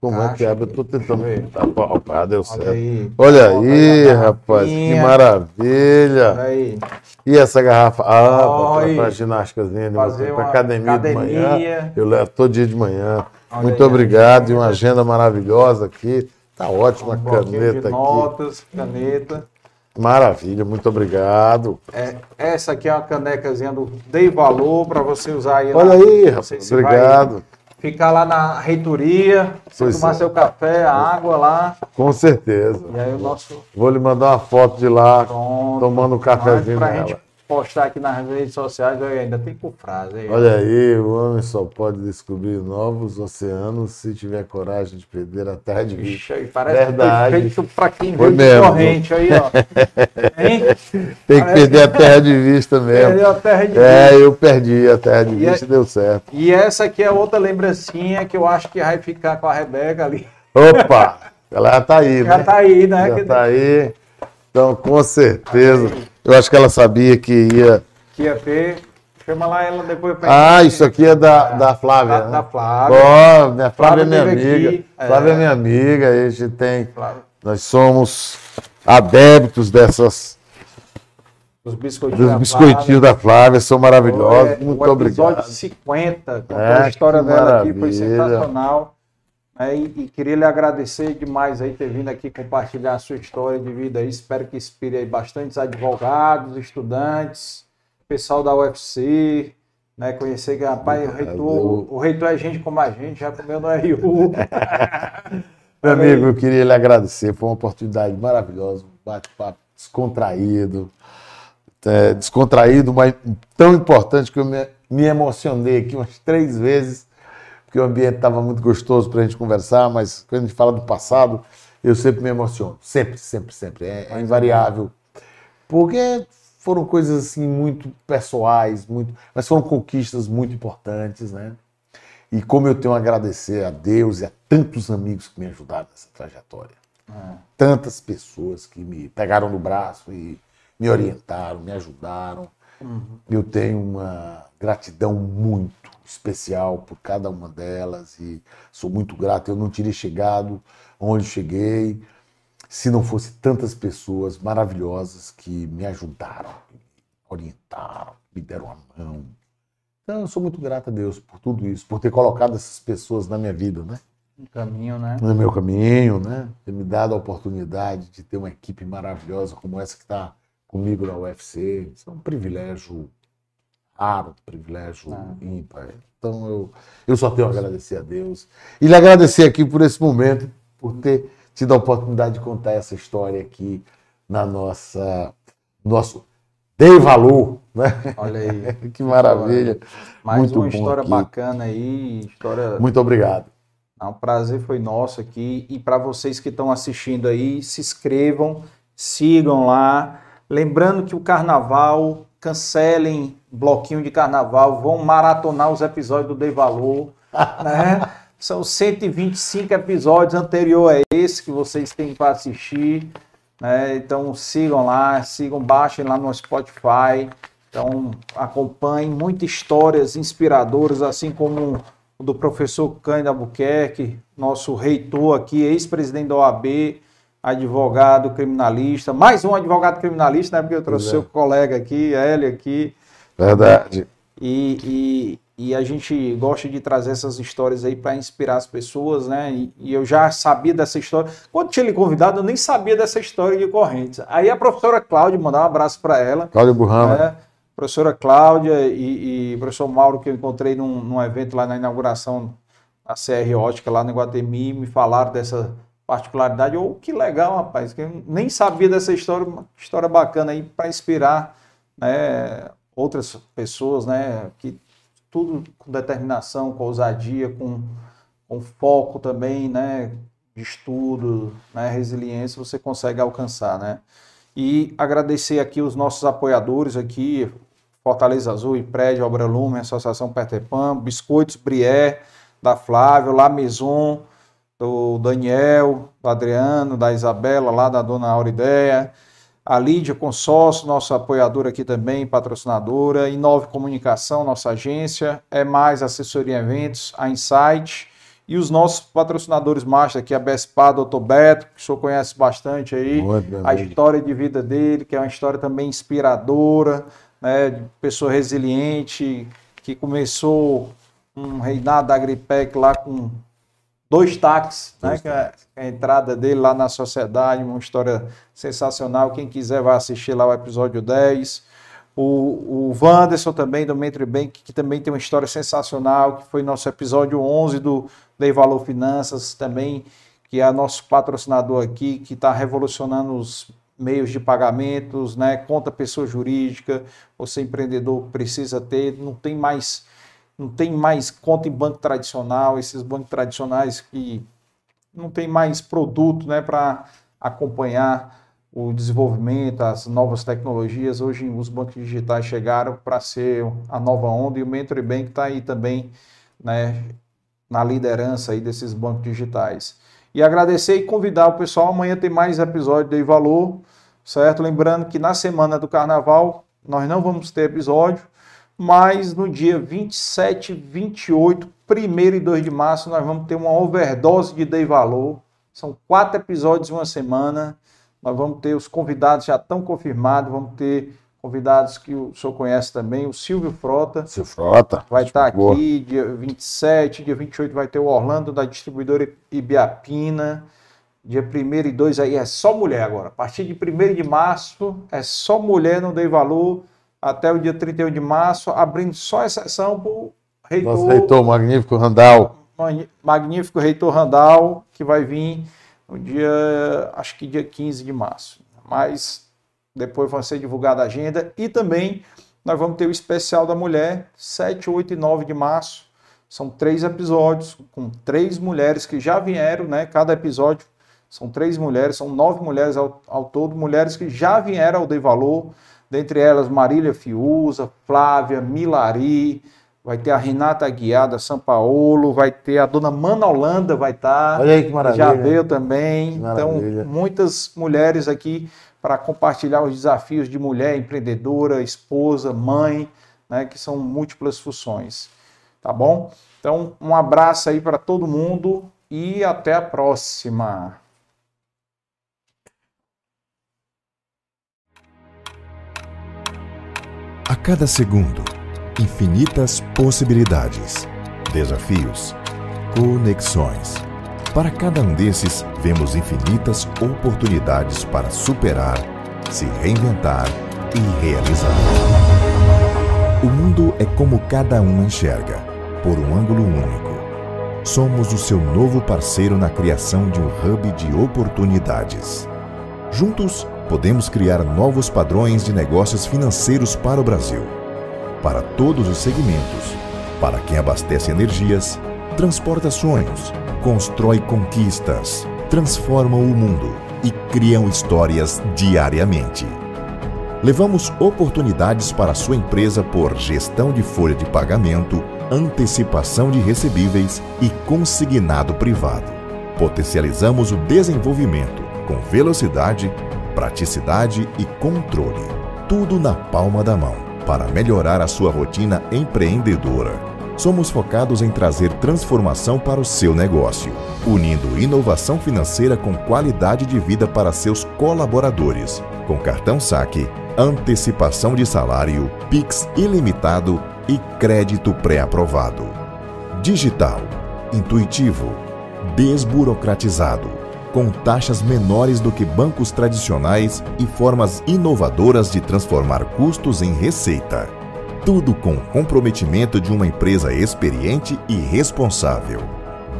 Como é que caixa abre? Eu tô tentando. Tá, pá, pá, deu Olha certo. aí. Olha Bota aí, rapaz, que maravilha. Olha aí. E essa garrafa? Ah, Olha. para ginásticazinha, Fazer para uma academia, de manhã. academia. Eu levo todo dia de manhã. Olha Muito aí, obrigado. E uma agenda maravilhosa aqui. Tá ótima a Um caneta aqui. notas, caneta. Maravilha, muito obrigado. É, essa aqui é uma canecazinha do Dei Valor para você usar aí. Olha aí, rapaz. se vai Obrigado. Ficar lá na reitoria, Pois tomar é. seu café, a água lá. Com certeza. E aí o nosso Vou lhe mandar uma foto de lá, pronto. tomando um cafezinho Pra nela. gente postar aqui nas redes sociais, ainda tem por frase aí. Olha aí, o homem só pode descobrir novos oceanos se tiver coragem de perder a terra de vista. Ixi, aí parece Verdade. que foi feito pra quem Foi veio de corrente aí, ó. Tem que perder a terra de vista mesmo. Perdeu a terra de É, eu perdi a terra de E é- vista e deu certo. E essa aqui é outra lembrancinha que eu acho que vai ficar com a Rebeca ali. Opa! Ela já tá aí, Já né? tá aí, né? Já Que, tá aí. Então, com certeza. Eu acho que ela sabia que ia. que ia ter. Chama lá ela depois pra Ah, isso aqui é da, da Flávia. Da, né? da Flávia. Ó, minha Flávia é minha Flávia teve amiga. aqui, é. Flávia é minha amiga. A gente tem. Flávia. Nós somos adébitos dessas. Os biscoitinhos. Dos da biscoitinhos da Flávia, são Flávia. maravilhosos. É, Muito o episódio obrigado. 50, contou É, a história dela aqui, foi maravilha. sensacional. É, e, e queria lhe agradecer demais aí ter vindo aqui compartilhar a sua história de vida aí. Espero que inspire aí bastantes advogados, estudantes, pessoal da UFC, né? Conhecer que, rapaz, o reitor, o reitor é gente como a gente, já comeu no RU. Meu amigo, eu queria lhe agradecer. Foi uma oportunidade maravilhosa. Um bate-papo descontraído. É, descontraído, mas tão importante que eu me, me emocionei aqui umas três vezes, porque o ambiente estava muito gostoso para a gente conversar, mas quando a gente fala do passado, eu sempre me emociono. Sempre, sempre, sempre. É, é invariável. Porque foram coisas assim muito pessoais, muito, mas foram conquistas muito importantes, né? E como eu tenho a agradecer a Deus e a tantos amigos que me ajudaram nessa trajetória. Tantas pessoas que me pegaram no braço e me orientaram, me ajudaram. Eu tenho uma gratidão muito especial por cada uma delas e sou muito grato. Eu não teria chegado onde cheguei se não fosse tantas pessoas maravilhosas que me ajudaram, me orientaram, me deram a mão. Então, eu sou muito grato a Deus por tudo isso, por ter colocado essas pessoas na minha vida, né? Um caminho, né? no meu caminho, né? Ter me dado a oportunidade de ter uma equipe maravilhosa como essa que está comigo na UFC. Isso é um privilégio raro, um privilégio ímpar. Então eu, eu só tenho a agradecer a Deus e lhe agradecer aqui por esse momento, por ter tido a oportunidade de contar essa história aqui na nossa nosso Dei Valor, né? Olha aí. que maravilha. Mais Muito uma história aqui. bacana aí, história Muito obrigado. Ah, O prazer foi nosso aqui. E para vocês que estão assistindo aí, se inscrevam, sigam lá. Lembrando que o carnaval, cancelem bloquinho de carnaval, vão maratonar os episódios do Dei Valor. né? São 125 episódios anterior a esse que vocês têm para assistir. Né? Então sigam lá, sigam, baixem lá no Spotify. Então acompanhem muitas histórias inspiradoras, assim como o do professor Cândido Albuquerque, nosso reitor aqui, ex-presidente da OAB, advogado criminalista, mais um advogado criminalista, né? Porque eu trouxe é. seu colega aqui, Hélio aqui. Verdade. E, e, e, a gente gosta de trazer essas histórias aí para inspirar as pessoas, né? E, e, eu já sabia dessa história. Quando tinha ele convidado, eu nem sabia dessa história de Correntes. Aí a professora Cláudia, mandar um abraço para ela. Cláudia Burrama. Né? Professora Cláudia e, e professor Mauro, que eu encontrei num, num evento lá na inauguração da CR Ótica, lá no Guatemi, me falaram dessa particularidade. Oh, que legal, rapaz, que eu nem sabia dessa história, uma história bacana aí para inspirar né, outras pessoas, né, que tudo com determinação, com ousadia, com, com foco também, né, de estudo, né, resiliência, você consegue alcançar, né. E agradecer aqui os nossos apoiadores aqui, Fortaleza Azul e Prédio, Obra Lume, Associação Peter Pan, Biscoitos Brié, da Flávio, La Maison, do Daniel, do Adriano, da Isabela, lá da Dona Aurideia, a Lídia Consórcio, nossa apoiadora aqui também, patrocinadora, Inove Comunicação, nossa agência, é mais assessoria em eventos, a Insight, e os nossos patrocinadores master aqui, a Bespá, Dr. Beto, que o senhor conhece bastante aí, a história de vida dele, que é uma história também inspiradora, né, de pessoa resiliente, que começou um reinado da Agripec lá com dois táxis, né, que é a entrada dele lá na sociedade, uma história sensacional. Quem quiser vai assistir lá o episódio 10. O, o Wanderson também, do Mentre Bank, que também tem uma história sensacional, que foi nosso episódio 11 do Lei Valor Finanças, também, que é nosso patrocinador aqui, que está revolucionando os meios de pagamentos, né? Conta pessoa jurídica, você empreendedor precisa ter, não tem mais não tem mais conta em banco tradicional, esses bancos tradicionais que não tem mais produto, né, para acompanhar o desenvolvimento, as novas tecnologias. Hoje os bancos digitais chegaram para ser a nova onda e o Mentory Bank está aí também, né, na liderança aí desses bancos digitais. E agradecer e convidar o pessoal, amanhã tem mais episódio de Valor certo? Lembrando que na semana do carnaval nós não vamos ter episódio, mas no dia 27, 28, 1 e 2 de março nós vamos ter uma overdose de Dei Valor. São quatro episódios em uma semana. Nós vamos ter os convidados já estão confirmados, vamos ter convidados que o senhor conhece também, o Silvio Frota. Silvio Frota. Vai estar aqui dia 27, dia 28 vai ter o Orlando da distribuidora Ibiapina. Dia 1 e 2 aí é só mulher agora. A partir de 1 de março é só mulher, não dei valor. Até o dia 31 de março, abrindo só exceção para o reitor. Nosso reitor magnífico Randall. Magnífico reitor Randall, que vai vir no dia, acho que dia 15 de março. Mas depois vai ser divulgada a agenda. E também nós vamos ter o especial da mulher, 7, 8 e 9 de março. São três episódios com três mulheres que já vieram, né? Cada episódio são três mulheres, são nove mulheres ao, ao todo, mulheres que já vieram ao Dei Valor, dentre elas Marília Fiuza, Flávia, Milari, vai ter a Renata Aguiar da São Paulo, vai ter a dona Mana Holanda, vai estar. Olha aí que maravilha. Já veio também. Então, muitas mulheres aqui para compartilhar os desafios de mulher empreendedora, esposa, mãe, né, que são múltiplas funções. Tá bom? Então, um abraço aí para todo mundo e até a próxima. A cada segundo, infinitas possibilidades, desafios, conexões. Para cada um desses, vemos infinitas oportunidades para superar, se reinventar e realizar. O mundo é como cada um enxerga, por um ângulo único. Somos o seu novo parceiro na criação de um hub de oportunidades. Juntos, podemos criar novos padrões de negócios financeiros para o Brasil. Para todos os segmentos, para quem abastece energias, transporta sonhos, constrói conquistas, transforma o mundo e criam histórias diariamente. Levamos oportunidades para sua empresa por gestão de folha de pagamento, antecipação de recebíveis e consignado privado. Potencializamos o desenvolvimento com velocidade, praticidade e controle. Tudo na palma da mão para melhorar a sua rotina empreendedora. Somos focados em trazer transformação para o seu negócio, unindo inovação financeira com qualidade de vida para seus colaboradores, com cartão saque, antecipação de salário, Pix ilimitado e crédito pré-aprovado. Digital, intuitivo, desburocratizado, com taxas menores do que bancos tradicionais e formas inovadoras de transformar custos em receita. Tudo com o comprometimento de uma empresa experiente e responsável.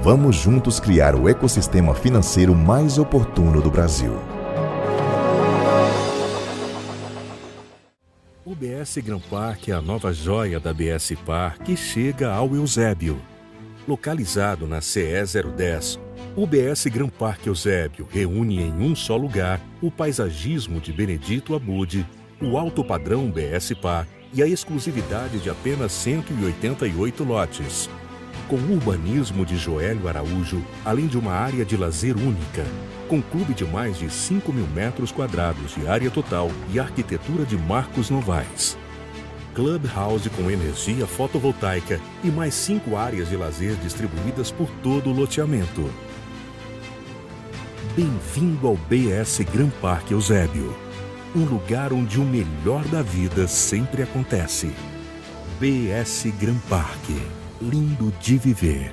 Vamos juntos criar o ecossistema financeiro mais oportuno do Brasil. O BS Gran Park é a nova joia da BS Par que chega ao Eusébio. Localizado na CE 010, o BS Gran Park Eusébio reúne em um só lugar o paisagismo de Benedito Abude, o alto padrão BS Par e a exclusividade de apenas 188 lotes. Com o urbanismo de Joélio Araújo, além de uma área de lazer única, com clube de mais de 5 mil metros quadrados de área total e arquitetura de Marcos Novaes. Clubhouse com energia fotovoltaica e mais cinco áreas de lazer distribuídas por todo o loteamento. Bem-vindo ao BS Gran Parque Eusébio um lugar onde o melhor da vida sempre acontece. BS Gran Parque. Lindo de viver.